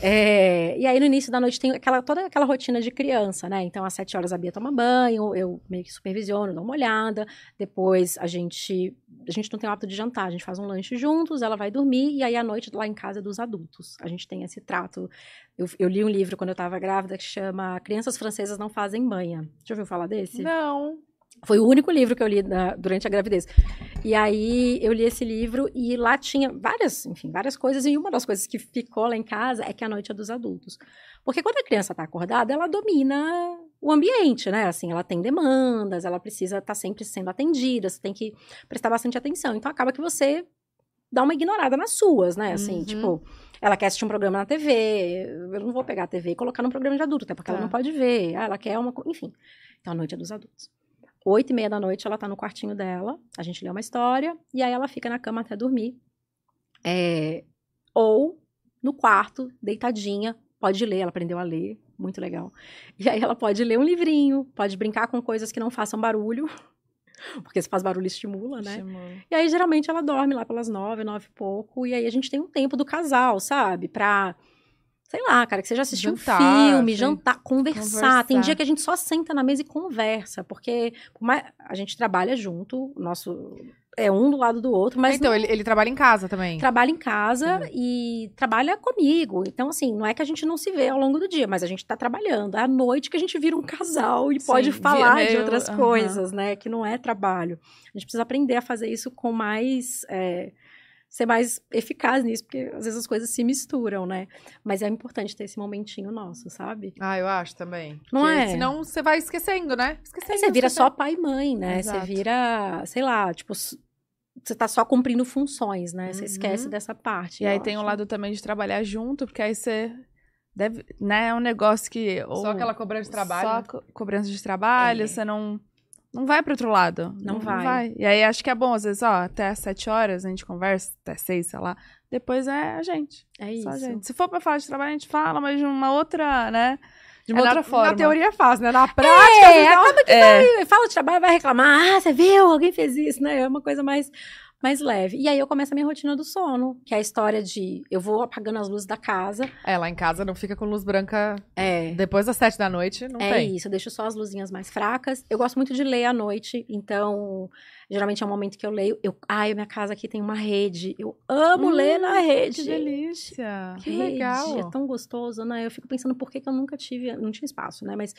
É, e aí, no início da noite, tem aquela, toda aquela rotina de criança, né? Então, às sete horas a Bia toma banho, eu meio que supervisiono, dou uma olhada. Depois, a gente... A gente não tem o hábito de jantar, a gente faz um lanche juntos, ela vai dormir, e aí, à noite, lá em casa, é dos adultos. A gente tem esse trato. Eu, eu li um livro, quando eu tava grávida, que chama Crianças Francesas Não Fazem Banha. Já ouviu falar desse? Não. Foi o único livro que eu li na- durante a gravidez. E aí eu li esse livro e lá tinha várias, enfim, várias coisas. E uma das coisas que ficou lá em casa é que a noite é dos adultos. Porque quando a criança está acordada, ela domina o ambiente, né? Assim, ela tem demandas, ela precisa estar sempre sendo atendida, você tem que prestar bastante atenção. Então acaba que você dá uma ignorada nas suas, né? Assim, Uhum. tipo, ela quer assistir um programa na TV, eu não vou pegar a TV e colocar num programa de adulto, até porque Tá. ela não pode ver. Ah, ela quer uma. Enfim. Então a noite é dos adultos. Oito e meia da noite, ela tá no quartinho dela, a gente lê uma história, e aí ela fica na cama até dormir. É, ou no quarto, deitadinha, pode ler, ela aprendeu a ler, muito legal. E aí ela pode ler um livrinho, pode brincar com coisas que não façam barulho, porque se faz barulho estimula, né? Estimula. E aí, geralmente, ela dorme lá pelas nove, nove e pouco. E aí, a gente tem um tempo do casal, sabe? Pra, sei lá, cara, que seja assistir Jantar, um filme, sim. jantar, conversar. Conversar. Tem dia que a gente só senta na mesa e conversa. Porque a gente trabalha junto, nosso... É um do lado do outro, mas então, não- ele, ele trabalha em casa também. trabalha em casa e trabalha comigo. Então, assim, não é que a gente não se vê ao longo do dia, mas a gente tá trabalhando. É à noite que a gente vira um casal e Sim, pode falar de meio- outras aham. coisas, né? Que não é trabalho. A gente precisa aprender a fazer isso com mais. é, ser mais eficaz nisso, porque às vezes as coisas se misturam, né? Mas é importante ter esse momentinho nosso, sabe? Ah, eu acho também. Não Porque é? Senão você vai esquecendo, né? Esquecendo. Aí você vira esquecendo. só pai e mãe, né? Exato. Você vira, sei lá, tipo. Você tá só cumprindo funções, né? Você Uhum. esquece dessa parte. E aí eu tem o acho. lado também de trabalhar junto, porque aí você deve, né, é um negócio que ou Só aquela cobrança de trabalho. Só co- cobrança de trabalho, É. você não não vai pro outro lado. Não vai. E aí acho que é bom às vezes, ó, até às sete horas a gente conversa, até seis, sei lá. Depois é a gente, É isso. a gente. Se for pra falar de trabalho, a gente fala, mas de uma outra, né, de É, uma na, outra forma. Na teoria é fácil, né? Na prática, É, dá uma- acaba que É. vai, fala de trabalho, vai reclamar, ah, você viu, alguém fez isso, né? É uma coisa mais, mais leve. E aí eu começo a minha rotina do sono, que é a história de eu vou apagando as luzes da casa. É, lá em casa não fica com luz branca É. depois das sete da noite, não é tem. isso, eu deixo só as luzinhas mais fracas. Eu gosto muito de ler à noite, então geralmente é um momento que eu leio. Eu, ai, minha casa aqui tem uma rede. Eu amo Hum, ler na rede. Que delícia. Que Rede, legal. É tão gostoso, né? Eu fico pensando por que, que eu nunca tive, não tinha espaço, né? Mas,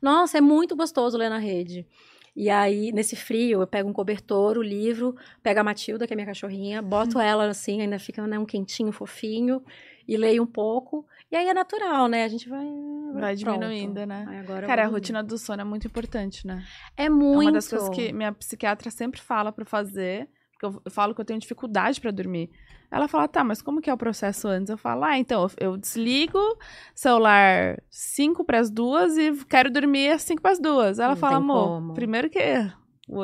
nossa, é muito gostoso ler na rede. E aí, nesse frio, eu pego um cobertor, o livro, pego a Matilda, que é minha cachorrinha, boto ela assim, ainda fica né, um quentinho, fofinho, e leio um pouco. E aí é natural, né? A gente vai. Vai pronto. diminuindo, né? Aí agora Cara, a rotina do sono é muito importante, né? É muito. É uma das coisas que minha psiquiatra sempre fala pra fazer, porque eu, eu falo que eu tenho dificuldade pra dormir. Ela fala, tá, mas como que é o processo antes? Eu falo, ah, então, eu, eu desligo celular 5 pras duas e quero dormir às 5 pras duas. Ela Não fala, amor, como. primeiro que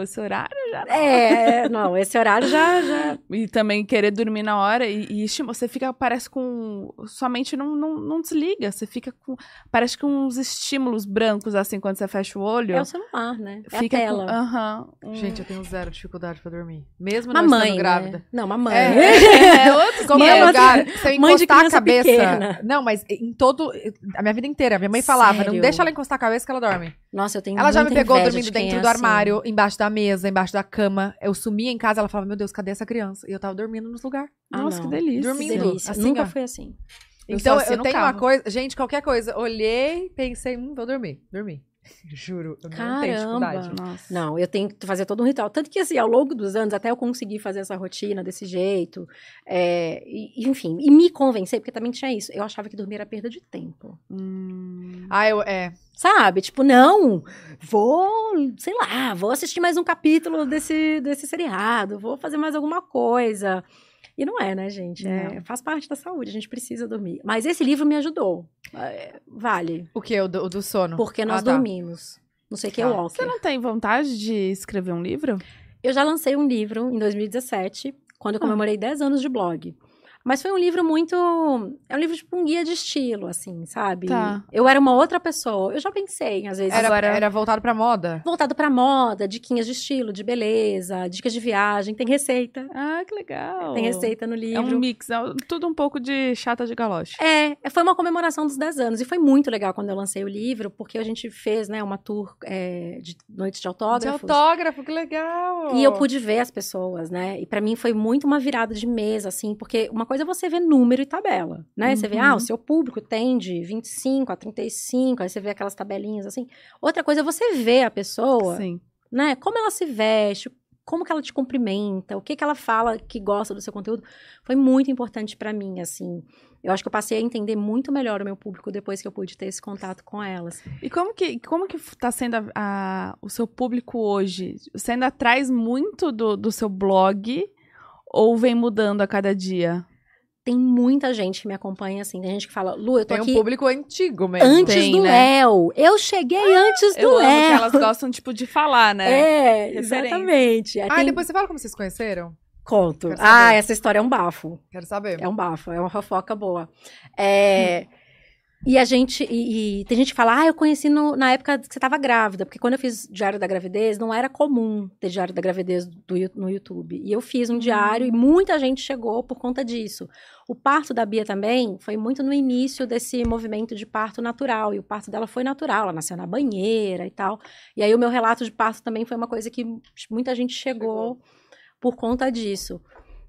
esse horário já não. É, não, esse horário já. já... E também querer dormir na hora e, e estima- você fica, parece com. Sua mente não, não, não desliga. Você fica com. Parece com uns estímulos brancos, assim, quando você fecha o olho. É o celular, né? É fica a com- tela. Aham. um- Gente, eu tenho zero dificuldade pra dormir. Mesmo não Mamãe, estando grávida. Né? Não, mamãe. É, é outro é é uma- lugar. Se eu mãe de encostar a cabeça. pequena. Não, mas em todo. A minha vida inteira, minha mãe falava: não Sério? deixa ela encostar a cabeça que ela dorme. Nossa, eu tenho Ela já me pegou dormindo de dentro é do assim. armário, embaixo da mesa, embaixo da cama. Eu sumia em casa, ela falava: Meu Deus, cadê essa criança? E eu tava dormindo nos lugares. Ah, Nossa, não. que delícia. Dormindo. Que delícia. assim, Nunca ó. foi assim. Eu Então, eu assino tenho carro. uma coisa. Gente, qualquer coisa. Olhei, pensei, hum, vou dormir. Dormi. Juro. Eu não tenho Caramba. dificuldade. Nossa. Não, eu tenho que fazer todo um ritual. Tanto que, assim, ao longo dos anos, até eu conseguir fazer essa rotina desse jeito, é, e- e, enfim, e me convencer, porque também tinha isso. Eu achava que dormir era perda de tempo. Hum. Ah, eu. É. Sabe? Tipo, não, vou, sei lá, vou assistir mais um capítulo desse, desse seriado, vou fazer mais alguma coisa. E não é, né, gente? É, faz parte da saúde, a gente precisa dormir. Mas esse livro me ajudou. É, vale. O que? O do, o do sono? Porque nós Ah, tá. dormimos. Não sei o que é Tá. Walker. Você não tem vontade de escrever um livro? Eu já lancei um livro em 2017, quando eu Ah. comemorei 10 anos de blog. Mas foi um livro muito. É um livro tipo um guia de estilo, assim, sabe? Tá. Eu era uma outra pessoa. Eu já pensei, às vezes. Era, Agora- era voltado pra moda? Voltado pra moda, diquinhas de estilo, de beleza, dicas de viagem, tem receita. Ah, que legal. Tem receita no É livro. um mix, é tudo um pouco de chata de galoche. É, foi uma comemoração dos 10 anos. E foi muito legal quando eu lancei o livro, porque a gente fez, né, uma tour é, de noite de De autógrafos. autógrafo, que legal! E eu pude ver as pessoas, né? E pra mim foi muito uma virada de mesa, assim, porque uma coisa é você ver número e tabela, né? Você vê, Uhum. ah, o seu público tem de 25 a 35, aí você vê aquelas tabelinhas assim. Outra coisa é você ver a pessoa, Sim. né? Como ela se veste, como que ela te cumprimenta, o que que ela fala que gosta do seu conteúdo. Foi muito importante pra mim, assim. Eu acho que eu passei a entender muito melhor o meu público depois que eu pude ter esse contato com elas. E como que, como que tá sendo a- a- o seu público hoje? Você ainda traz muito do, do seu blog ou vem mudando a cada dia? Tem muita gente que me acompanha, assim. Tem gente que fala, Lu, eu tô Tem um aqui público antigo mesmo. antes Tem, do né? Léo. Eu cheguei antes do Eu Léo. elas gostam, tipo, de falar, né? É, Referência. exatamente. Ah, tem- depois você fala como vocês se conheceram? Conto. Ah, essa história é um bafo. Quero saber. É um bafo, é uma fofoca boa. É, E a gente. E, e tem gente que fala, ah, eu conheci no- na época que você estava grávida, porque quando eu fiz Diário da Gravidez, não era comum ter Diário da Gravidez do, no YouTube. E eu fiz um diário e muita gente chegou por conta disso. O parto da Bia também foi muito no início desse movimento de parto natural. E o parto dela foi natural, ela nasceu na banheira e tal. E aí o meu relato de parto também foi uma coisa que muita gente chegou, por conta disso.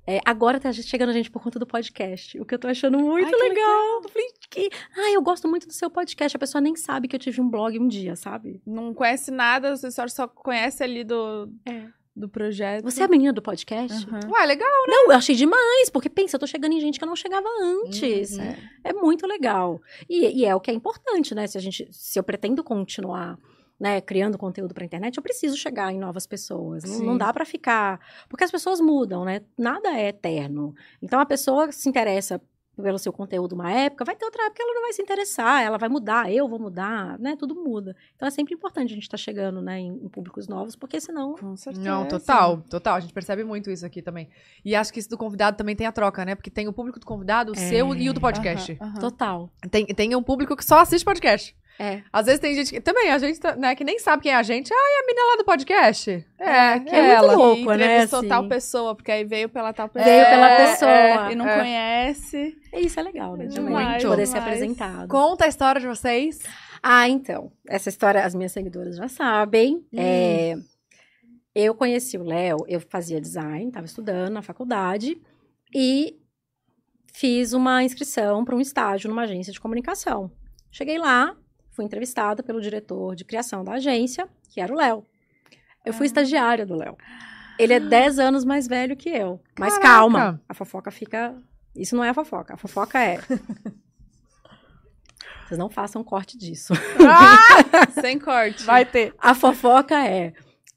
É, agora tá chegando a gente por conta do podcast, o que eu tô achando muito Ai, que legal. Eu falei, que... Ah, eu gosto muito do seu podcast. A pessoa nem sabe que eu tive um blog um dia, sabe? Não conhece nada, você só, só conhece ali do, É. do projeto. Você é a menina do podcast? Aham. Ué, legal. Não, eu achei demais, porque pensa, eu tô chegando em gente que eu não chegava antes. Uhum. É muito legal. E, e é o que é importante, né? Se a gente, se eu pretendo continuar, né, criando conteúdo pra internet, eu preciso chegar em novas pessoas. Não, não dá pra ficar, porque as pessoas mudam, né? Nada é eterno. Então a pessoa se interessa pelo seu conteúdo uma época, vai ter outra época que ela não vai se interessar, ela vai mudar, eu vou mudar, né? Tudo muda. Então é sempre importante a gente estar chegando, né, em, em públicos novos, porque senão Com certeza. Não, total, total. A gente percebe muito isso aqui também. E acho que isso do convidado também tem a troca, né? Porque tem o público do convidado, o É. seu e o do podcast. Aham, aham. total. Tem, tem um público que só assiste podcast. É. Às vezes tem gente que. Também, a gente, tá- né, que nem sabe quem é a gente. Ah, e a menina lá do podcast? É, que é é, muito ela. louco. E né, entrevistou assim. tal pessoa, porque aí veio pela tal pessoa. Veio pela É, pessoa. é. E não conhece. Isso é legal, né? É Também, demais, poder ser demais. apresentado. Conta a história de vocês. Ah, então. Essa história as minhas seguidoras já sabem. É, eu conheci o Léo, eu fazia design, estava estudando na faculdade e fiz uma inscrição para um estágio numa agência de comunicação. Cheguei lá, fui entrevistada pelo diretor de criação da agência, que era o Léo. Eu fui Ah. estagiária do Léo. Ele é 10 anos mais velho que eu. Mas Caraca. calma, a fofoca fica. Isso não é a fofoca. A fofoca é. Vocês não façam corte disso. Sem corte. Vai ter. A fofoca é,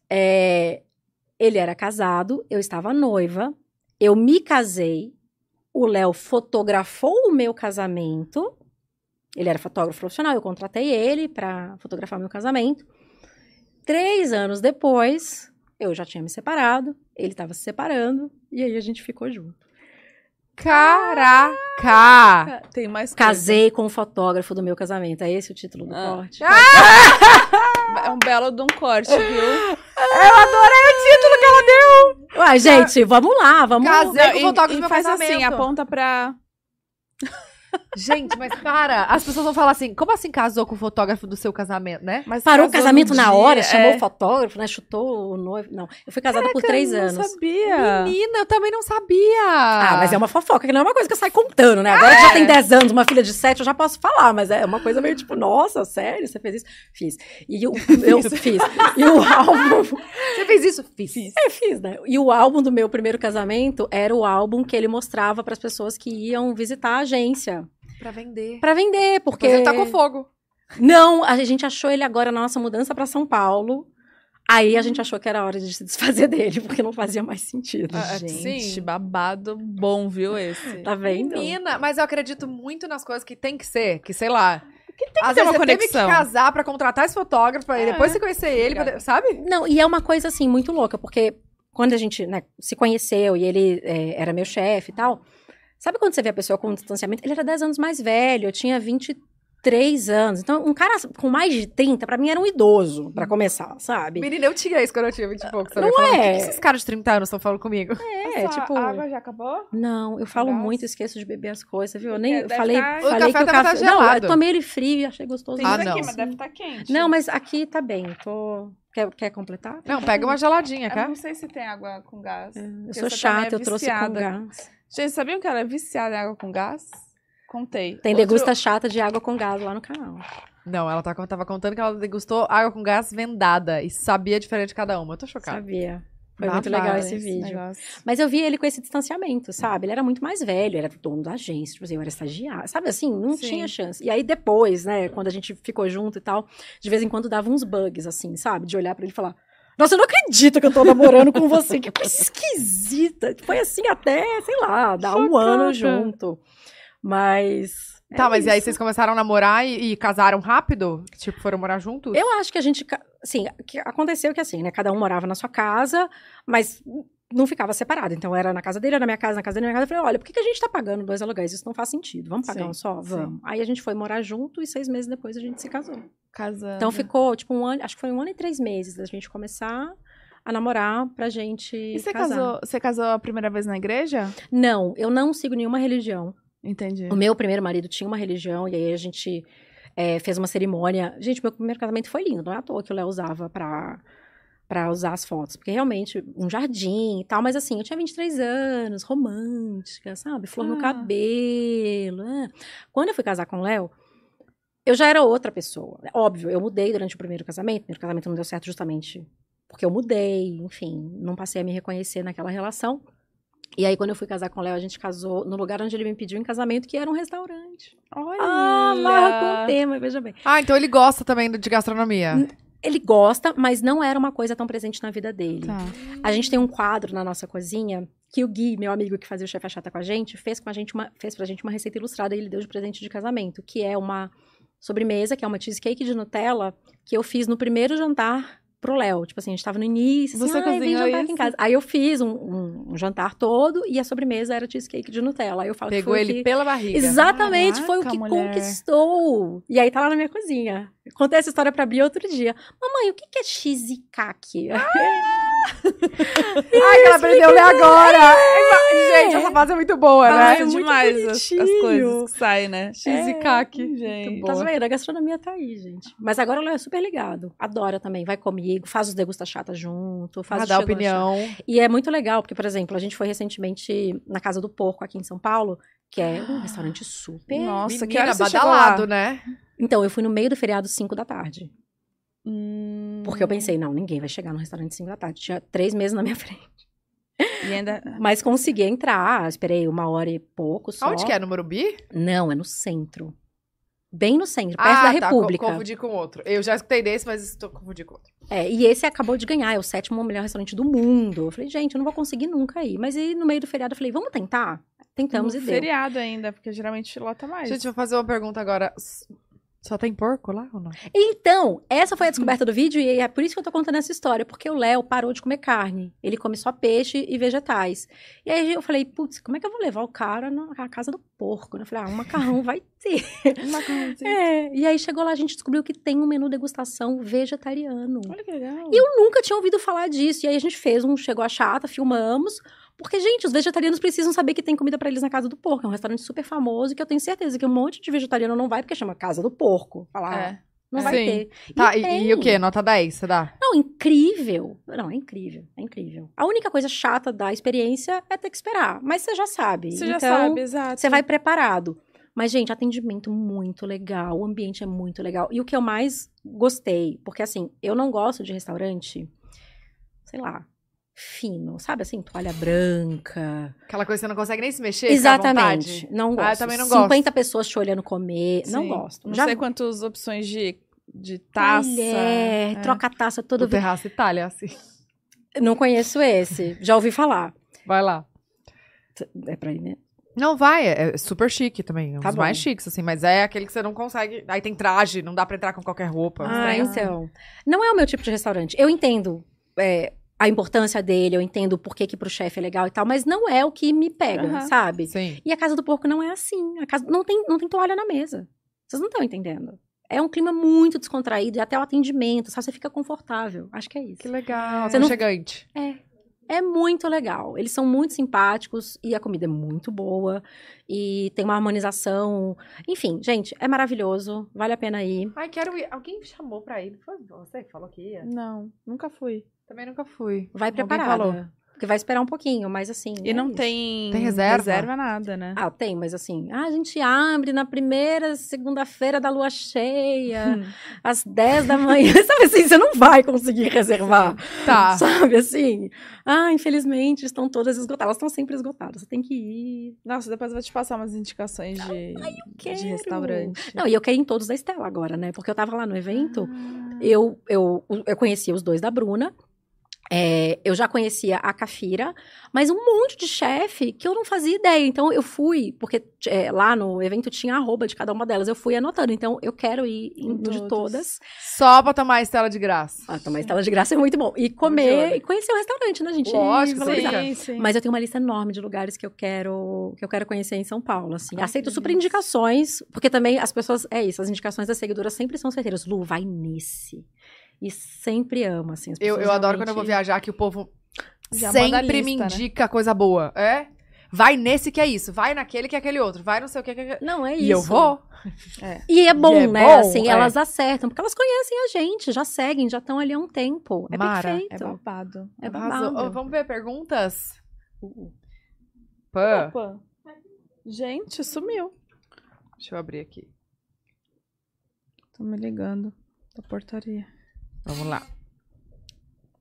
é, ele era casado, eu estava noiva, eu me casei, o Léo fotografou o meu casamento. Ele era fotógrafo profissional, eu contratei ele para fotografar meu casamento. Três anos depois, eu já tinha me separado, ele estava se separando, e aí a gente ficou junto. Caraca! Tem mais coisa. Casei com o fotógrafo do meu casamento. É esse o título do Ah. corte? É um belo de um corte, viu? Eu adorei o título que ela deu! Ué, gente, vamos lá, vamos Casei com o e, fotógrafo do meu faz casamento. assim, aponta pra... Gente, mas para. As pessoas vão falar assim: como assim casou com o fotógrafo do seu casamento, né? Mas Parou o casamento na dia, hora, chamou é. o fotógrafo, né? Chutou o noivo. Não, eu fui casada por Caraca, três eu anos. Não sabia. Menina, eu também não sabia. Ah, mas é uma fofoca, que não é uma coisa que eu saio contando, né? Agora que já tem 10 anos, uma filha de 7, eu já posso falar, mas é uma coisa meio tipo, nossa, sério, você fez isso? Fiz. E o, eu fiz. E o álbum. Você fez isso? Fiz. É, fiz, né? E o álbum do meu primeiro casamento era o álbum que ele mostrava para as pessoas que iam visitar a agência. Pra vender. Pra vender, porque. Porque você tá com fogo. Não, a gente achou ele agora na nossa mudança pra São Paulo. Aí a gente achou que era hora de se desfazer dele, porque não fazia mais sentido. Ah, Gente, sim. babado bom, viu, esse? Tá vendo? Menina, mas eu acredito muito nas coisas que tem que ser, que sei lá. Que tem que ter uma você teve conexão. que casar pra contratar esse fotógrafo, e É. depois você conhecer ele, pra- sabe? Não, e é uma coisa assim muito louca, porque quando a gente né, se conheceu e ele é, era meu chefe e tal, sabe quando você vê a pessoa com um distanciamento? Ele era 10 anos mais velho, eu tinha 23 anos. Então, um cara com mais de 30, pra mim era um idoso, pra começar, sabe? Menina, eu tinha isso quando eu tinha 20 e poucos. Não Falando, é. O que, que esses caras de 30 anos estão falando comigo? É, tipo. A água já acabou? Não, eu falo Gás? muito, esqueço de beber as coisas, viu? Eu nem deve falei, tá- O falei café que o deve café. tá não, eu tomei ele frio e achei gostoso. Tem Ah, isso aqui, não. mas deve estar quente. Não, mas aqui tá bem. Tô. Quer, quer completar? Não, pega uma geladinha, Eu cara. não sei se tem água com gás. Eu Porque sou também chata, é eu trouxe com gás. Gente, sabiam que ela é viciada em água com gás? Contei. Tem Outro- degusta chata de água com gás lá no canal. Não, ela tá, tava contando que ela degustou água com gás vendada e sabia diferente de cada uma. Eu tô chocada. Sabia. Foi Babado muito legal esse esse vídeo. negócio. Mas eu vi ele com esse distanciamento, sabe? Ele era muito mais velho, era dono da agência, tipo assim, eu era estagiário, sabe assim? Não Sim. tinha chance. E aí depois, né, quando a gente ficou junto e tal, de vez em quando dava uns bugs, assim, sabe? De olhar pra ele e falar. Nossa, eu não acredito que eu tô namorando com você, que coisa esquisita. Foi assim até, sei lá, dar um Chocada. ano junto. Mas. Tá, é mas e aí isso. vocês começaram a namorar e, e casaram rápido? Tipo, foram morar juntos? Eu acho que a gente. Assim, que aconteceu que assim, né? Cada um morava na sua casa, mas não ficava separado. Então era na casa dele, era na minha casa, na casa dele, na minha casa. Eu falei, olha, por que, que a gente tá pagando dois aluguéis? Isso não faz sentido. Vamos pagar Sim, um só? sim. Vamos. Aí a gente foi morar junto e seis meses depois a gente se casou. Casando. Então ficou, tipo, um ano, acho que foi um ano e três meses da gente começar a namorar pra gente. E você casar. casou, você casou a primeira vez na igreja? Não, eu não sigo nenhuma religião. Entendi. O meu primeiro marido tinha uma religião, e aí a gente é, fez uma cerimônia. Gente, meu primeiro casamento foi lindo, não é à toa que o Léo usava pra, pra usar as fotos. Porque realmente, um jardim e tal, mas assim, eu tinha 23 anos, romântica, sabe? Flor no Ah. cabelo. é. Quando eu fui casar com o Léo, eu já era outra pessoa. Óbvio, eu mudei durante o primeiro casamento. O primeiro casamento não deu certo justamente porque eu mudei, enfim, não passei a me reconhecer naquela relação. E aí, quando eu fui casar com o Léo, a gente casou no lugar onde ele me pediu em casamento, que era um restaurante. Olha! Ah, marra com o tema, veja bem. Ah, então ele gosta também de gastronomia. Ele gosta, mas não era uma coisa tão presente na vida dele. Tá. A gente tem um quadro na nossa cozinha que o Gui, meu amigo que fazia o chefe chata com a gente, fez com a gente uma, fez pra gente uma receita ilustrada e ele deu de presente de casamento, que é uma sobremesa, que é uma cheesecake de Nutella, que eu fiz no primeiro jantar pro Léo. Tipo assim, a gente tava no início, Você assim, "Ai, vem jantar aqui em isso? casa. Aí eu fiz um, um- um jantar todo e a sobremesa era cheesecake de Nutella. Aí eu falo que Pegou o ele que- pela barriga. Exatamente, foi o Caraca, que mulher. conquistou. E aí tá lá na minha cozinha. Contei essa história pra Bia outro dia. Mamãe, o que que é shizikake? Ai, que ela aprendeu a ler agora! Gente, essa fase é muito boa, né? é muito demais as, as bonitinho. coisas que saem, né? Shizikake. Gente. Tá vendo? A gastronomia tá aí, gente. Mas agora ela é super ligado. Adora também, vai comigo, faz os degusta chata junto, faz Ah, o dá opinião. E é muito legal, porque, por exemplo, a gente foi recentemente na Casa do Porco aqui em São Paulo, que é um restaurante super. Nossa, que Menina, você chegou badalado, né? Então, eu fui no meio do feriado 5 da tarde. Hum, Porque eu pensei, não, ninguém vai chegar no restaurante 5 da tarde. Tinha três meses na minha frente. E ainda... Mas consegui entrar, esperei uma hora e pouco só. Onde que é? No Morumbi? Não, é no centro. Bem no centro, perto da tá, República. co- confundi com outro. Eu já escutei desse, mas estou confundi com outro. É, e esse acabou de ganhar, é o sétimo melhor restaurante do mundo. Eu falei, gente, eu não vou conseguir nunca ir. Mas aí, no meio do feriado, eu falei, vamos tentar? Tentamos no e deu. feriado ainda, porque geralmente lota mais. Gente, vou fazer uma pergunta agora. Só tem porco lá ou não? Então, essa foi a descoberta do vídeo e é por isso que eu tô contando essa história, porque o Léo parou de comer carne. Ele come só peixe e vegetais. E aí eu falei, putz, como é que eu vou levar o cara na casa do porco? né? Eu falei, ah, um macarrão vai ter. Um macarrãozinho. É, e aí chegou lá, a gente descobriu que tem um menu degustação vegetariano. Olha que legal. E eu nunca tinha ouvido falar disso. E aí a gente fez um Chegou a Chata, filmamos, Porque, gente, os vegetarianos precisam saber que tem comida pra eles na Casa do Porco. É um restaurante super famoso que eu tenho certeza que um monte de vegetariano não vai porque chama Casa do Porco. Falar, É. não vai Sim. ter. Tá, e, e o quê? Nota 10, você dá? Não, incrível. Não, é incrível, é incrível. A única coisa chata da experiência é ter que esperar. Mas você já sabe. Você já então, sabe, exato. Você vai preparado. Mas, gente, atendimento muito legal, o ambiente é muito legal. E o que eu mais gostei, porque assim, eu não gosto de restaurante, sei lá, fino, sabe assim, toalha branca. Aquela coisa que você não consegue nem se mexer? Exatamente. Não gosto. Ah, eu também não gosto. 50 pessoas te olhando comer. Não Sim. gosto. Não Já sei quantas opções de, de taça. Talher, é. troca taça Do toda vez. Terraço Itália, assim. Não conheço esse. Já ouvi falar. Vai lá. É pra ir, né? Não, vai, é é super chique também. É um Tá dos bom. mais chiques, assim, mas é aquele que você não consegue. Aí tem traje, não dá pra entrar com qualquer roupa. Ah, Estranho. então. Não é o meu tipo de restaurante. Eu entendo é, a importância dele, eu entendo por que, que pro chefe é legal e tal, mas não é o que me pega, Aham. sabe? Sim. E a casa do porco não é assim. A casa não tem, não tem toalha na mesa. Vocês não estão entendendo. É um clima muito descontraído e até o atendimento, sabe? Você fica confortável. Acho que é isso. Que legal. Você não- Aconchegante. É. É muito legal. Eles são muito simpáticos e a comida é muito boa. E tem uma harmonização. Enfim, gente, é maravilhoso. Vale a pena ir. Ai, quero ir. Alguém me chamou pra ir. Foi você que falou que ia? Não, nunca fui. Também nunca fui. Vai Alguém preparada. falou. Porque vai esperar um pouquinho, mas assim. E é não isso. tem, Tem reserva? nada, né? Ah, tem, mas assim, ah, a gente abre na primeira segunda-feira da lua cheia, Hum. às 10 da manhã. Sabe assim, você não vai conseguir reservar. Tá. Sabe assim? Ah, infelizmente estão todas esgotadas. Elas estão sempre esgotadas. Você tem que ir. Nossa, depois eu vou te passar umas indicações de, quero. de restaurante. Não, e eu quero ir em todos da Estela agora, né? Porque eu tava lá no evento, Ah. eu, eu, eu conhecia os dois da Bruna. É, eu já conhecia a Cafira, mas um monte de chefe que eu não fazia ideia. Então eu fui, porque é, lá no evento tinha arroba de cada uma delas. Eu fui anotando. Então eu quero ir de todas. Só pra tomar a estela de graça. Ah, tomar estela de graça é muito bom. E comer e conhecer o restaurante, né, gente? Lógico. Sim, sim. Mas eu tenho uma lista enorme de lugares que eu quero que eu quero conhecer em São Paulo, assim. Ai, Aceito super indicações, porque também as pessoas, é isso, as indicações das seguidoras sempre são certeiras. Lu, vai nesse. E sempre amo, assim. as Eu, pessoas eu adoro quando eu vou viajar que o povo Já sempre me lista, né? indica coisa boa. É? Vai nesse que é isso, vai naquele que é aquele outro, vai não sei o que que é. Não, é isso. E eu vou. E é bom, E é né? bom, assim, é. elas acertam, porque elas conhecem a gente, já seguem, já estão ali há um tempo. É Mara, é É perfeito. babado. É babado. Ô, vamos ver perguntas? Pã. Opa. Gente, sumiu. Deixa eu abrir aqui. Tô me ligando da portaria. Vamos lá.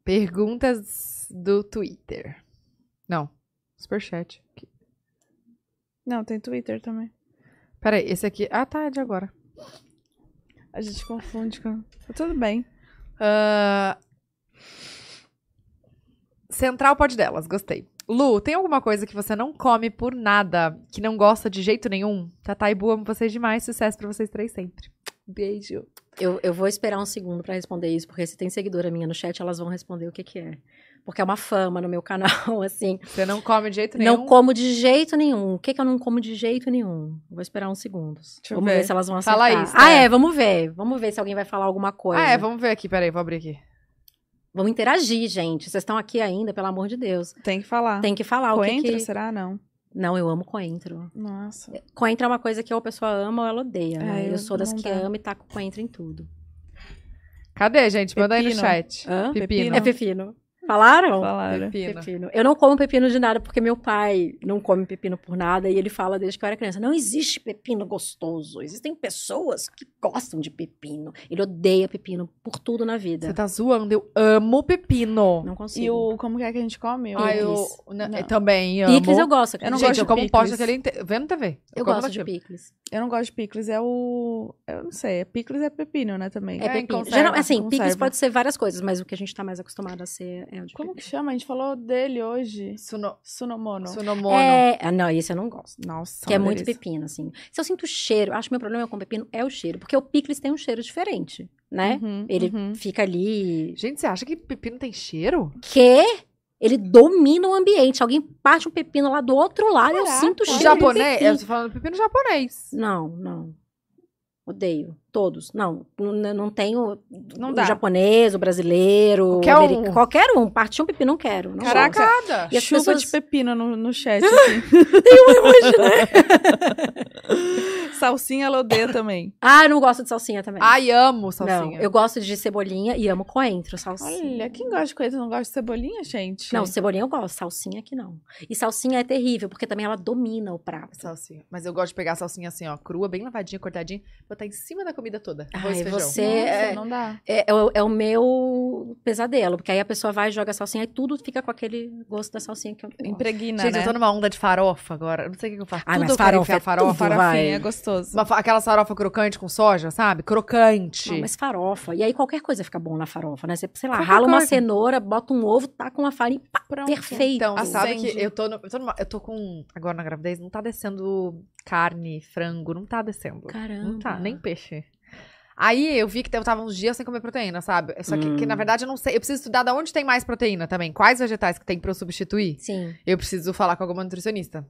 Perguntas do Twitter. Não. Superchat. Aqui. Não, tem Twitter também. Peraí, esse aqui. Ah, tá, é de agora. A gente confunde com. Tá tudo bem. Ah, Central pode delas, gostei. Lu, tem alguma coisa que você não come por nada, que não gosta de jeito nenhum? Tatá e Bu, amo vocês demais. Sucesso pra vocês três sempre. Beijo. Eu, eu vou esperar um segundo pra responder isso, porque se tem seguidora minha no chat, elas vão responder o que que é. Porque é uma fama no meu canal, assim. Você não come de jeito nenhum? Não como de jeito nenhum. O que que eu não como de jeito nenhum? Vou esperar uns segundos. Deixa vamos ver. ver. se elas vão acertar. Fala isso, Ah, é. é, vamos ver. Vamos ver se alguém vai falar alguma coisa. Ah, é, vamos ver aqui. Peraí, vou abrir aqui. Vamos interagir, gente. Vocês estão aqui ainda, pelo amor de Deus. Tem que falar. Tem que falar o que que... será? Não. Não, eu amo coentro. Nossa. Coentro é uma coisa que ou a pessoa ama ou ela odeia, né? É, eu, eu- sou das que ama e taco coentro em tudo. Cadê, gente? Manda aí no Pepino. chat. Hã? Pepino. É pepino. Falaram? Falaram. Pepino. Pepino. Eu não como pepino de nada porque meu pai não come pepino por nada e ele fala desde que eu era criança: não existe pepino gostoso. Existem pessoas que gostam de pepino. Ele odeia pepino por tudo na vida. Você tá zoando. Eu amo pepino. Não consigo. E o. Como que é que a gente come? Ah, eu Não. também amo. Picles eu gosto. Eu não Gente, gosto eu de como pote picles. aquele inteiro. Vendo TV. Eu como gosto de picles. Eu não gosto de picles. É o. Eu não sei. É picles é pepino, né? Também. É, É, pepino. conserva, Geral, assim, conserva. picles pode ser várias coisas, mas o que a gente tá mais acostumado a ser é Como que chama? A gente falou dele hoje. Suno... Sunomono. Sunomono. É, ah, não, esse eu não gosto. Nossa. Que é muito delícia. pepino, assim. Se eu sinto cheiro, acho que meu problema com pepino é o cheiro. Porque o picles tem um cheiro diferente, né? Uhum, Ele uhum. fica ali. Gente, você acha que pepino tem cheiro? Que ele domina o ambiente. Alguém parte um pepino lá do outro lado, eu Caraca. sinto O cheiro. japonês? de Eu tô falando pepino japonês. Não, não. Odeio. Todos. Não, não, não tenho Não o dá. japonês, o brasileiro, Qualquer o um. americano. Qualquer um. Partiu um pipi, não quero. Não Caraca. E as Chuva pessoas- de pepino no, no chat. Assim. Salsinha ela odeia também. Ah, eu não gosto de salsinha também. Ai, amo não, salsinha. eu gosto de cebolinha e amo coentro, salsinha. Olha, quem gosta de coisa não gosta de cebolinha, gente? Não, cebolinha eu gosto, salsinha que não. E salsinha é terrível, porque também ela domina o prato. Salsinha. Mas eu gosto de pegar a salsinha assim, ó, crua, bem lavadinha, cortadinha, botar em cima da comida toda. Arroz Ai, feijão. você- Nossa, é- não dá. É, é o, é o meu pesadelo, porque aí a pessoa vai e joga a salsinha e tudo fica com aquele gosto da salsinha que eu. Impregna, Gente, né? eu tô numa onda de farofa agora. Eu não sei o que eu faço. Ai, tudo mas farofa é farofa. tudo, Farofinha vai. é gostoso. Uma aquela farofa crocante com soja, sabe? Crocante. Não, mas farofa. E aí qualquer coisa fica bom na farofa, né? Você, sei lá, Qualquer rala uma cenoura, bota um ovo, tá com uma farinha, pá, Pronto. perfeito. Então, Ah, sabe que eu tô, no- eu, tô numa- eu tô com. Agora na gravidez, não tá descendo carne, frango, não tá descendo. Caramba. Não tá, nem peixe. Aí eu vi que eu tava uns dias sem comer proteína, sabe? Só que, que, Hum. na verdade eu não sei. Eu preciso estudar de onde tem mais proteína também. Quais vegetais que tem pra eu substituir? Sim. Eu preciso falar com alguma nutricionista.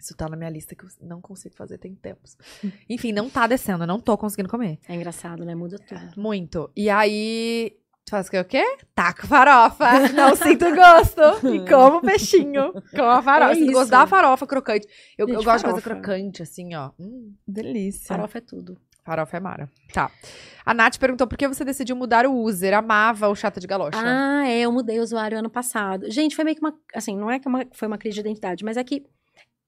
Isso tá na minha lista que eu não consigo fazer tem tempos. Enfim, não tá descendo, eu não tô conseguindo comer. É engraçado, né? Muda tudo. Muito. E aí. Tu faz o quê? o quê? Taco farofa. Não sinto gosto. E como peixinho. Com a farofa. É sinto gosto da farofa crocante. Eu, eu Gente, gosto de coisa farofa. crocante, assim, ó. Hum, Delícia. Farofa é tudo. farofa é mara. Tá. A Nath perguntou por que você decidiu mudar o user. Amava o chata de galocha. Ah, é, eu mudei o usuário ano passado. Gente, foi meio que uma. Assim, não é que uma- foi uma crise de identidade, mas é que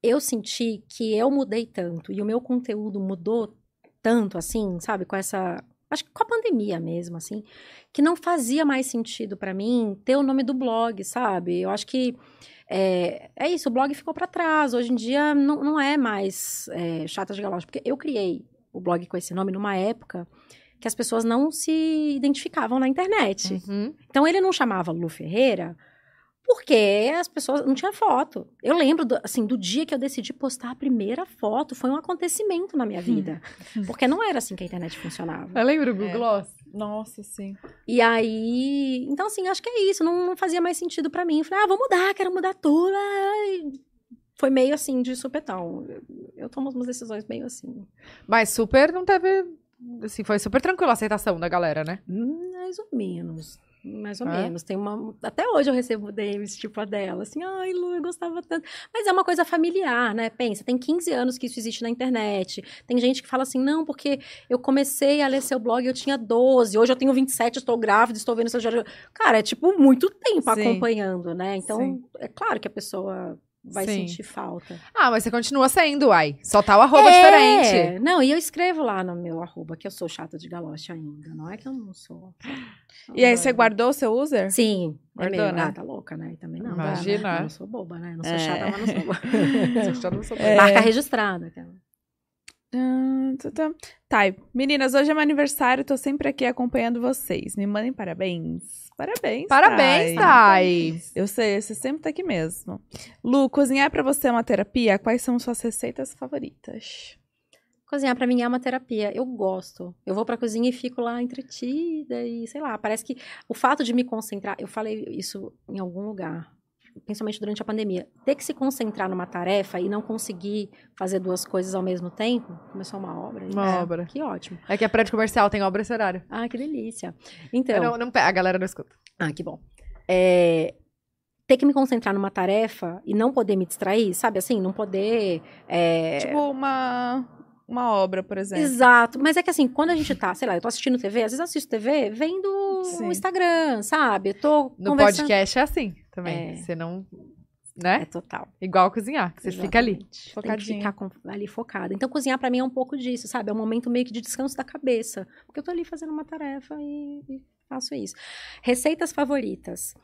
eu senti que eu mudei tanto e o meu conteúdo mudou tanto, assim, sabe, com essa. Acho que com a pandemia mesmo, assim, que não fazia mais sentido pra mim ter o nome do blog, sabe? Eu acho que. É, é isso, o blog ficou pra trás. Hoje em dia não, não é mais é, Chata de Galocha, porque eu criei o blog com esse nome numa época que as pessoas não se identificavam na internet. Uhum. Então ele não chamava Lu Ferreira porque as pessoas não tinha foto. Eu lembro do, assim do dia que eu decidi postar a primeira foto, foi um acontecimento na minha vida, porque não era assim que a internet funcionava. Eu lembro o Google É. Gloss. Nossa, sim. E aí, então assim, acho que é isso, não, não fazia mais sentido pra mim. Eu falei: "Ah, vou mudar, quero mudar tudo". Ai, Foi meio assim de supetão. Eu, eu tomo umas decisões meio assim. Mas super não teve. Assim, foi super tranquila a aceitação da galera, né? Mais ou menos. Mais ou É? menos. Tem uma. Até hoje eu recebo DMs tipo a dela, assim, ai, Lu, eu gostava tanto. Mas é uma coisa familiar, né? Pensa, tem 15 anos que isso existe na internet. Tem gente que fala assim, não, porque eu comecei a ler seu blog, eu tinha 12, hoje eu tenho 27, estou grávida, estou vendo seu. Cara, é tipo muito tempo Sim. acompanhando, né? Então, Sim. é claro que a pessoa vai Sim. sentir falta. Ah, mas você continua sendo, uai. Só tá o arroba É, diferente. Não, e eu escrevo lá no meu arroba que eu sou chata de galocha ainda. Não é que eu não sou. E aí, você guardou o seu user? Sim, Guardou, é né? Ah, tá louca, né? E também não. dá, Imagina. né? Eu não sou boba, né? Eu não sou É. chata, mas não sou boba. Você já não sou- É. Marca registrada. aquela. Tá, meninas, hoje é meu aniversário, tô sempre aqui acompanhando vocês. Me mandem parabéns. Parabéns. Parabéns, Thay. Thay. Eu sei, você sempre tá aqui mesmo. Lu, cozinhar pra você é uma terapia? Quais são suas receitas favoritas? Cozinhar pra mim é uma terapia. Eu gosto. Eu vou pra cozinha e fico lá entretida e sei lá. Parece que o fato de me concentrar. Eu falei isso em algum lugar. Principalmente durante a pandemia. Ter que se concentrar numa tarefa e não conseguir fazer duas coisas ao mesmo tempo. Começou uma obra. Uma É, obra. Que ótimo. É que é prédio comercial, tem obra esse horário. Ah, que delícia. Então. Não, não, a galera não escuta. Ah, que bom. É, ter que me concentrar numa tarefa e não poder me distrair, sabe assim? Não poder. é, Tipo uma, uma obra, por exemplo. Exato. Mas é que assim, quando a gente tá, sei lá, eu tô assistindo TV, às vezes eu assisto TV vendo Sim. o Instagram, sabe? Eu tô No conversando. podcast é assim também. É. Você não. É Né? total. Igual cozinhar, que você fica ali. Exatamente. Tem que ficar com- ali focada. Então, cozinhar pra mim é um pouco disso, sabe? É um momento meio que de descanso da cabeça. Porque eu tô ali fazendo uma tarefa e, e faço isso. Receitas favoritas.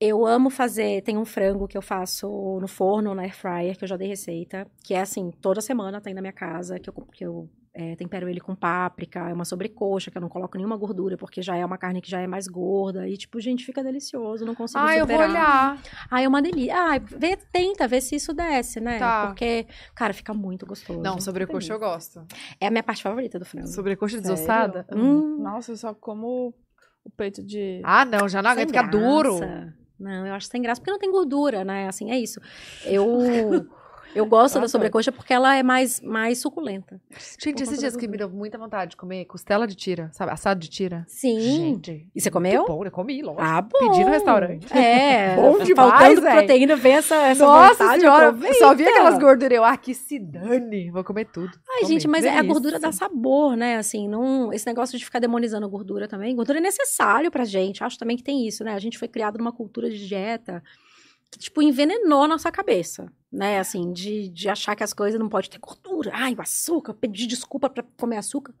Eu amo fazer. Tem um frango que eu faço no forno, na air fryer, que eu já dei receita. Que é assim, toda semana tem na minha casa, que eu, que eu é, tempero ele com páprica. É uma sobrecoxa, que eu não coloco nenhuma gordura, porque já é uma carne que já é mais gorda. E, tipo, gente, fica delicioso. Não consigo Ah, eu vou superar. olhar. Ah, é uma delícia. Ah, vê, tenta ver se isso desce, né? Tá. Porque, cara, fica muito gostoso. Não, sobrecoxa eu gosto. É a minha parte favorita do frango. Sobrecoxa desossada? Hum. Nossa, eu só como o peito de. Ah, não, já não aguento, fica duro. Não, eu acho sem graça, porque não tem gordura, né? Assim, é isso. Eu. Eu gosto Eu da sobrecoxa porque ela é mais, mais suculenta. Gente, esses dias que me deu muita vontade de comer costela de tira, sabe? Assado de tira. Sim. Gente. E você comeu? Bom, eu comi, lógico. Ah, bom. Pedi no restaurante. É. Bom demais, Faltando proteína, vem essa, essa Nossa vontade, senhora, aproveita. só vi aquelas gorduras. Eu, ah, que se dane. Vou comer tudo. Ai, Comi. gente, mas é a gordura dá sabor, né? Assim, não, esse negócio de ficar demonizando a gordura também. Gordura é necessário pra gente. Acho também que tem isso, né? A gente foi criado numa cultura de dieta que, tipo, envenenou a nossa cabeça, né? Assim, de, de achar que as coisas não pode ter gordura. Ai, o açúcar, pedir desculpa pra comer açúcar.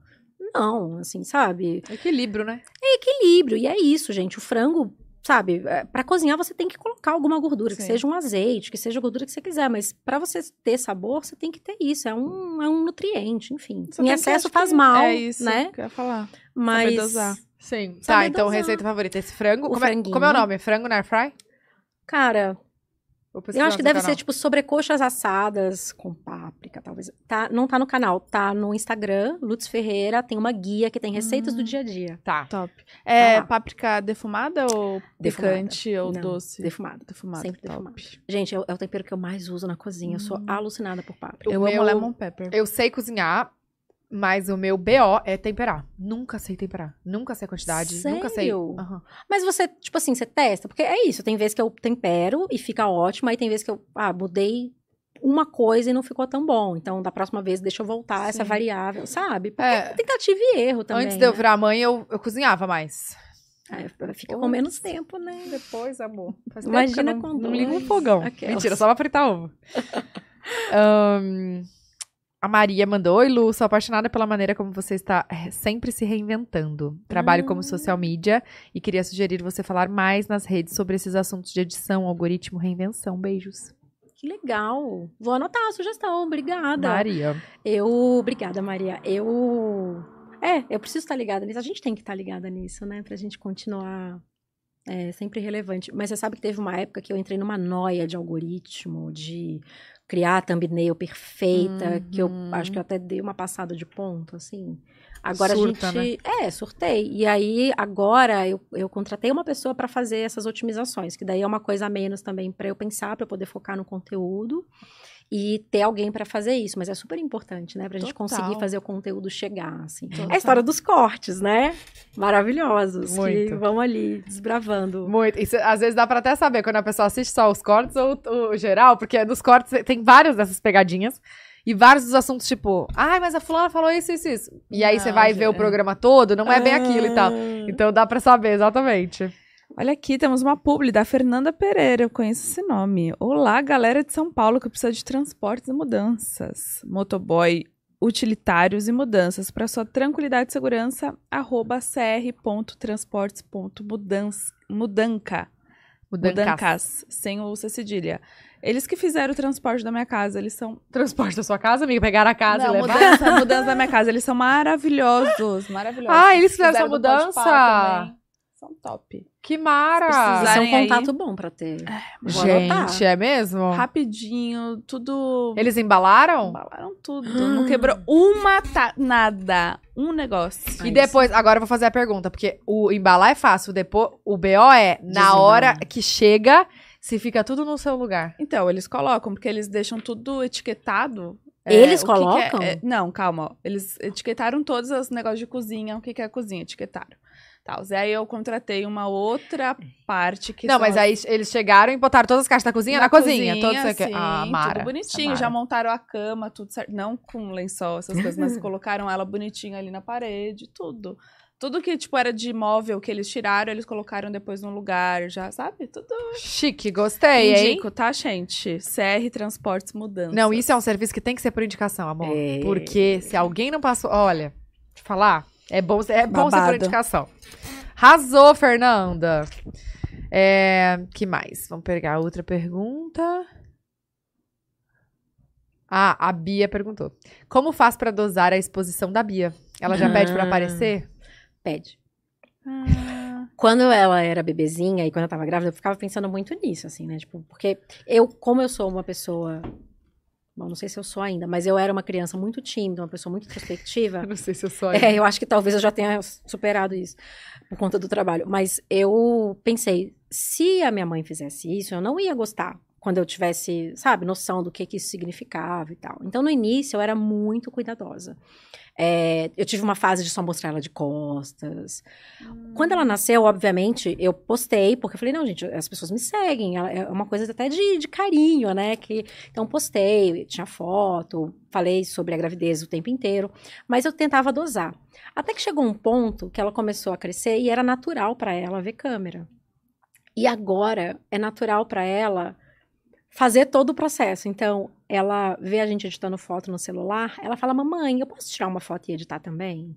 Não, assim, sabe? Equilíbrio, né? equilíbrio. E é isso, gente. O frango, sabe, é, pra cozinhar você tem que colocar alguma gordura, que Sim. seja um azeite, que seja a gordura que você quiser, mas pra você ter sabor, você tem que ter isso. É um, é um nutriente, enfim. Só em que, excesso faz que mal, É isso né? que eu ia falar. Mas dosar. Sim. Saber Tá, então dosar. receita favorita. Esse frango. Como é, como é o nome? Frango na air fry? cara, eu acho que deve canal. ser tipo sobrecoxas assadas com páprica, talvez. Tá, não tá no canal, tá no Instagram, Lutz Ferreira, tem uma guia que tem receitas do dia a dia. Tá. Top. É lá. páprica defumada ou Defumada. picante ou Não, doce? Defumada. Defumada. Sempre top. defumada. Gente, é o, é o tempero que eu mais uso na cozinha. Eu sou Hum. alucinada por páprica. Eu O amo meu- lemon pepper. Eu sei cozinhar, mas o meu BO é temperar. Nunca sei temperar. Nunca sei a quantidade. Nunca sei. Sério? Aham. Mas você, tipo assim, você testa? Porque é isso, tem vezes que eu tempero e fica ótimo, aí tem vezes que eu, ah, mudei uma coisa e não ficou tão bom. Então, da próxima vez, deixa eu voltar essa Sim. variável, sabe? Porque É. tentativa e erro também. Antes de eu né? virar mãe, eu, eu cozinhava mais. É, fica com menos tempo, né? Depois, amor. Faz Imagina eu com não, não ligo um dois. fogão. Aquelas. Mentira, só pra fritar ovo. Ahn, a Maria mandou: Oi, Lu, sou apaixonada pela maneira como você está eh, sempre se reinventando. Trabalho como Ah. social media e queria sugerir você falar mais nas redes sobre esses assuntos de edição, algoritmo, reinvenção. Beijos. Que legal. Vou anotar a sugestão, obrigada. Maria. Eu, obrigada, Maria. Eu, é, eu preciso estar ligada nisso. A gente tem que estar ligada nisso, né? Pra gente continuar é, sempre relevante. Mas você sabe que teve uma época que eu entrei numa noia de algoritmo, de criar a thumbnail perfeita, que eu Uhum. acho que eu até dei uma passada de ponto, assim. Agora Surta, a gente. É, surtei. E aí, agora, eu, eu contratei uma pessoa para fazer essas otimizações, que daí é uma coisa a menos também para eu pensar, para eu poder focar no conteúdo e ter alguém para fazer isso. Mas é super importante, né? Pra gente Total. conseguir fazer o conteúdo chegar, assim. Total. É a história dos cortes, né? Maravilhosos. Que Muito. vão ali desbravando. Muito. Isso, às vezes dá pra até saber quando a pessoa assiste só os cortes ou o, geral, porque nos cortes tem várias dessas pegadinhas. E vários dos assuntos, tipo, ai, mas a fulana falou isso, isso, isso. E aí você vai gente, ver o programa todo, não é bem aquilo e tal. Então dá pra saber, exatamente. Olha aqui, temos uma publi da Fernanda Pereira, eu conheço esse nome. Olá, galera de São Paulo que precisa de transportes e mudanças. Motoboy, utilitários e mudanças. Para sua tranquilidade e segurança, arroba cr.transportes.mudanca. Mudancas, sem o C cedilha. Eles que fizeram o transporte da minha casa, eles são... Transporte da sua casa, amiga, pegar a casa Não, e levar. mudança, mudança da minha casa, eles são maravilhosos, maravilhosos. Ah, eles fizeram essa do Podpah mudança? São top. Que mara! Isso é um aí- contato bom pra ter. Anotar. Gente, é mesmo? Rapidinho, tudo... Eles embalaram? Embalaram tudo. Não quebrou uma ta... nada. Um negócio. E depois, agora eu vou fazer a pergunta, porque o embalar é fácil, depois o BO é na Desembalar. hora que chega, se fica tudo no seu lugar. Então, eles colocam, porque eles deixam tudo etiquetado. Eles o que que é- colocam? é- não, calma. ó. Eles etiquetaram todos os negócios de cozinha. O que, que é cozinha? Etiquetaram. Tal. Aí eu contratei uma outra parte que não, mas as- aí eles chegaram e botaram todas as caixas da cozinha na, cozinha. Todos isso aqui. sim, Ah, Mara. tudo bonitinho. Mara. Já montaram a cama, tudo certo. Não com lençol, essas coisas, mas colocaram ela bonitinha ali na parede, tudo. Tudo que, tipo, era de móvel que eles tiraram, eles colocaram depois num lugar, já, sabe? Tudo Chique, gostei, hein? indico, tá, gente? CR Transportes Mudança. Não, isso é um serviço que tem que ser por indicação, amor. É. Porque se alguém não passou. Olha, te falar, é bom, é bom ser por indicação. Arrasou, Fernanda. É, que mais? Vamos pegar outra pergunta. Ah, a Bia perguntou. Como faz pra dosar a exposição da Bia? Ela já pede pra Ah. aparecer? Pede. Ah, Quando ela era bebezinha e quando eu tava grávida, eu ficava pensando muito nisso, assim, né? Tipo, porque eu, como eu sou uma pessoa. Bom, não sei se eu sou ainda, mas eu era uma criança muito tímida, uma pessoa muito introspectiva. não sei se eu sou. É, eu acho que talvez eu já tenha superado isso por conta do trabalho. Mas eu pensei, se a minha mãe fizesse isso, eu não ia gostar. Quando eu tivesse, sabe, noção do que, que isso significava e tal. Então, no início, eu era muito cuidadosa. É, eu tive uma fase de só mostrar ela de costas. Quando ela nasceu, obviamente, eu postei, porque eu falei, não, gente, as pessoas me seguem. É uma coisa até de, de carinho, né? Que, então, postei, tinha foto, falei sobre a gravidez o tempo inteiro. Mas eu tentava dosar. Até que chegou um ponto que ela começou a crescer e era natural para ela ver câmera. E agora é natural para ela fazer todo o processo. Então, ela vê a gente editando foto no celular, ela fala: "Mamãe, eu posso tirar uma foto e editar também?"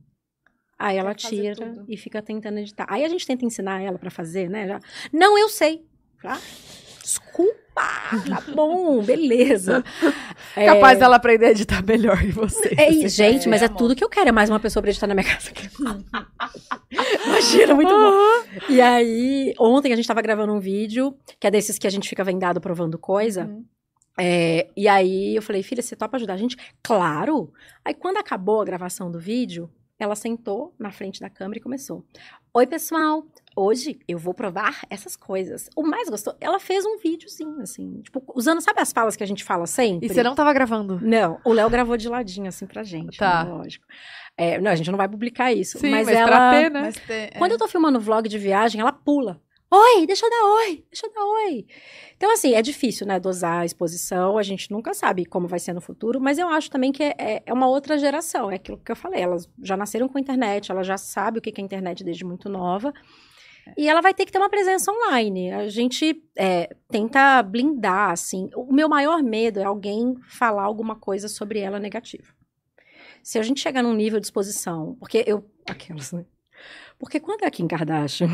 Aí ela tira e fica tentando editar. Aí a gente tenta ensinar ela para fazer, né? Já, Não, eu sei. Ah, desculpa. Tá bom, beleza. É, Capaz dela aprender a editar melhor que você. é isso, gente, mas é, amor. tudo que eu quero. É mais uma pessoa pra editar na minha casa. Imagina, muito bom. E aí, ontem a gente tava gravando um vídeo, que é desses que a gente fica vendado provando coisa. Uhum. É, e aí eu falei, filha, você topa ajudar a gente? Claro! Aí quando acabou a gravação do vídeo, ela sentou na frente da câmera e começou. Oi, pessoal! Hoje eu vou provar essas coisas. O mais gostoso, ela fez um videozinho, assim, tipo, usando, sabe as falas que a gente fala sempre? E você não tava gravando? Não, o Léo gravou de ladinho, assim, pra gente. Tá. né, lógico. É, não, a gente não vai publicar isso. Sim, mas, mas, ela. pra ter, né? Mas Quando é. eu tô filmando vlog de viagem, ela pula. Oi, deixa eu dar oi, deixa eu dar oi. Então, assim, é difícil, né, dosar a exposição, a gente nunca sabe como vai ser no futuro, mas eu acho também que é, é- é uma outra geração, é aquilo que eu falei, elas já nasceram com a internet, ela já sabe o que que é a internet desde muito nova, e ela vai ter que ter uma presença online. A gente é, tenta blindar, assim. O meu maior medo é alguém falar alguma coisa sobre ela negativa. Se a gente chegar num nível de exposição, porque eu. Aquelas, né? Porque quando é a Kim Kardashian.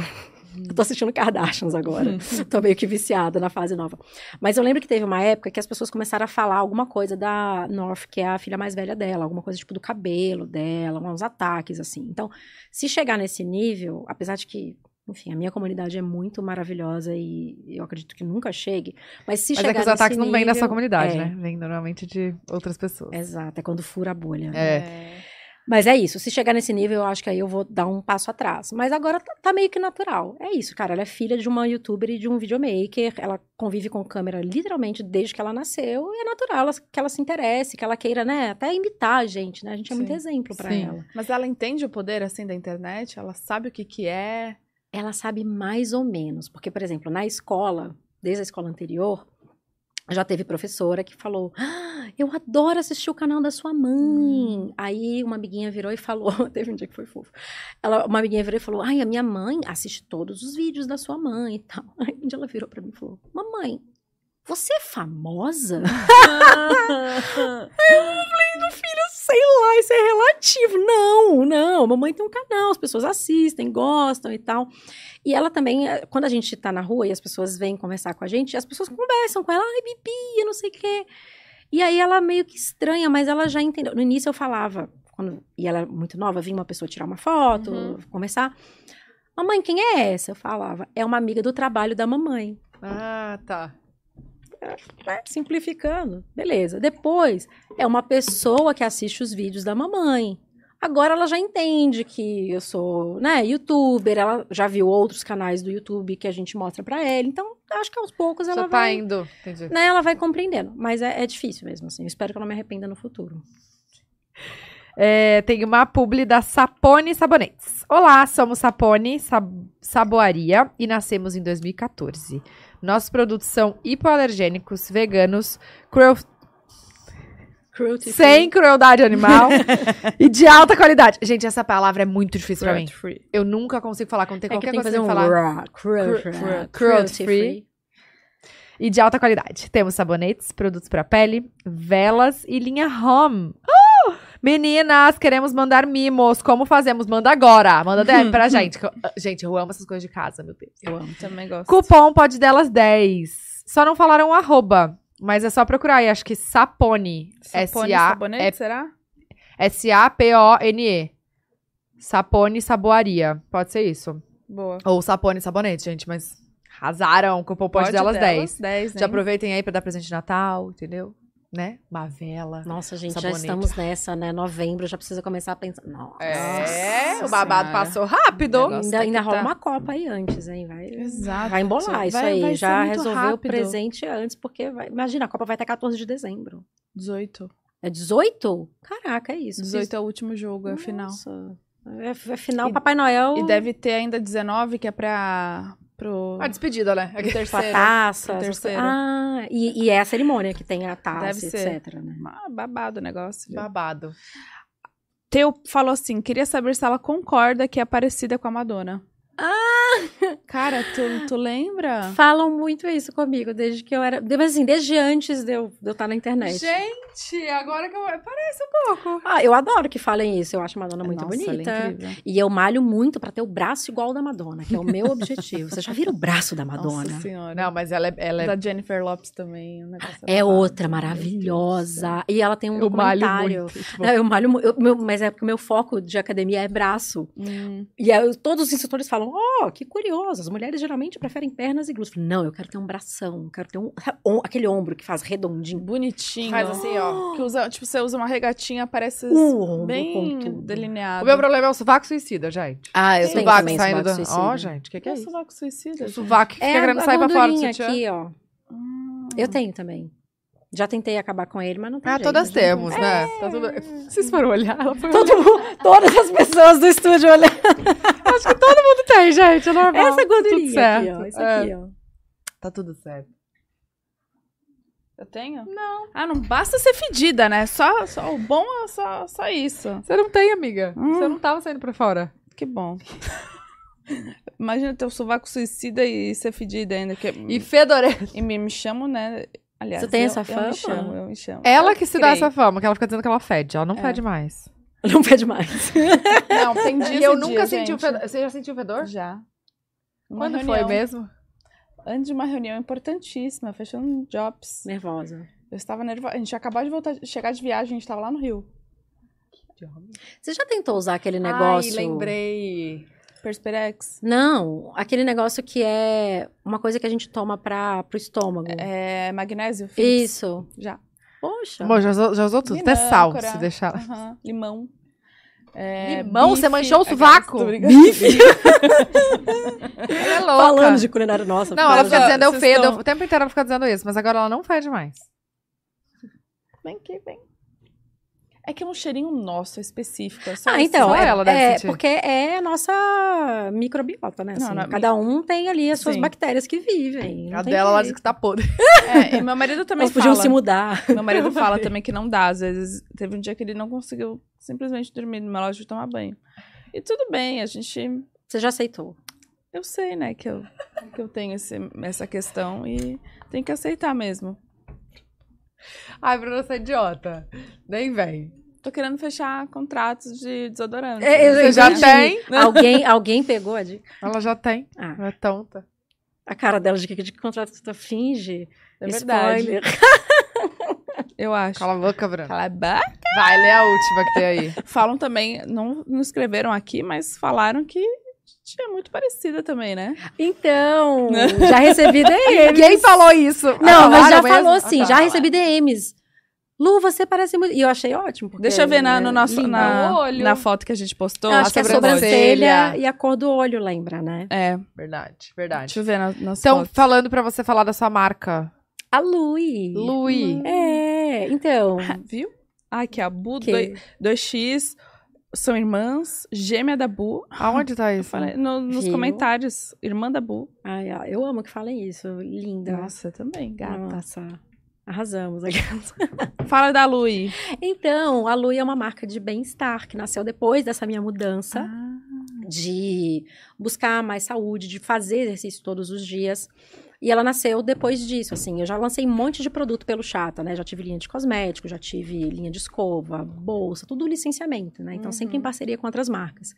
Eu tô assistindo Kardashians agora. tô meio que viciada na fase nova. Mas eu lembro que teve uma época que as pessoas começaram a falar alguma coisa da North, que é a filha mais velha dela, alguma coisa tipo do cabelo dela, uns ataques assim. Então, se chegar nesse nível, apesar de que, enfim, a minha comunidade é muito maravilhosa e eu acredito que nunca chegue, mas se Mas chegar é que os nesse ataques não vêm da sua nível- comunidade, é, né? Vêm normalmente de outras pessoas. Exato, é quando fura a bolha. né? É. É. Mas é isso, se chegar nesse nível, eu acho que aí eu vou dar um passo atrás. Mas agora tá, tá meio que natural. É isso, cara. Ela é filha de uma youtuber e de um videomaker. Ela convive com câmera literalmente desde que ela nasceu. E é natural ela- que ela se interesse, que ela queira, né, até imitar a gente, né? A gente é muito Sim. exemplo pra Sim. ela. Mas ela entende o poder, assim, da internet? Ela sabe o que que é? Ela sabe mais ou menos. Porque, por exemplo, na escola, desde a escola anterior, já teve professora que falou: ah, Eu adoro assistir o canal da sua mãe. Aí uma amiguinha virou e falou: Teve um dia que foi fofo. Ela, uma amiguinha virou e falou: Ai, a minha mãe assiste todos os vídeos da sua mãe e tal. Aí um dia ela virou pra mim e falou: Mamãe, você é famosa? sei lá, isso é relativo. Não, não, mamãe tem um canal, as pessoas assistem, gostam e tal. E ela também, eh, quando a gente tá na rua e as pessoas vêm conversar com a gente, as pessoas conversam com ela, ai, Bibi, eu não sei o quê. E aí ela meio que estranha, mas ela já entendeu. No início eu falava, quando, e ela é muito nova, vinha uma pessoa tirar uma foto, Uhum. conversar. Mamãe, quem é essa? Eu falava, é uma amiga do trabalho da mamãe Ah, tá. Né, simplificando. Beleza. Depois, é uma pessoa que assiste os vídeos da mamãe. Agora ela já entende que eu sou, né, youtuber, ela já viu outros canais do YouTube que a gente mostra pra ela. Então, acho que aos poucos ela Já tá vai, indo. Entendi. né, ela vai compreendendo. Mas é, é difícil mesmo, assim. Eu espero que eu não me arrependa no futuro. É, tem uma publi da Sapone Sabonetes. Olá, somos Sapone Sab Saboaria e nascemos em 2014. Nossos produtos são hipoalergênicos, veganos, cruel- Cruelty sem crueldade animal e de alta qualidade. Gente, essa palavra é muito difícil pra mim. free. Eu nunca consigo falar quando tem É que qualquer tem que coisa fazer que um falar. cruelty, Cru- cru- cruelty cruelty free. free. E de alta qualidade. Temos sabonetes, produtos pra pele, velas e linha home. Oh! Meninas, queremos mandar mimos. Como fazemos? Manda agora. Manda DM pra gente. eu- Gente, eu amo essas coisas de casa, meu Deus. Eu amo. Também gosto. Cupom pode delas 10. Só não falaram arroba. Mas é só procurar aí. Acho que Sapone. Sapone, S-A- sabonete, é- será? S-A-P-O-N-E. Sapone Saboaria. Pode ser isso. Boa. Ou Sapone Sabonete, gente. Mas arrasaram. Cupom pode, delas 10. 10, né? Já aproveitem aí pra dar presente de Natal, entendeu? Né? Uma vela. Nossa, gente, já Sabonete. estamos nessa, né? Novembro, já precisa começar a pensar. Nossa. É, Nossa o babado Senhora. passou rápido. Ainda, ainda rola tá- uma Copa aí antes, hein? Vai, Exato. vai embolar isso Vai- aí. vai ser já resolveu o presente antes, porque vai... imagina, a Copa vai até 14 de dezembro. 18. É 18? Caraca, é isso. 18 é o último jogo, é a final. Nossa. É, é final, E- Papai Noel. E deve ter ainda 19, que é pra. Pro, A despedida, né? a terceiro. taça. terceiro. coisas. Ah, e, e é a cerimônia que tem a taça, Deve ser. etc. Né? Ah, babado o negócio. viu? Babado. Teu falou assim: queria saber se ela concorda que é parecida com a Madonna. Cara, tu, tu lembra? Falam muito isso comigo, desde que eu era. Mas assim, desde antes de eu, de eu estar na internet. Gente, agora que eu... Parece um pouco. Ah, eu adoro que falem isso. Eu acho a Madonna muito Nossa, é bonita. incrível. E eu malho muito pra ter o braço igual ao da Madonna, que é o meu objetivo. Você já viram o braço da Madonna? Nossa senhora. Não, mas ela é... Ela é... Da Jennifer Lopes também. negócio É outra maravilhosa. E ela tem um Eu malho documentário. muito. tipo, Não, eu malho mu- eu- meu- mas é porque o meu foco de academia é braço. Hum, E aí, todos os instrutores falam: Oh, que curioso, as mulheres geralmente preferem pernas e glúteos. Eu falei, Não, eu quero ter um bração, quero ter um, um- aquele ombro que faz redondinho. bonitinho. Faz assim, ó. Que usa, tipo, você usa uma regatinha, parece bem delineado. O meu problema é o sovaco suicida, gente. Ah, eu tenho Sovaco também saindo sovaco da... suicida. Ó, gente, o que, que é é isso? sovaco suicida? O gente? sovaco que fica É querendo a, sair pra fora do sutiã. aqui, ó. Hum. Eu tenho também. Já tentei acacar com ele, mas não tem Ah, jeito, todas já temos, não- né? Tá tudo... Vocês foram olhar? Ela foi Todo mundo- todas as pessoas do estúdio olhando. Acho que todo mundo tem, gente. É normal. Essa gordurinha Tudo certo. aqui, ó. Isso É. aqui, ó. Tá tudo certo. Eu tenho? Não. Ah, não basta ser fedida, né? Só, só o bom é só, só isso. Você não tem, amiga. Hum. Você não tava saindo pra fora. Que bom. Imagina ter o sovaco suicida e ser fedida ainda. Que... E fedorenta. E me, me chamo, né? Aliás, Você tem eu, essa Eu fama? me chamo, eu me chamo. Ela Eu que se dá criei. essa fama, que ela fica dizendo que ela fede. Ela não É. fede mais. Não pede mais. Não, tem dias E eu nunca dias, senti o gente. fedor. Você já sentiu o fedor? Já. Uma Quando reunião, foi mesmo? Antes de uma reunião importantíssima, fechando jobs. Nervosa. Eu estava nervosa. A gente acabou de voltar, chegar de viagem, a gente estava lá no Rio. Você já tentou usar aquele negócio? Ai, lembrei. Perspirex. Não, aquele negócio que é uma coisa que a gente toma para pro estômago. É magnésio? Fix. Isso. Já. Poxa. Bom, já, usou- já usou tudo. Até sal, se deixar. Limão. É, Limão? Você bife. manchou o Aquelas- sovaco? brincando. Ela é louca. Falando de culinária nossa. Não, ela fica ó, dizendo eu fedo. estão- O tempo inteiro ela fica dizendo isso, mas agora ela não fede mais. Vem aqui, vem. É que é um cheirinho nosso, específico. É só Ah, então, Só é, ela deve é sentir. porque é a nossa microbiota, né? Não, assim, na- cada um tem ali as suas Sim. bactérias que vivem. não A dela, ela diz que tá podre. É, e meu marido também Elas podiam fala. se mudar. Meu marido fala também que não dá. Às vezes, teve um dia que ele não conseguiu simplesmente dormir no meu loja de tomar banho. E tudo bem, a gente... Você já aceitou. Eu sei, né, que eu, que eu tenho esse, essa questão e tem que aceitar mesmo. Ai, Bruna, você é idiota. Nem vem. Tô querendo fechar contratos de desodorante. É, eu- Você já entendi. tem? alguém, alguém pegou a dica? Ela já tem. Ah, Ela é tonta. a cara dela de que de que contrato tu finge. É verdade. Spoiler. Eu acho. Cala a boca, Bruna. Cala a boca. Vai, lê a última que tem aí. Falam também, não, não escreveram aqui, mas falaram que é muito parecida também, né? Então, já recebi DMs. Ninguém falou isso. Não, mas já mesmo? falou Ah, sim, tá. já recebi DMs. Lu, você parece muito. E eu achei ótimo. Porque, Deixa eu ver na, no é nosso, lindo. na, na foto que a gente postou. Eu acho que é a sobrancelha. e a cor do olho, lembra, né? É, Verdade, verdade. deixa eu ver na, nas Então, fotos. falando pra você falar da sua marca. A Lui. Lui. É, então. Viu? Ai, que a Bu que- 2x são irmãs, gêmea da Bu. Aonde tá isso? falei no- nos comentários, irmã da Bu. Ai, ai, eu amo que falem isso. Linda. Nossa, também, gata. Nossa. Arrasamos aqui. Fala da Lui. Então, a Lui é uma marca de bem-estar que nasceu depois dessa minha mudança. Ah. de buscar mais saúde, de fazer exercício todos os dias. E ela nasceu depois disso, assim. Eu já lancei um monte de produto pelo Chata, né? Já tive linha de cosmético, já tive linha de escova, bolsa, tudo licenciamento, né? Então, sempre em Uhum. parceria com outras marcas.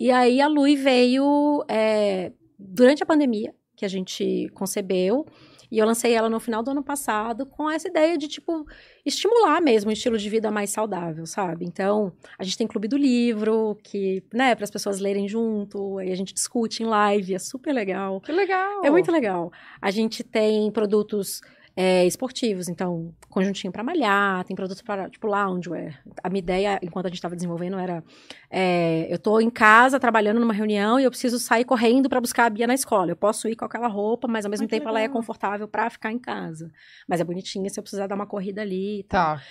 E aí, a Lui veio é, durante a pandemia, que a gente concebeu. E eu lancei ela no final do ano passado com essa ideia de, tipo, estimular mesmo um estilo de vida mais saudável, sabe? Então, a gente tem clube do livro, que, né, para as pessoas lerem junto, aí a gente discute em live, é super legal. Que legal. É muito legal. A gente tem produtos é, esportivos. Então, conjuntinho para malhar, tem produtos para, tipo, loungewear. A minha ideia, enquanto a gente estava desenvolvendo, era: é, eu tô em casa trabalhando numa reunião e eu preciso sair correndo para buscar a Bia na escola. Eu posso ir com aquela roupa, mas ao mesmo tempo ela é legal. confortável para ficar em casa. Mas é bonitinha se eu precisar dar uma corrida ali e tal. Tá.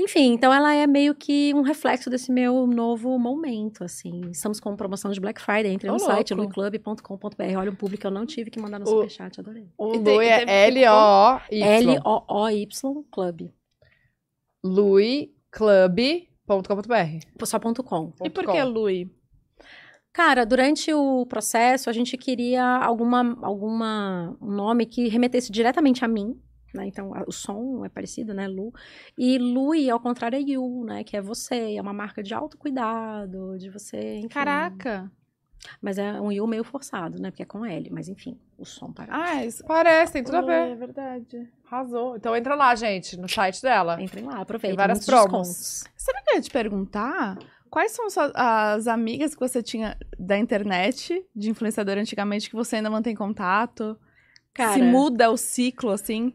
Enfim, então ela é meio que um reflexo desse meu novo momento, assim. Estamos com promoção de Black Friday, entre no site louco. luiclub.com.br. Olha um público que eu não tive que mandar no O- superchat, adorei. O Lui é L-O-Y. L-O-O-Y Club. luiclub.com.br. Só ponto .com. E por que Lui? Cara, durante o processo, a gente queria alguma, alguma um nome que remetesse diretamente a mim, né? Então, a- o som é parecido, né? Lu. E Lui, ao contrário, é You, né? Que é você. É uma marca de autocuidado, de você, enfim. Caraca. Mas é um You meio forçado, né? Porque é com L. Mas, enfim, o som parece. Ah, isso. Parece, tem tudo a ver. É verdade. Arrasou. Então entra lá, gente, no site dela. Entrem lá, aproveitem. Tem várias promos. Sabe o que eu ia te perguntar? Quais são as amigas que você tinha da internet, de influenciador antigamente, que você ainda mantém contato? Cara, Se muda o ciclo, assim?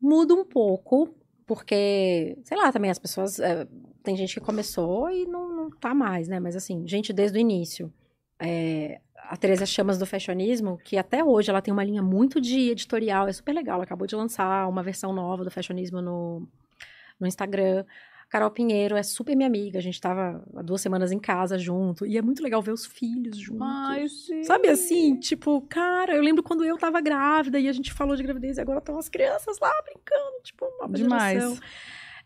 Muda um pouco, porque, sei lá, também as pessoas. é, tem gente que começou e não, não tá mais, né? Mas assim, gente desde o início. É, a Teresa Chamas do Fashionismo, que até hoje ela tem uma linha muito de editorial, é super legal. Ela acabou de lançar uma versão nova do Fashionismo no, no Instagram. Carol Pinheiro é super minha amiga, a gente tava há duas semanas em casa junto, e é muito legal ver os filhos juntos. Ai, sim. Sabe assim, tipo, cara, eu lembro quando eu tava grávida e a gente falou de gravidez e agora estão as crianças lá brincando, tipo, uma Demais. geração.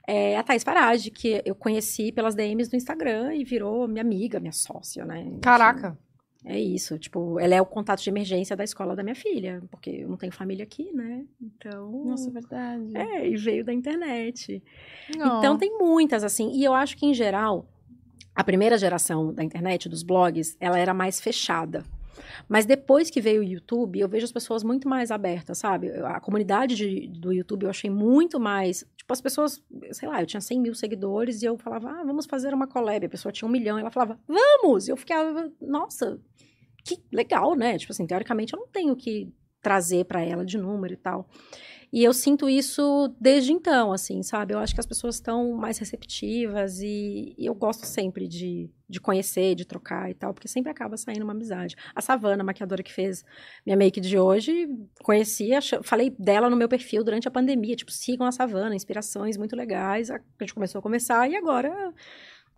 É, a Thaís Farage, que eu conheci pelas DMs do Instagram e virou minha amiga, minha sócia, né? Caraca. É isso, tipo, ela é o contato de emergência da escola da minha filha, porque eu não tenho família aqui, né? Então. Nossa, é verdade. É, e veio da internet. Não. Então tem muitas, assim, e eu acho que em geral, a primeira geração da internet, dos blogs, ela era mais fechada. Mas depois que veio o YouTube, eu vejo as pessoas muito mais abertas, sabe? A comunidade de- do YouTube eu achei muito mais. Tipo, as pessoas, sei lá, eu tinha 100 mil seguidores e eu falava, ah, vamos fazer uma collab. A pessoa tinha um milhão e ela falava, vamos! E eu ficava, nossa, que legal, né? Tipo assim, teoricamente eu não tenho que trazer pra ela de número e tal. E eu sinto isso desde então, assim, sabe? Eu acho que as pessoas estão mais receptivas e, e eu gosto sempre de, de conhecer, de trocar e tal, porque sempre acaba saindo uma amizade. A Savana, a maquiadora que fez minha make de hoje, conheci, falei dela no meu perfil durante a pandemia, tipo, sigam a Savana, inspirações muito legais. A gente começou a conversar e agora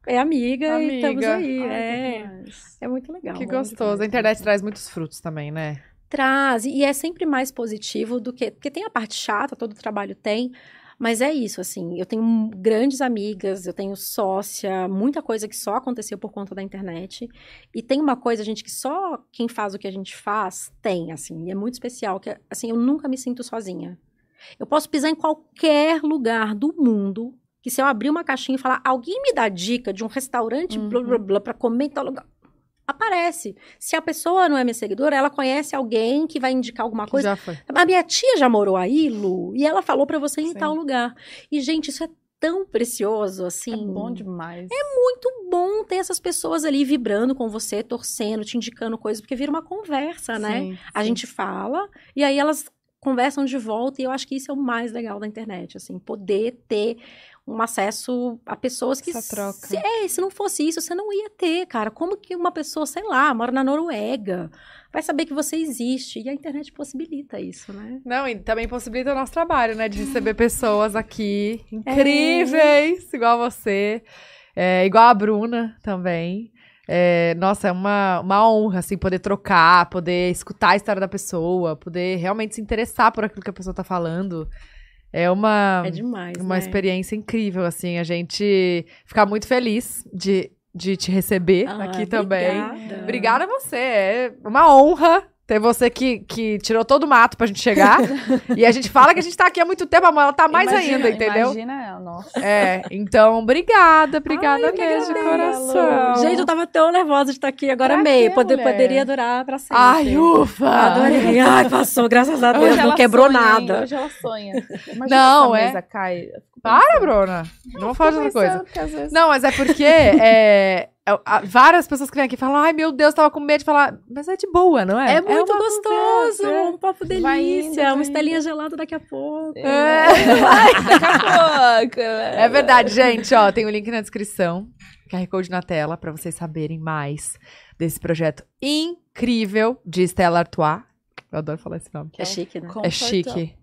é amiga, e estamos Amiga. aí. Ai, é, é muito legal. Que gostoso. A internet traz muitos frutos também, né? Traz, e é sempre mais positivo do que. Porque tem a parte chata, todo trabalho tem, mas é isso, assim. Eu tenho grandes amigas, eu tenho sócia, muita coisa que só aconteceu por conta da internet. E tem uma coisa, gente, que só quem faz o que a gente faz tem, assim, e é muito especial, que é, assim, eu nunca me sinto sozinha. Eu posso pisar em qualquer lugar do mundo. Que se eu abrir uma caixinha e falar, alguém me dá dica de um restaurante, blá blá blá, pra comer em tal lugar. Aparece. Se a pessoa não é minha seguidora, ela conhece alguém que vai indicar alguma coisa. já foi. A minha tia já morou aí, Lu, e ela falou pra você ir em tal lugar. E, gente, isso é tão precioso, assim. É bom demais. muito bom ter essas pessoas ali vibrando com você, torcendo, te indicando coisas, porque vira uma conversa, né? Sim, A gente fala, e aí elas conversam de volta, e eu acho que isso é o mais legal da internet, assim, poder ter um acesso a pessoas que... Essa troca. Se, é, se não fosse isso, você não ia ter, cara. Como que uma pessoa, sei lá, mora na Noruega, vai saber que você existe? E a internet possibilita isso, né? Não, e também possibilita o nosso trabalho, né? De receber pessoas aqui incríveis, igual você. É, igual a Bruna também. É, nossa, é uma, uma honra, assim, poder trocar, poder escutar a história da pessoa, poder realmente se interessar por aquilo que a pessoa tá falando. É uma, É demais, uma né? experiência incrível, assim, a gente ficar muito feliz de, de te receber Ah, aqui também. obrigada. Obrigada a você. É uma honra ter você que, que tirou todo o mato pra gente chegar. e a gente fala que a gente tá aqui há muito tempo, mas ela tá mais Imagina- ainda, entendeu? Imagina ela, nossa. É, então, obrigada, obrigada Ai, mesmo, de coração. Gente, eu tava tão nervosa de estar aqui. Agora Pra amei. quê, Poder, poderia durar pra sempre. Ai, ufa! Adorei. Ai, passou, graças a Deus. Hoje Não quebrou sonha, hein? nada. Hoje ela sonha. Imagina Não, é. mesa cai. Para. Bruna. Não vou falar de outra coisa. Não, mas é porque é, várias pessoas que vêm aqui falam, ai meu Deus, tava com medo de falar, mas é de boa, não é? É muito uma gostoso, conversa, é. um papo Vai delícia, indo, vai uma estelinha gelada daqui a pouco. É. Daqui a pouco. É verdade, gente, ó, tem o link na descrição, QR Code na tela, pra vocês saberem mais desse projeto incrível de Stella Artois. Eu adoro falar esse nome. É chique, né? É chique.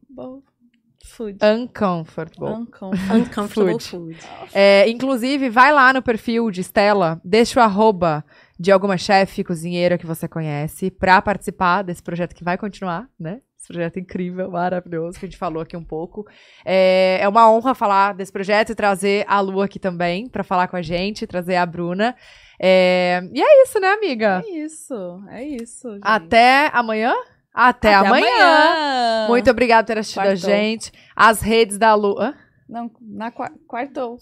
Food. Uncomfortable. Uncomfortable. Uncomfortable Food. food. É, inclusive, vai lá no perfil de Stella, deixa o arroba de alguma chefe cozinheira que você conhece pra participar desse projeto que vai continuar, né? Esse projeto incrível, maravilhoso, que a gente falou aqui um pouco. É, é uma honra falar desse projeto e trazer a Lu aqui também pra falar com a gente, trazer a Bruna. É, e é isso, né, amiga? É isso, é isso. gente. Até amanhã? Até, amanhã. Muito obrigada por ter assistido a Quartou. gente. As redes da Lu. Hã? Não, na qua- quartou.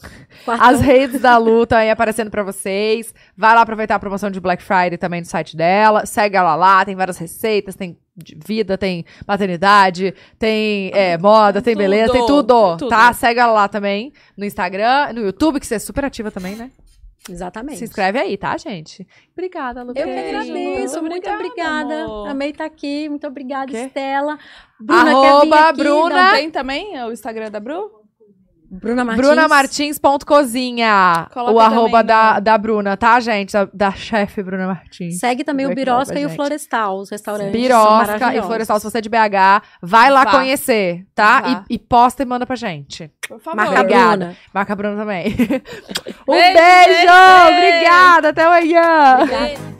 As redes da Lu estão aí aparecendo pra vocês. Vai lá aproveitar a promoção de Black Friday também no site dela. Segue ela lá, tem várias receitas, tem vida, tem maternidade, tem é, moda, tem Tudo, beleza, tem tudo, tudo. tá? Segue ela lá também no Instagram, no YouTube, que você é super ativa também, né? Exatamente. Se inscreve aí, tá, gente? Obrigada, Lu. Eu que agradeço, muito Obrigada, obrigada. amor. Amei estar aqui, muito obrigada? Estela. Arroba quer vir aqui? Bruna. Não tem também o Instagram da Bru? Bruna Martins. BrunaMartins.cozinha. O arroba também da, da Bruna, tá, gente? Da, da chefe Bruna Martins. Segue também o Birosca e o. Florestal, os restaurantes. Birosca e. Florestal, se você é de BH, vai lá Vá. conhecer, tá? Vá. E, e posta e manda pra gente. Por favor. Marca a Obrigada. Bruna. Marca a Bruna também. um Beijo, beijo! gente! Obrigada, até amanhã! Obrigada.